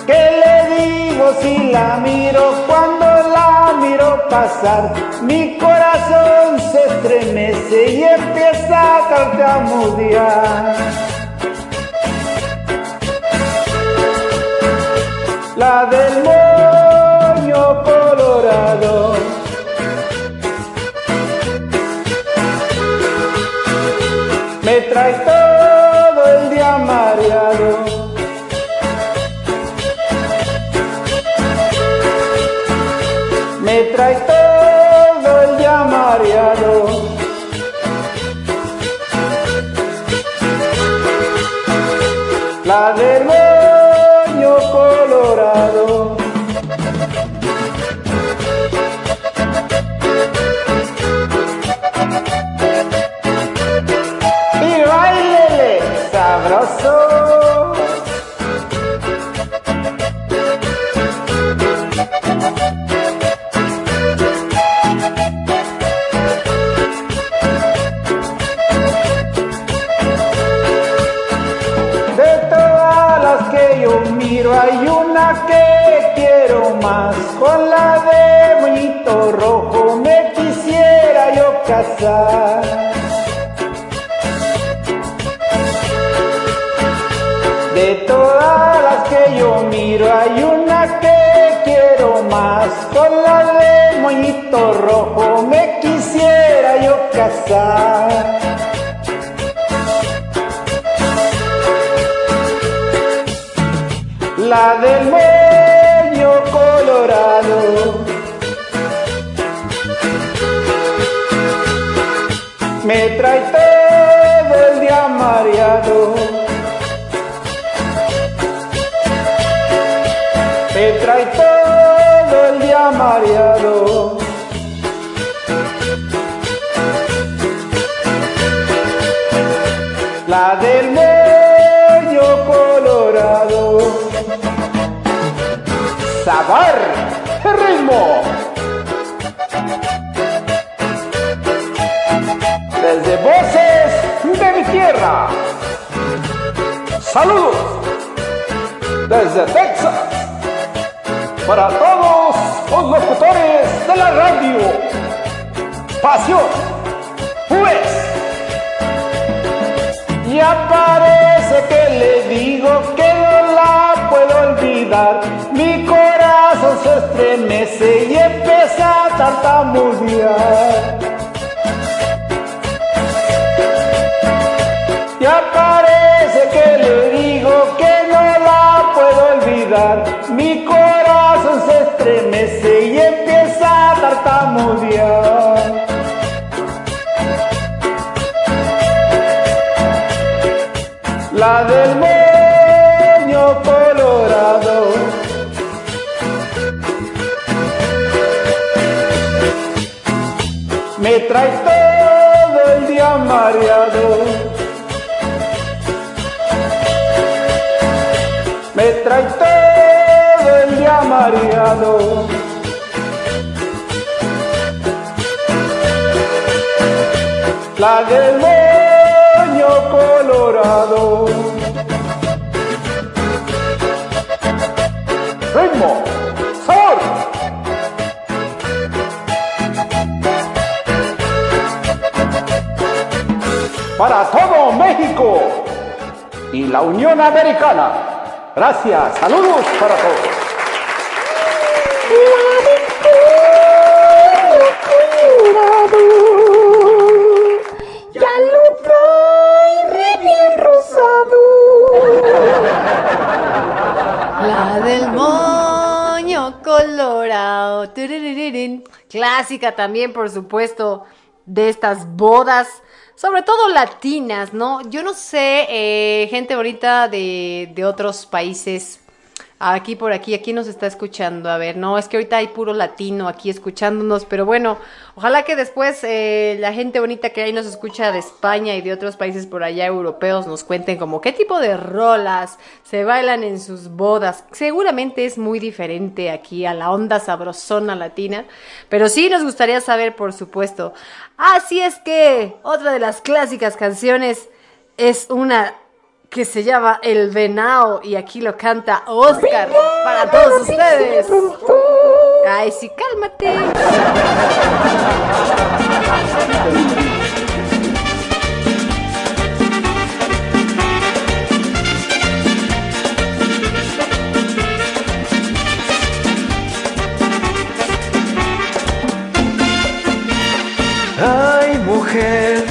¿Qué le digo si la miro cuando la miro pasar? Mi corazón se estremece y empieza a tartamudear. La del moño colorado. Me trae desde Voces de mi Tierra. Saludos desde Texas para todos los locutores de la radio. Pasión, pues. Ya parece que le digo que no la puedo olvidar. Mi corazón se estremece y empieza a tartamudear. Mi corazón se estremece y empieza a tartamudear. La del moño colorado. Me trae La del moño colorado. Ritmo, sabor. Para todo México y la Unión Americana. Gracias, saludos para todos. También, por supuesto, de estas bodas, sobre todo latinas, ¿no? Yo no sé, eh, gente bonita de, de otros países. Aquí por aquí, aquí nos está escuchando. A ver, no, es que ahorita hay puro latino aquí escuchándonos, pero bueno, ojalá que después eh, la gente bonita que ahí nos escucha de España y de otros países por allá europeos nos cuenten como qué tipo de rolas se bailan en sus bodas. Seguramente es muy diferente aquí a la onda sabrosona latina, pero sí nos gustaría saber, por supuesto. Así es que otra de las clásicas canciones es una que se llama El Venao y aquí lo canta Oscar para todos ustedes. Ay, cálmate. Ay, mujer,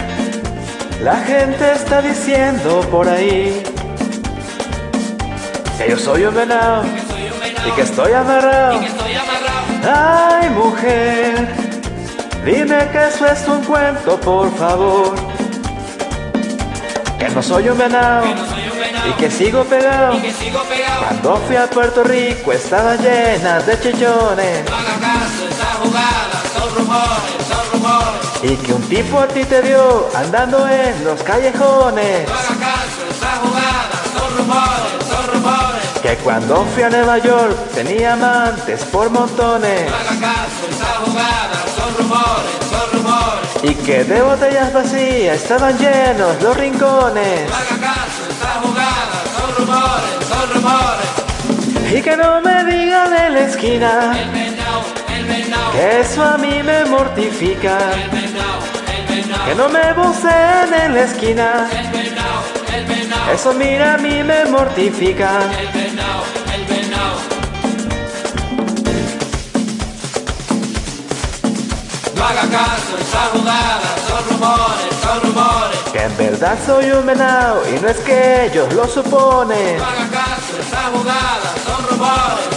la gente está diciendo por ahí que yo soy un venado y que estoy amarrado. Ay, mujer, dime que eso es un cuento, por favor. Que no soy un venado y que sigo pegado. Cuando fui a Puerto Rico estaba llena de chichones. Y que un tipo a ti te vio andando en los callejones. Que cuando fui a Nueva York tenía amantes por montones. Y que de botellas vacías estaban llenos los rincones. Y que no me digan de la esquina. Eso a mí me mortifica. Que no me voceen en la esquina. Eso mira a mí me mortifica. No haga caso, esa jugada, son rumores, son rumores. Que en verdad soy un venado y no es que ellos lo suponen. No haga caso, esa jugada, son rumores, son rumores.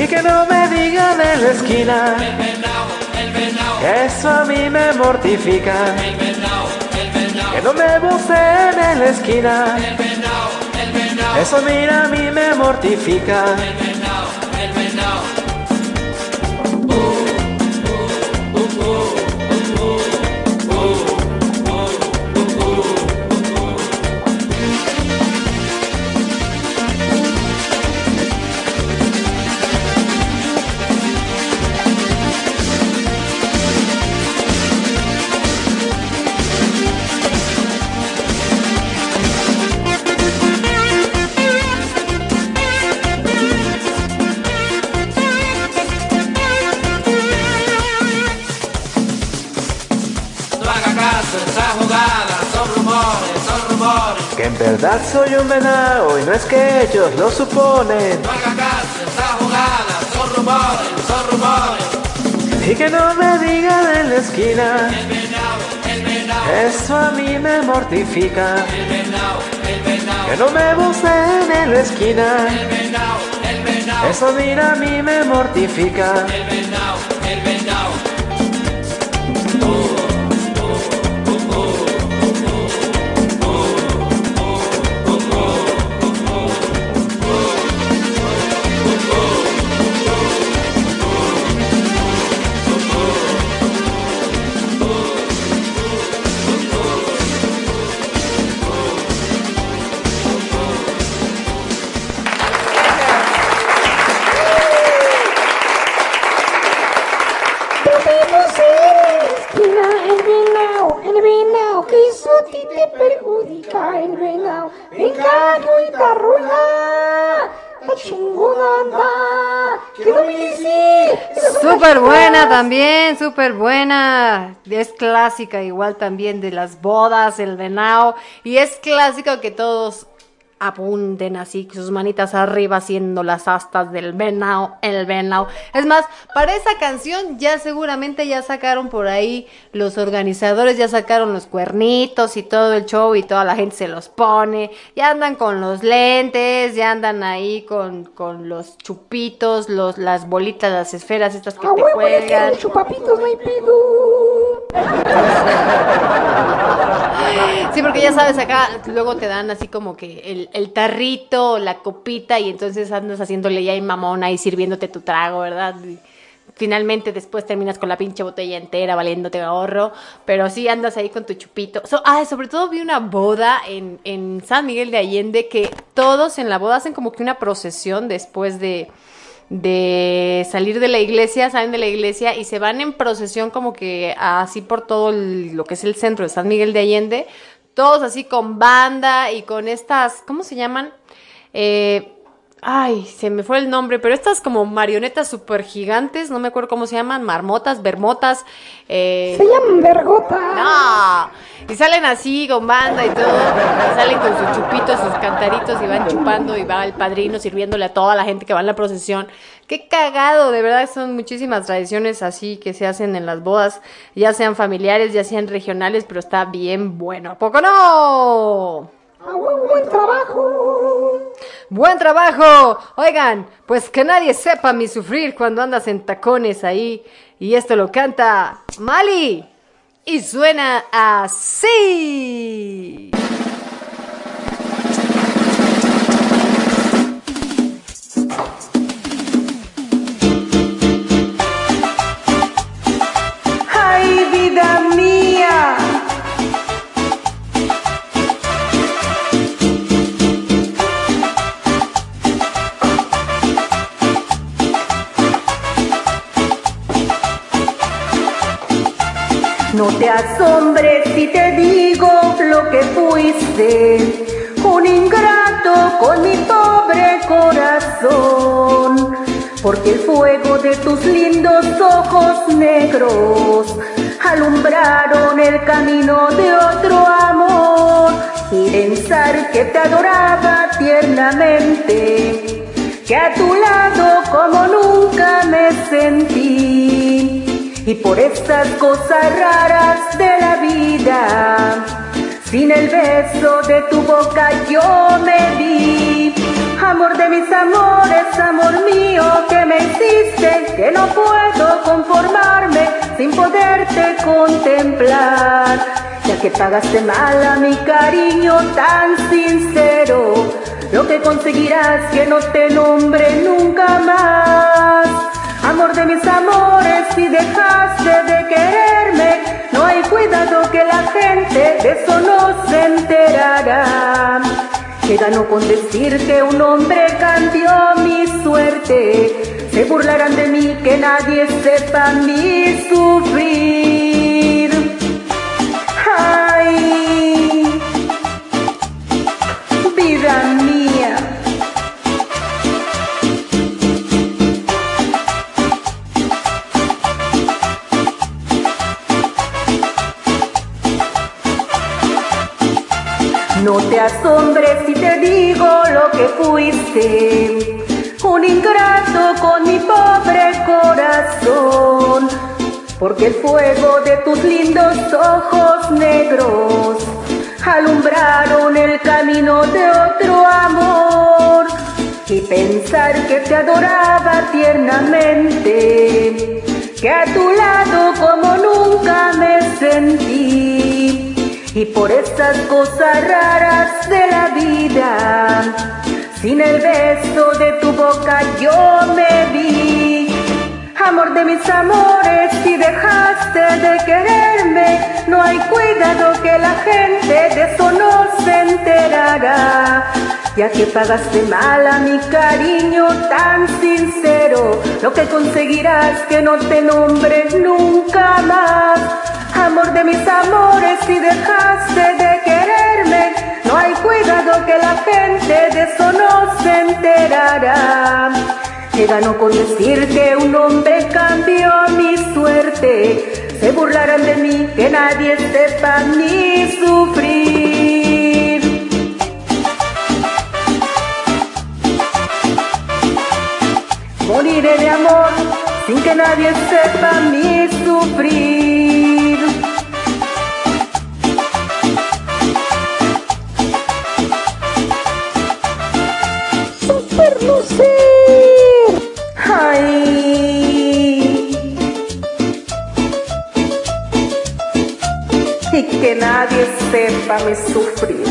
Y que no me digan en la esquina. El venado, el venado, que Eso a mí me mortifica. el venado, el venado, Que no me voceen en la esquina. el venado, el venado, Eso mira a mí me mortifica. el venado, el que en verdad soy un venado y no es que ellos lo suponen. son rumores, son rumores. Y que no me digan en la esquina. El venado, el venado. Eso a mí me mortifica. El venado, el venado. Que no me busquen en la esquina. El venado, el venado. Eso mira a mí me mortifica. El venado, el venado. Súper buena también, súper buena. Es clásica igual también de las bodas, el venado. Y es clásico que todos apunten así, sus manitas arriba haciendo las astas del venao, el venao. Es más, para esa canción ya seguramente ya sacaron por ahí los organizadores, ya sacaron los cuernitos y todo el show y toda la gente se los pone, ya andan con los lentes, ya andan ahí con, con los chupitos, los, las bolitas, las esferas estas que te cuelgan. chupapitos, no hay pedo. Sí, porque ya sabes, acá luego te dan así como que el, el tarrito, la copita, y entonces andas haciéndole ya y mamona y sirviéndote tu trago, ¿verdad? Finalmente después terminas con la pinche botella entera valiéndote ahorro, pero sí andas ahí con tu chupito. So- ah, sobre todo vi una boda en, en San Miguel de Allende que todos en la boda hacen como que una procesión después de de salir de la iglesia, salen de la iglesia y se van en procesión como que así por todo el- lo que es el centro de San Miguel de Allende, todos así con banda y con estas, ¿cómo se llaman? Eh, ay, se me fue el nombre, pero estas como marionetas super gigantes, no me acuerdo cómo se llaman, marmotas, bermotas. eh, Se llaman vergota. no. Y salen así con banda y todo. y salen con sus chupitos, sus cantaritos y van chupando y va el padrino sirviéndole a toda la gente que va en la procesión. Qué cagado, de verdad son muchísimas tradiciones así que se hacen en las bodas, ya sean familiares, ya sean regionales, pero está bien bueno. ¿A poco no? Buen trabajo. Buen trabajo. Oigan, pues que nadie sepa mi sufrir cuando andas en tacones ahí. Y esto lo canta Mali. Y suena así. ¡Ay, vida mía! No te asombres si te digo lo que fuiste, un ingrato con mi pobre corazón, porque el fuego de tus lindos ojos negros alumbraron el camino de otro amor. Y pensar que te adoraba tiernamente, que a tu lado como nunca me sentí. Y por estas cosas raras de la vida, sin el beso de tu boca yo me vi. Amor de mis amores, amor mío, que me hiciste, que no puedo conformarme sin poderte contemplar. Ya que pagaste mal a mi cariño tan sincero, lo que conseguirás que no te nombre nunca más. Amor de mis amores, si dejaste de quererme, no hay cuidado que la gente de eso no se enterará. Que ganó con decir que un hombre cambió mi suerte. Se burlarán de mí que nadie sepa mi sufrir. No te asombres si te digo lo que fuiste, un ingrato con mi pobre corazón, porque el fuego de tus lindos ojos negros alumbraron el camino de otro amor. Y pensar que te adoraba tiernamente, que a tu lado como nunca me sentí y por estas cosas raras de la vida, sin el beso de tu boca yo me vi. Amor de mis amores, si dejaste de quererme, no hay cuidado que la gente de eso no se enterará. Ya que pagaste mal a mi cariño tan sincero, lo que conseguirás que no te nombre nunca más. Amor de mis amores, si dejaste de quererme, no hay cuidado que la gente de eso no se enterará. Que ganó con decir que un hombre cambió mi suerte. Se burlarán de mí, que nadie sepa ni sufrir. Moriré de amor sin que nadie sepa mi sufrir. Que nadie sepa mi sufrir.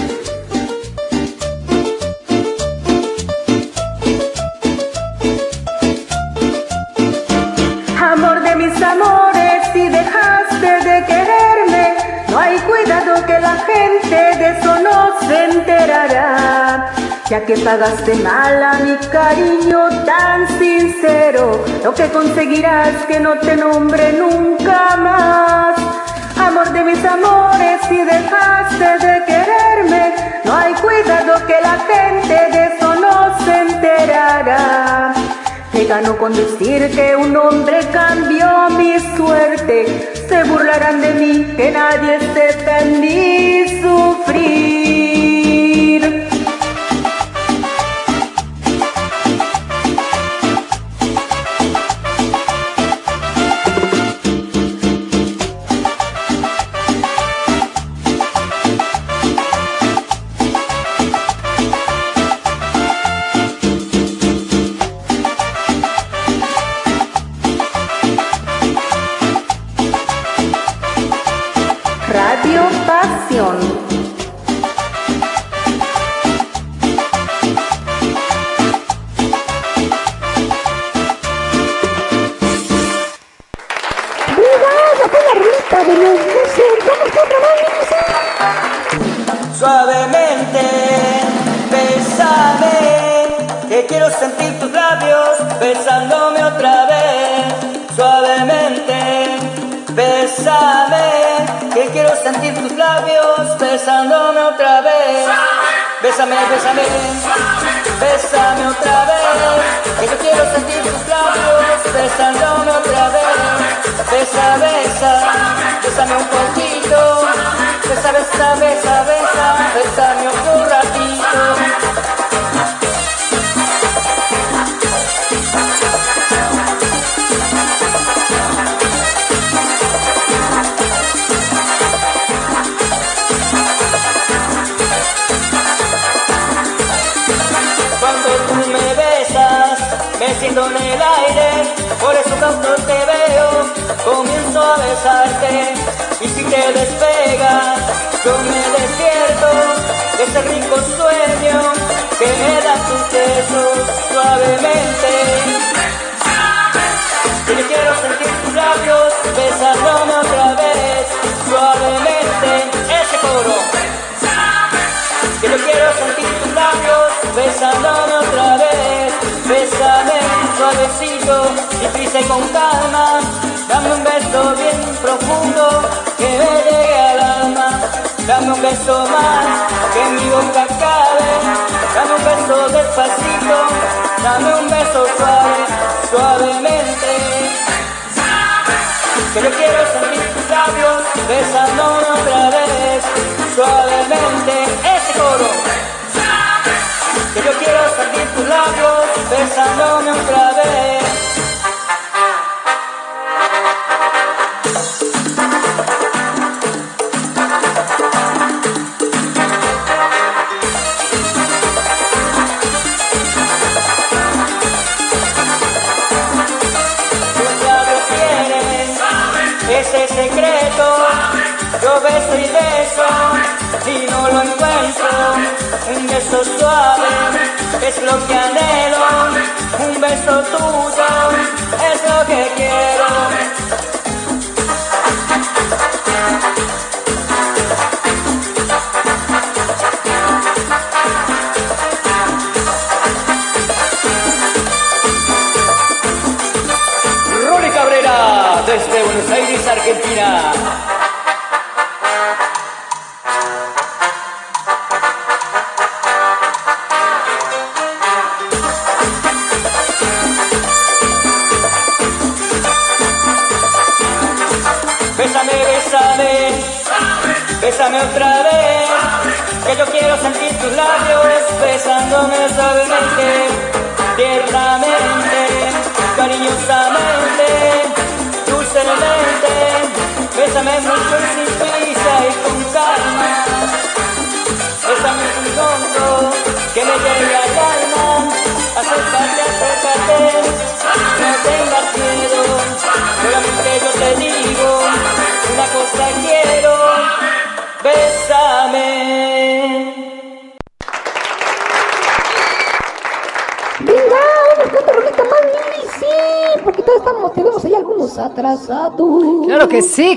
Amor de mis amores, si dejaste de quererme, no hay cuidado que la gente de eso no se enterará. Ya que pagaste mal a mi cariño tan sincero, lo que conseguirás que no te nombre nunca más. Amor de mis amores, si dejaste de quererme, no hay cuidado que la gente de eso no se enterará. Me ganó con decir que un hombre cambió mi suerte. Se burlarán de mí, que nadie sepa ni sufrir.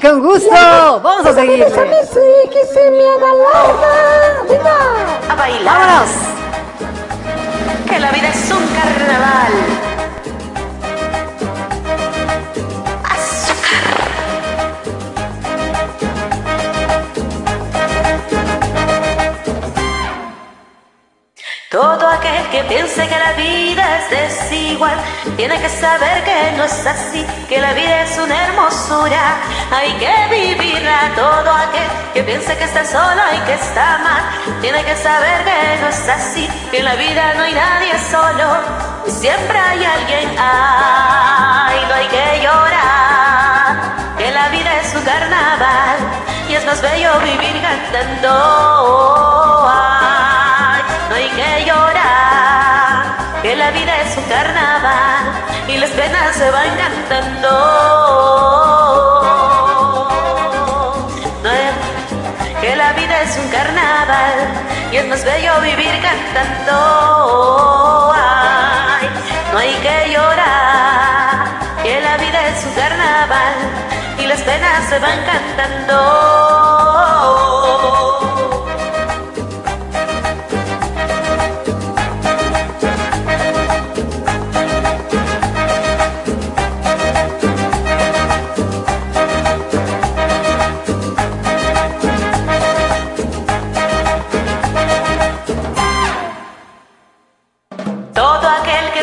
Con gusto. Vamos a seguir. Bésame, sí, que se me haga larga. Venga. A bailar. Vámonos. Que la vida es un carnaval. Todo aquel que piense que la vida es desigual tiene que saber que no es así, que la vida es una hermosura, hay que vivirla. Todo aquel que piense que está solo y que está mal tiene que saber que no es así, que en la vida no hay nadie solo, siempre hay alguien. Ay, no hay que llorar, que la vida es un carnaval y es más bello vivir cantando. No hay que llorar, que la vida es un carnaval y las penas se van cantando. Es bello vivir cantando. No hay que llorar, que la vida es un carnaval y las penas se van cantando.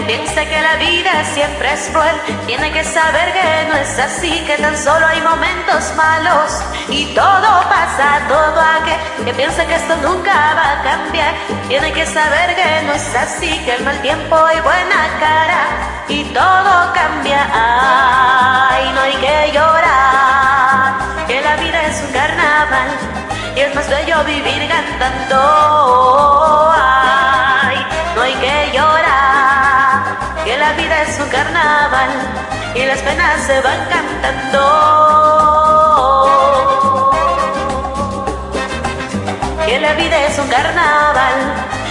Aquel que la vida siempre es cruel. Tiene que saber que no es así, que tan solo hay momentos malos. Y todo pasa. Todo aquel que piense que esto nunca va a cambiar. Tiene que saber que no es así, que el mal tiempo y buena cara. Y todo cambia. Ay, no hay que llorar, que la vida es un carnaval. Y es más bello vivir cantando. Ay, vida es un carnaval y las penas se van cantando. Que la vida es un carnaval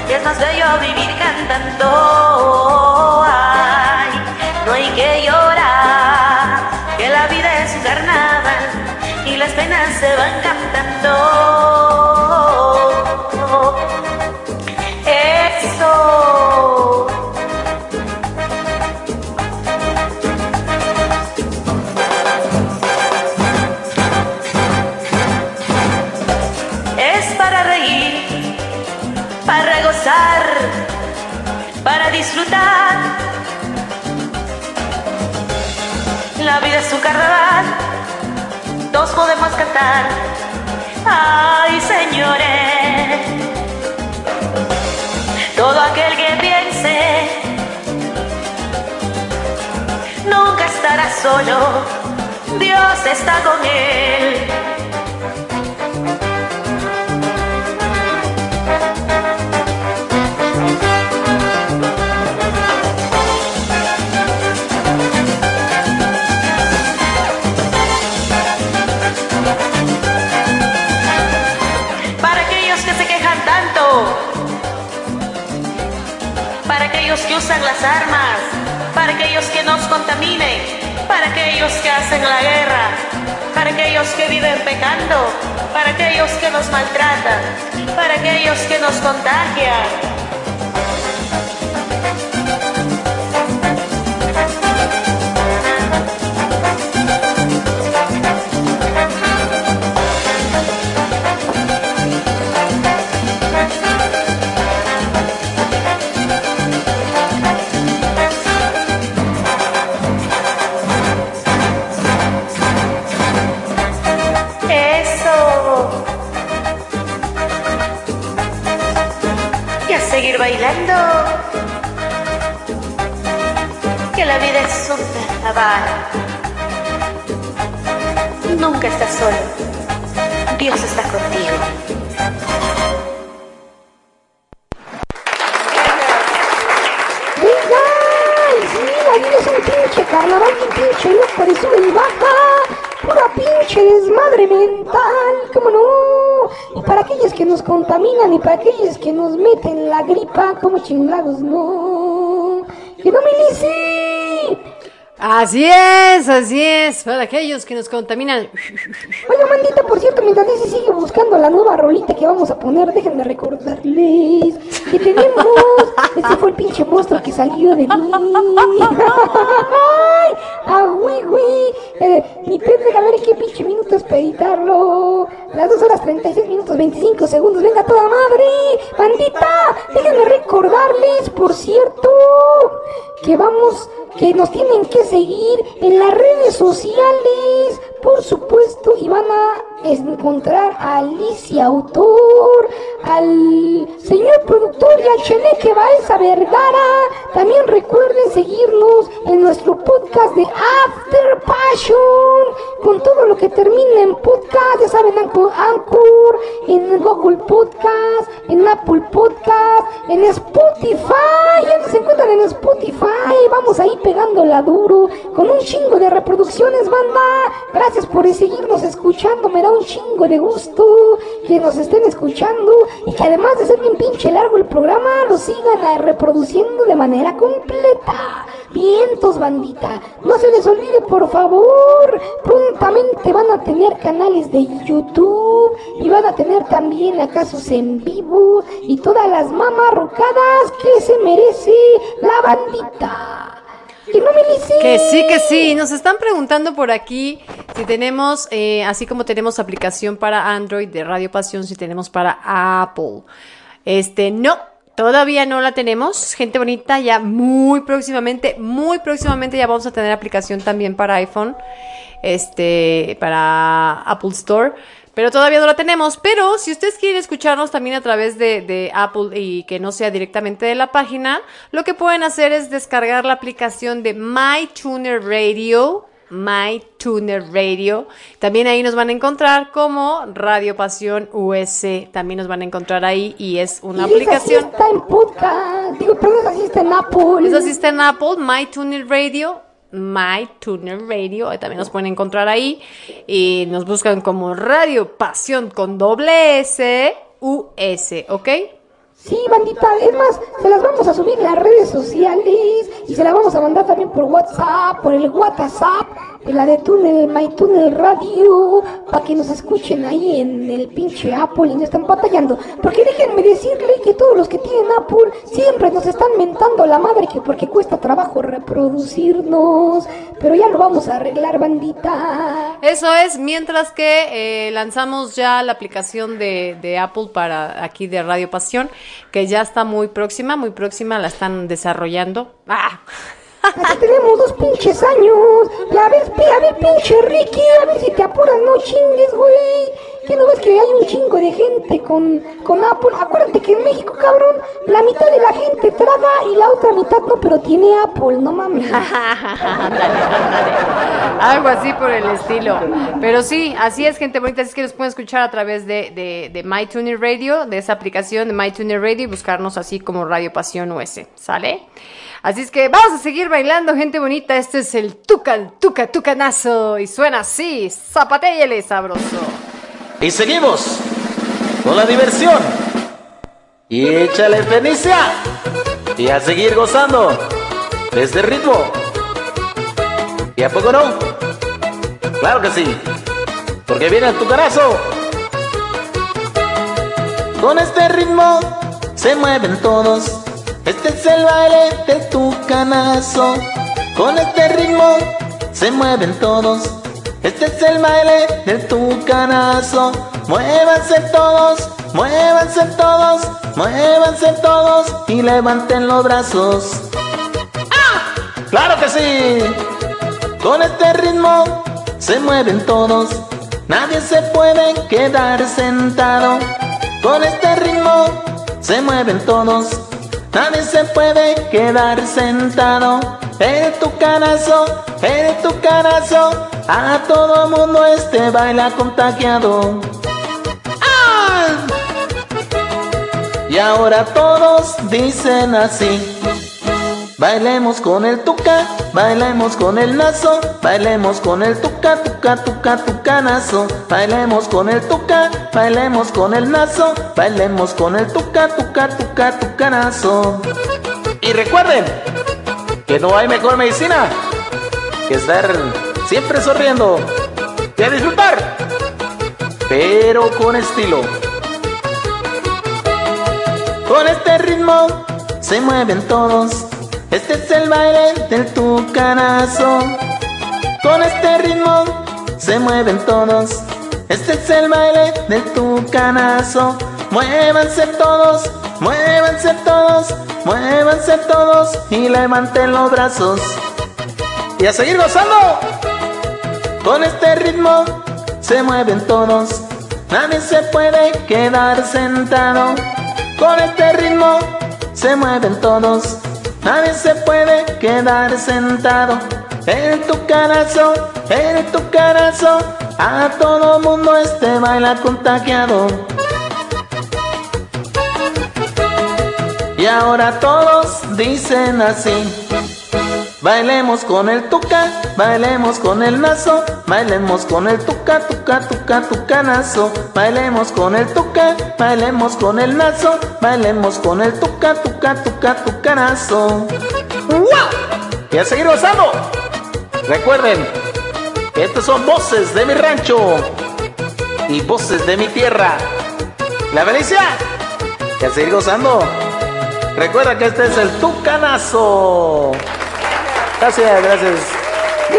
y es más bello vivir cantando. Ay, no hay que llorar, que la vida es un carnaval y las penas se van cantando. disfrutar. La vida es un carnaval, todos podemos cantar. Ay, señores, todo aquel que piense nunca estará solo. Dios está con él. Aquellos que usan las armas, para aquellos que nos contaminen, para aquellos que hacen la guerra, para aquellos que viven pecando, para aquellos que nos maltratan, para aquellos que nos contagian. La gripa, como chingados, no. ¡Que no me! Así es, así es. Para aquellos que nos contaminan. Oye, mandita, por cierto, mientras dice sigue buscando la nueva rolita que vamos a poner, déjenme recordarles que tenemos. Ese fue el pinche monstruo que salió de mí. ¡Ay! ¡Ah, güey, güey! Eh, mi pez, déjame ver qué pinche minutos para editarlo. Las 2 horas 36 minutos 25 segundos. ¡Venga, toda madre! ¡Bandita! Por cierto, que vamos, que nos tienen que seguir en las redes sociales, por supuesto, y van a encontrar a Alicia Autor, al señor productor y al Cheneque Baeza Vergara. También recuerden seguirnos en nuestro podcast de After Passion, con todo lo que termina en podcast, ya saben, Anchor, en Google Podcast, en Apple Podcast, en Spotify, ya se encuentran en Spotify, vamos ahí pegándola duro, con un chingo de reproducciones, banda. Gracias por seguirnos escuchando, me da un chingo de gusto que nos estén escuchando y que además de ser bien pinche largo el programa, lo sigan reproduciendo de manera completa. Vientos, bandita. No se les olvide, por favor. Prontamente van a tener canales de YouTube y van a tener también acasos en vivo y todas las mamarrocadas que se merece la bandita. Que no me. Que sí, que sí. Nos están preguntando por aquí si tenemos, eh, así como tenemos aplicación para Android de Radio Pasión, si tenemos para Apple. Este, no, todavía no la tenemos. Gente bonita, ya muy próximamente, muy próximamente ya vamos a tener aplicación también para iPhone, este, para Apple Store. Pero todavía no la tenemos. Pero si ustedes quieren escucharnos también a través de, de, Apple y que no sea directamente de la página, lo que pueden hacer es descargar la aplicación de MyTuner Radio. MyTuner Radio. También ahí nos van a encontrar como Radio Pasión US. También nos van a encontrar ahí y es una Y esa sí aplicación. está en podcast. Digo, perdón, esa sí está en Apple. Eso sí está en Apple, MyTuner Radio. MyTuner Radio, ahí también nos pueden encontrar ahí. Y nos buscan como Radio Pasión con doble S, US, ¿ok? Sí, bandita, es más, se las vamos a subir en las redes sociales y se las vamos a mandar también por WhatsApp, por el WhatsApp, de la de Túnel, MyTunnel Radio, para que nos escuchen ahí en el pinche Apple y no están batallando. Porque déjenme decirle que todos los que tienen Apple siempre nos están mentando la madre que porque cuesta trabajo reproducirnos, pero ya lo vamos a arreglar, bandita. Eso es, mientras que eh, lanzamos ya la aplicación de, de Apple para aquí de Radio Pasión, que ya está muy próxima, muy próxima, la están desarrollando. ¡Ah! Aquí tenemos dos pinches años. Y a ver, pi- a ver, pinche Ricky, a ver si te apuras, no chingues, güey. ¿Qué no ves que hay un chingo de gente con, con Apple? Acuérdate que en México, cabrón, la mitad de la gente traga y la otra mitad no, pero tiene Apple, no mames. Algo así por el estilo. Pero sí, así es, gente bonita. Así es que nos pueden escuchar a través de, de, de MyTuner Radio, de esa aplicación de MyTuner Radio y buscarnos así como Radio Pasión US. ¿Sale? Así es que vamos a seguir bailando, gente bonita. Este es el tucan, tuca, tucanazo. Y suena así, zapatéele sabroso. Y seguimos con la diversión. Y échale Fenicia. Y a seguir gozando de este ritmo. ¿Y a poco no? Claro que sí. Porque viene el tucanazo. Con este ritmo se mueven todos. Este es el baile del tucanazo. Con este ritmo se mueven todos. Este es el baile del tucanazo. Muévanse todos, muévanse todos, muévanse todos y levanten los brazos. ¡Ah! ¡Claro que sí! Con este ritmo se mueven todos. Nadie se puede quedar sentado. Con este ritmo se mueven todos. Nadie se puede quedar sentado. El tucanazo, el tucanazo. A todo mundo este baila contagiado. ¡Ah! Y ahora todos dicen así. Bailemos con el tuca, bailemos con el nazo, bailemos con el tuca, tuca, tuca, tucanazo. Bailemos con el tuca, bailemos con el nazo, bailemos con el tuca, tuca, tuca, tucanazo. Y recuerden que no hay mejor medicina que estar siempre sonriendo y a disfrutar, pero con estilo. Con este ritmo se mueven todos. Este es el baile del tucanazo. Con este ritmo se mueven todos. Este es el baile del tucanazo. Muévanse todos, muévanse todos, muévanse todos y levanten los brazos. Y a seguir gozando. Con este ritmo se mueven todos. Nadie se puede quedar sentado. Con este ritmo se mueven todos. Nadie se puede quedar sentado. En tu carazo, en tu carazo. A todo mundo este baila contagiado. Y ahora todos dicen así. Bailemos con el tuca, bailemos con el nazo, bailemos con el tuca, tuca, tuca, tucanazo. Bailemos con el tuca, bailemos con el nazo, bailemos con el tuca, tuca, tuca, tucanazo. ¡Wow! Y a seguir gozando. Recuerden, estas son voces de mi rancho y voces de mi tierra. La Belicia. Y a seguir gozando. Recuerda que este es el tucanazo. Gracias, gracias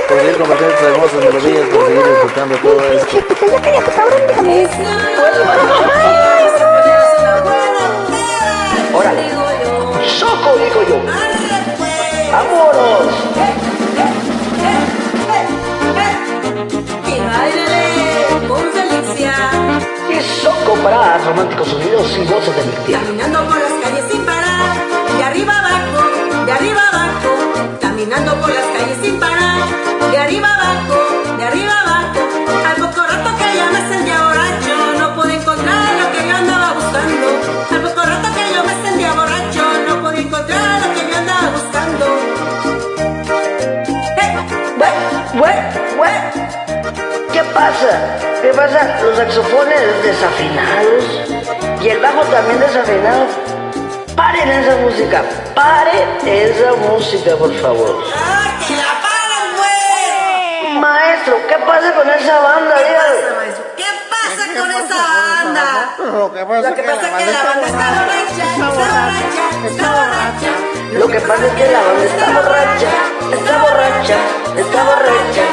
por seguir compartiendo estas hermosas melodías, por seguir disfrutando todo esto. Órale. Soco, digo yo. ¡Vámonos! Y soco para románticos sonidos y voces de mi tierra. Caminando por las calles sin parar. De arriba abajo, de arriba abajo. Caminando por las calles sin parar. De arriba abajo, de arriba abajo. Al poco rato que yo me sentía borracho. No pude encontrar lo que yo andaba buscando. Al poco rato que yo me sentía borracho. No pude encontrar lo que yo andaba buscando. Güey, güey. ¿Qué pasa? ¿Qué pasa? Los saxofones desafinados y el bajo también desafinado. Paren esa música, paren esa música, por favor. ¡Que la paran, güey! Maestro, ¿qué pasa con esa banda, dígalo? ¿Qué pasa con esa banda? Lo que pasa Lo que pasa es que la banda está borracha, está borracha, está borracha. Lo que pasa es que la banda está borracha, está borracha, está borracha.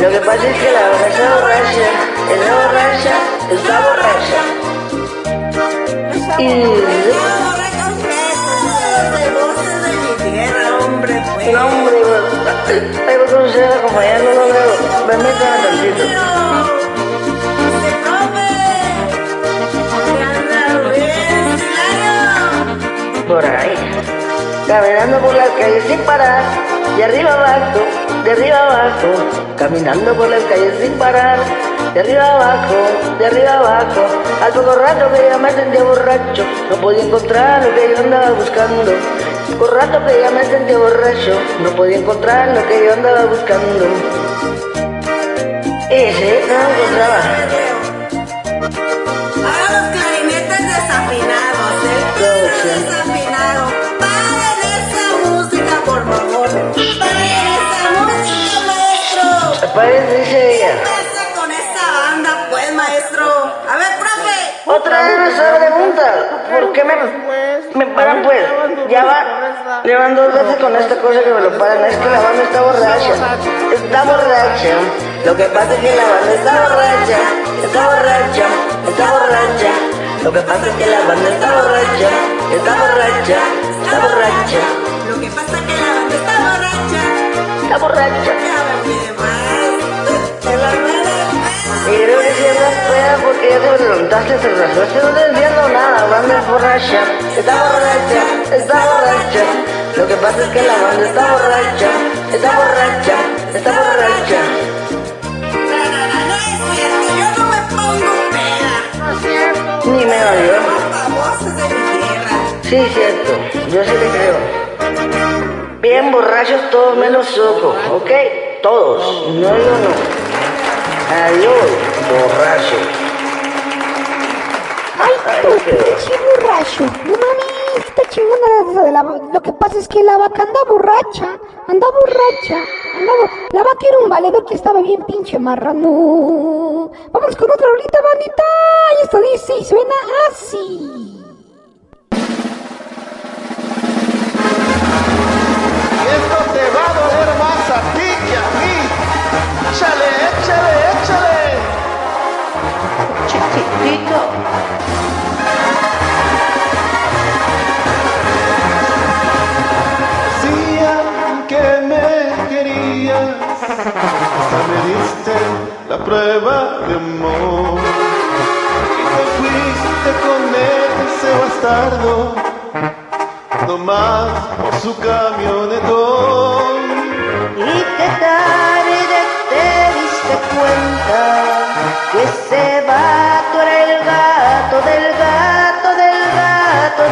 Lo que pasa es que la banda está borracha, está borracha, está borracha. Y... No, hombre, pues, no no, tantito. por ahí. Caminando por las calles sin parar, de arriba abajo, de arriba abajo. Caminando por las calles sin parar, de arriba abajo, de arriba abajo. Al poco rato que ya me sentía borracho, no podía encontrar lo que yo andaba buscando. Por rato que ya me sentía borracho, no podía encontrar lo que yo andaba buscando. Ese no lo encontraba. Ahora los clarinetes desafinados, el piano desafinado. Paren esa música, por favor. Paren esa música, maestro. Parece, dice ella. pasa con esa banda, pues, maestro? A ver, profe. Otra vez me pregunta. ¿Por qué me, me paran pues? Ya va. Llevan dos veces con esta cosa que me lo paran. Es que la banda está borracha. Está borracha. Lo que pasa es que la banda está borracha. Está borracha. Está borracha. Lo que pasa es que la banda está borracha. Está borracha. Está borracha. Lo que pasa es que la banda está borracha. Está borracha. Porque ya te levantaste hace rato. Es que no te entiendo nada, banda es borracha. Está borracha, está borracha. Lo que pasa es que la banda está borracha. Está borracha, está borracha. Yo. Ni me tierra. Sí, cierto, yo sí te creo. Bien borrachos todos menos Soco, ¿ok? Todos, no yo no. Adiós, borracho. Ay, pinche borracho. No mames, está chingona de la Lo que pasa es que la vaca anda borracha. Anda borracha. La vaca era un valedor que estaba bien pinche marrano. Vamos con otra rolita, bandita. Y esto dice y suena así. Esto te va a doler más a ti que a mí. Échale, échale, échale. Decían que me querías, hasta me diste la prueba de amor. Y te fuiste con ese bastardo, nomás por su camionetón. Y qué tarde te diste cuenta que ese vato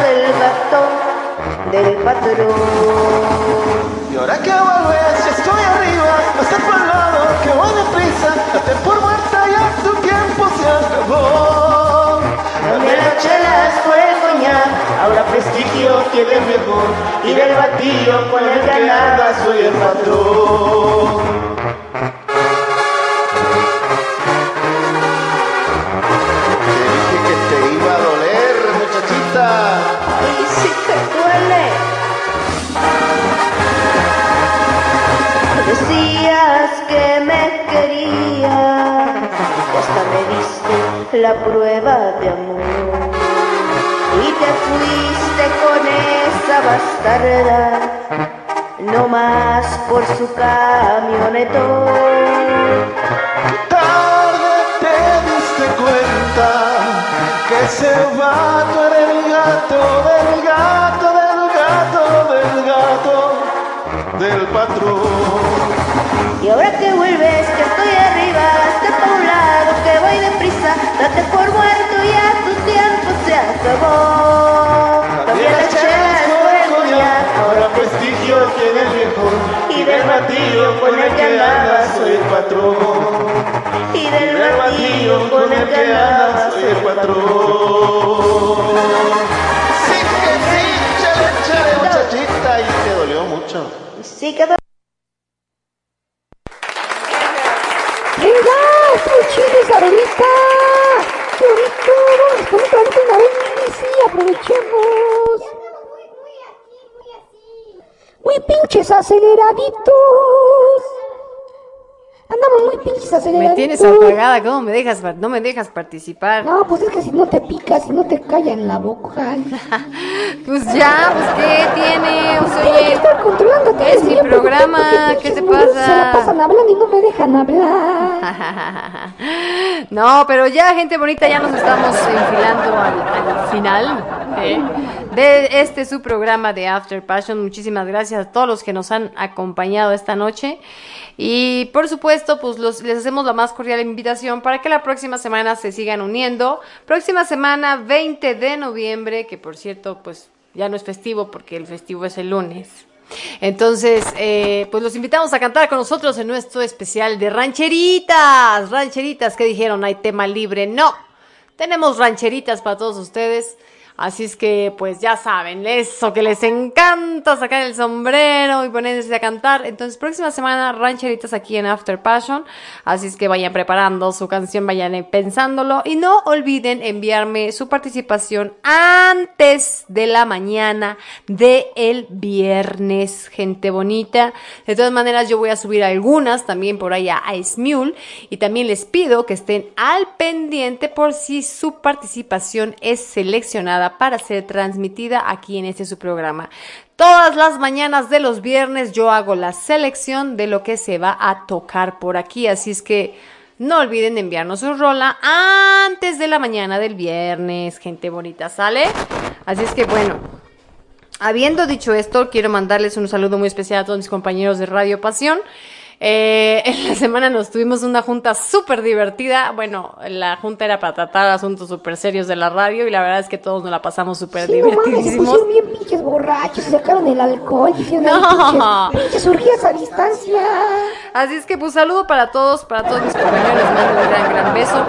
del gato del patrón. Y ahora que vuelves, ya estoy arriba, no sé por lado, que voy deprisa, date por muerta, ya tu tiempo se acabó. Chelas por el coñac, ahora prestigio tiene el mejor y del batillo con el que nada soy el patrón. Me diste la prueba de amor. Y te fuiste con esa bastarda, no más por su camionetón. Tarde te diste cuenta que ese vato era el gato del gato del gato del gato del patrón. Y ahora que vuelves, que estoy arriba, hazte pa' un lado, date por muerto, ya tu tiempo se acabó. Chelas por el coñac, Ahora prestigio tiene el viejo y del batillo con el que andaba soy el patrón. y del batillo con el que andaba soy el patrón. Sí que sí, chale, chale, muchachita, y te dolió mucho. Sí quedó. Venga, estuvo chido esa rolita. Qué bonito. Vamos con otra rolita una vez. Sí, aprovechemos. Muy pinches aceleraditos. Andamos muy pinches acelerados. Me tienes apagada, ¿cómo me dejas? No me dejas participar. No, pues es que si no te picas, si no te callan la boca. Pues ya, pues ¿qué tiene? Pues, Tienes que oye, estar controlándote es mi programa, ¿qué te güeyes Se la pasa? pasan hablando y no me dejan hablar. No, pero ya, gente bonita, ya nos estamos enfilando al, al final ¿eh? de este su programa de After Passion. Muchísimas gracias a todos los que nos han acompañado esta noche. Y por supuesto, pues los- les hacemos la más cordial invitación para que la próxima semana se sigan uniendo. Próxima semana, 20 de noviembre, que por cierto, pues ya no es festivo porque el festivo es el lunes. Entonces, eh, pues los invitamos a cantar con nosotros en nuestro especial de rancheritas. Rancheritas que dijeron, hay tema libre. No, tenemos rancheritas para todos ustedes. Así es que, pues ya saben, eso que les encanta sacar el sombrero y ponerse a cantar. Entonces, próxima semana, rancheritas aquí en After Passion. Así es que vayan preparando su canción, vayan eh, pensándolo. Y no olviden enviarme su participación antes de la mañana de el viernes, gente bonita. De todas maneras, yo voy a subir algunas también por allá a Smule. Y también les pido que estén al pendiente por si su participación es seleccionada para ser transmitida aquí en este su programa. Todas las mañanas de los viernes yo hago la selección de lo que se va a tocar por aquí. Así es que no olviden enviarnos su rola antes de la mañana del viernes, gente bonita, ¿sale? Así es que bueno, Habiendo dicho esto, quiero mandarles un saludo muy especial a todos mis compañeros de Radio Pasión. Eh, en la semana nos tuvimos una junta súper divertida. Bueno, la junta era para tratar asuntos súper serios de la radio y la verdad es que todos nos la pasamos súper Sí, no mames, se divertidísimos. pusieron bien pinches borrachos, se sacaron el alcohol, hicieron No. pinches, pinches a distancia. Así es que pues saludo para todos, para todos mis compañeros, les mando un gran, gran beso.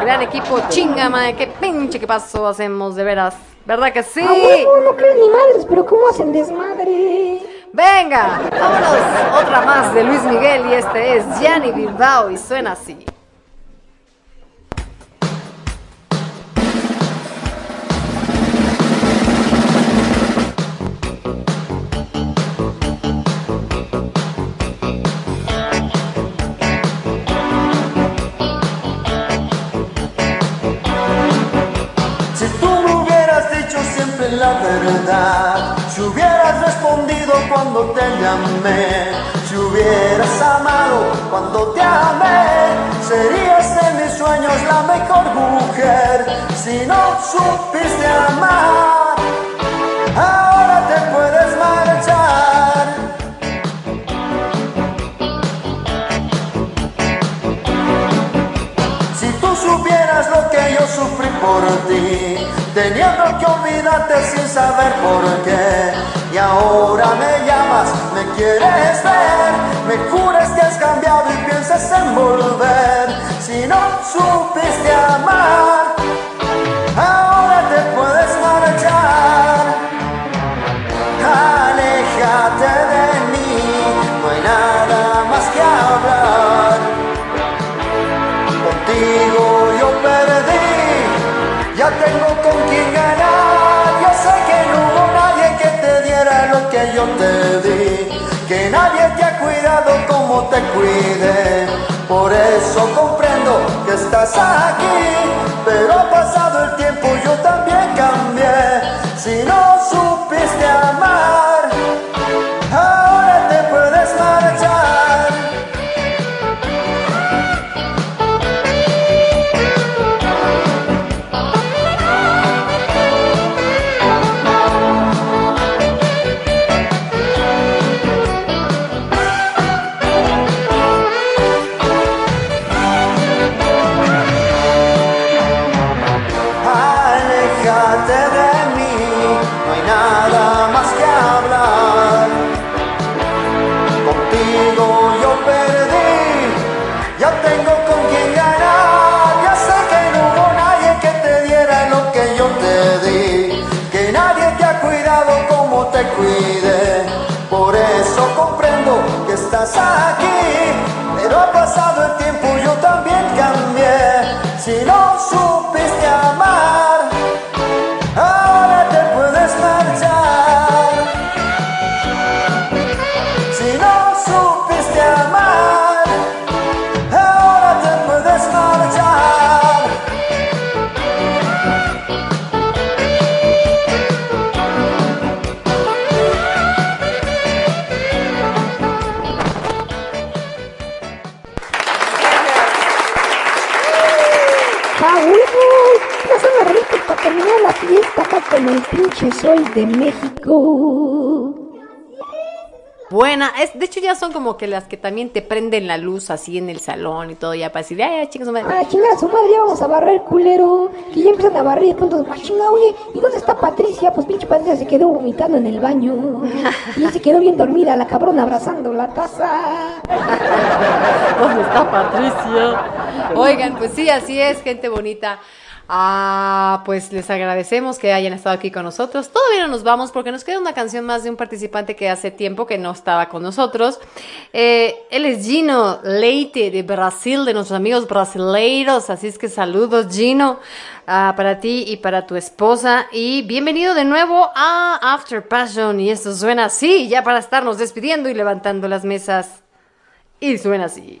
Gran equipo, chinga madre, qué pinche que paso hacemos, de veras. ¿Verdad que sí? Ah, no creen ni madres, pero ¿cómo hacen desmadre? Venga, vámonos, otra más de Luis Miguel y este es Gianni Bilbao y suena así. Si tú me hubieras dicho siempre la verdad, si hubieras respondido cuando te llamé, si hubieras amado cuando te amé, serías en mis sueños la mejor mujer. Si no supiste amar, ahora te puedes marchar. Si tú supieras lo que yo sufrí por ti, teniendo que olvidarte sin saber por qué, y ahora me llamas, me quieres ver, me juras que has cambiado y piensas en volver. Si no supiste amar, Por eso comprendo que estás aquí, pero pasado el tiempo, yo también cambié. Si no sol de México. Buena, es, de hecho ya son como que las que también te prenden la luz así en el salón y todo ya para decir, ay, ay, chicos, madre. Ah, chingada, su madre, ya vamos a barrer, culero. Y ya empiezan a barrer y de pronto, ah, chingada, oye, ¿y dónde está Patricia? Pues pinche Patricia se quedó vomitando en el baño. Y se quedó bien dormida, la cabrona abrazando la taza. ¿Dónde está Patricia? Oigan, pues sí, así es, gente bonita. Ah, pues les agradecemos que hayan estado aquí con nosotros. Todavía no nos vamos porque nos queda una canción más de un participante que hace tiempo que no estaba con nosotros. Eh, él es Gino Leite de Brasil, de nuestros amigos brasileiros. Así es que saludos, Gino, ah, para ti y para tu esposa. Y bienvenido de nuevo a After Passion. Y esto suena así, ya para estarnos despidiendo y levantando las mesas. Y suena así.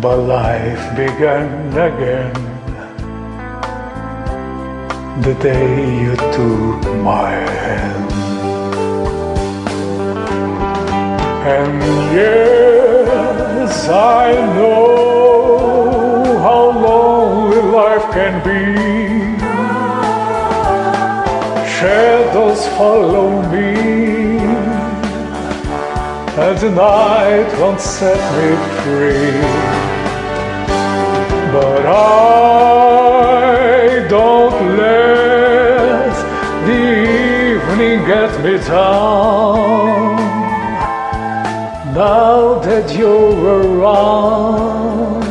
But life began again the day you took my hand. And yes, I know how lonely life can be. Shadows follow me and the night won't set me free. But I don't let the evening get me down. Now that you're around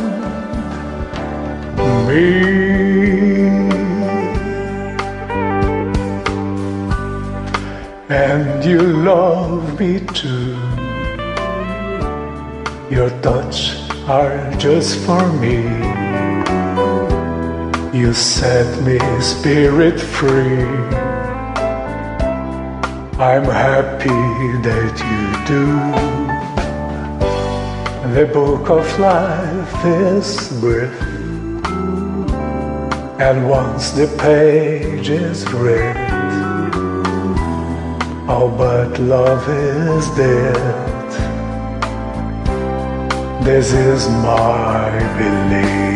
me. And you love me too. Your thoughts are just for me. You set me spirit free. I'm happy that you do. The book of life is brief. And once the page is read, all but love is dead. This is my belief.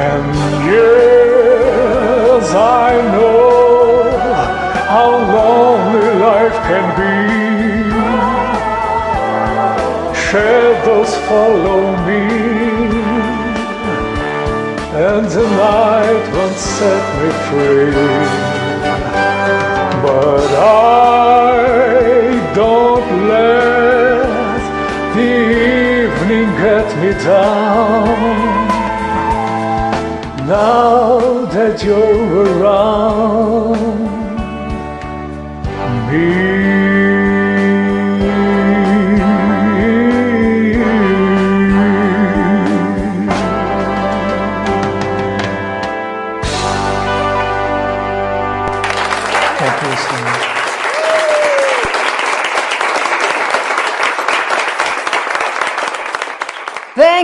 And yes, I know how lonely life can be. Shadows follow me, and the night won't set me free. But I don't let the evening get me down. Now that you're around me.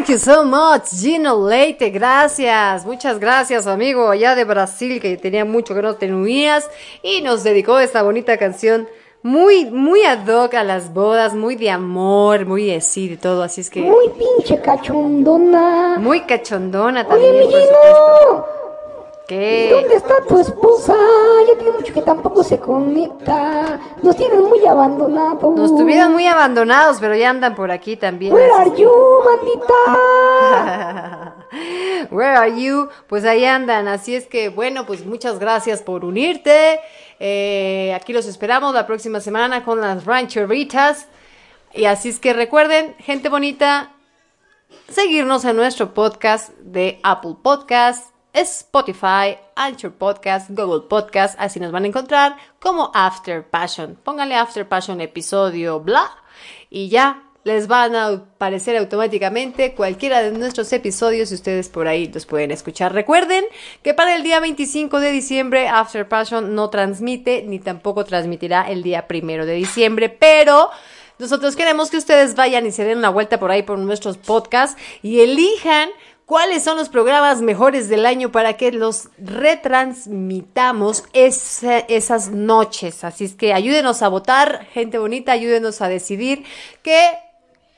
Thank you so much, Gino Leite. Gracias, muchas gracias, amigo, allá de Brasil, que tenía mucho que no tenías y nos dedicó esta bonita canción. Muy, muy ad hoc a las bodas, muy de amor, muy así de todo, así es que. Muy pinche cachondona. Muy cachondona Oye, también. mi por Gino. ¿Dónde está tu esposa? Ya tiene mucho que tampoco se conecta. Nos tienen muy abandonados. Nos tuvieron muy abandonados, pero ya andan por aquí también. Where are que- you, bandita? Where are you? Pues ahí andan. Así es que, bueno, pues muchas gracias por unirte. Eh, aquí los esperamos la próxima semana con las rancheritas. Y así es que recuerden, gente bonita, seguirnos en nuestro podcast de Apple Podcast, Spotify, Anchor Podcast, Google Podcast, así nos van a encontrar como After Passion. Pónganle After Passion episodio bla y ya les van a aparecer automáticamente cualquiera de nuestros episodios y ustedes por ahí los pueden escuchar. Recuerden que para el día 25 de diciembre After Passion no transmite ni tampoco transmitirá el día primero de diciembre, pero nosotros queremos que ustedes vayan y se den una vuelta por ahí por nuestros podcasts y elijan cuáles son los programas mejores del año para que los retransmitamos esa- esas noches. Así es que ayúdenos a votar, gente bonita, ayúdenos a decidir qué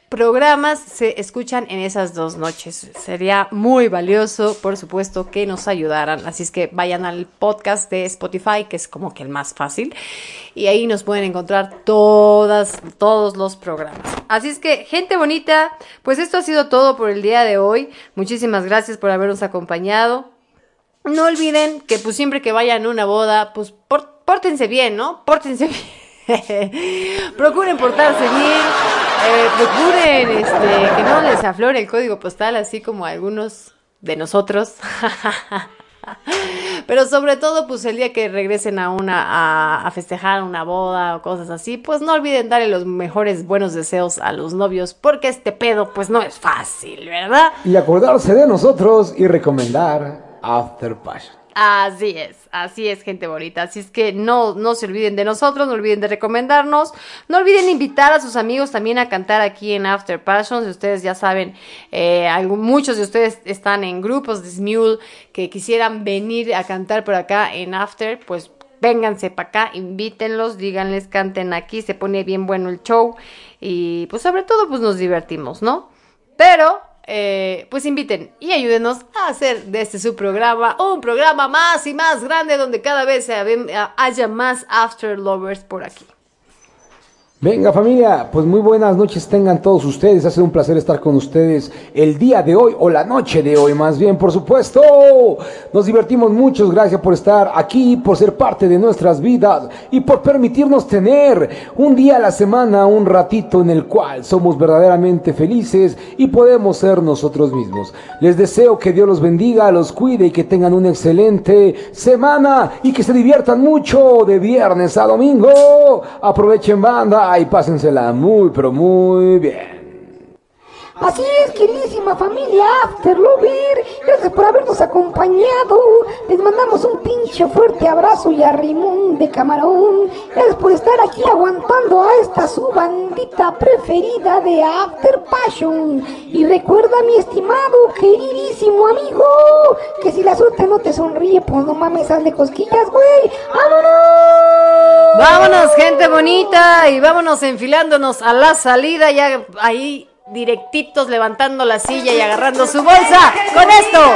programas se escuchan en esas dos noches. Sería muy valioso, por supuesto, que nos ayudaran. Así es que vayan al podcast de Spotify, que es como que el más fácil, y ahí nos pueden encontrar todos los programas. Así es que, gente bonita, pues esto ha sido todo por el día de hoy. Muchísimas gracias por habernos acompañado. No olviden que pues siempre que vayan a una boda, pues pórtense bien, ¿no? Pórtense bien. procuren portarse bien, eh, procuren este, que no les aflore el código postal, así como algunos de nosotros. Pero sobre todo, pues el día que regresen a una a, a festejar una boda o cosas así, pues no olviden darle los mejores buenos deseos a los novios, porque este pedo pues no es fácil, ¿verdad? Y acordarse de nosotros y recomendar After Passion. Así es, así es, gente bonita. Así es que no, no se olviden de nosotros, no olviden de recomendarnos, no olviden invitar a sus amigos también a cantar aquí en After Passion. Si ustedes ya saben, eh, muchos de ustedes están en grupos de Smule que quisieran venir a cantar por acá en After, pues vénganse para acá, invítenlos, díganles, canten aquí, se pone bien bueno el show y pues sobre todo pues nos divertimos, ¿no? Pero, eh, pues inviten y ayúdenos a hacer de este su programa un programa más y más grande donde cada vez haya más After Lovers por aquí. Venga familia, pues muy buenas noches tengan todos ustedes. Ha sido un placer estar con ustedes el día de hoy o la noche de hoy más bien, por supuesto. Nos divertimos mucho, gracias por estar aquí, por ser parte de nuestras vidas y por permitirnos tener un día a la semana, un ratito en el cual somos verdaderamente felices y podemos ser nosotros mismos. Les deseo que Dios los bendiga, los cuide y que tengan una excelente semana y que se diviertan mucho de viernes a domingo. Aprovechen banda y pásensela muy pero muy bien. Así es, queridísima familia Afterlover. Gracias por habernos acompañado. Les mandamos un pinche fuerte abrazo y arrimón de camarón. Gracias por estar aquí aguantando a esta su bandita preferida de After Passion. Y recuerda, mi estimado, queridísimo amigo, que si la suerte no te sonríe, pues no mames, hazle cosquillas, güey. ¡Vámonos! Vámonos, gente bonita, y vámonos enfilándonos a la salida, ya ahí directitos levantando la silla y agarrando su bolsa. Con esto.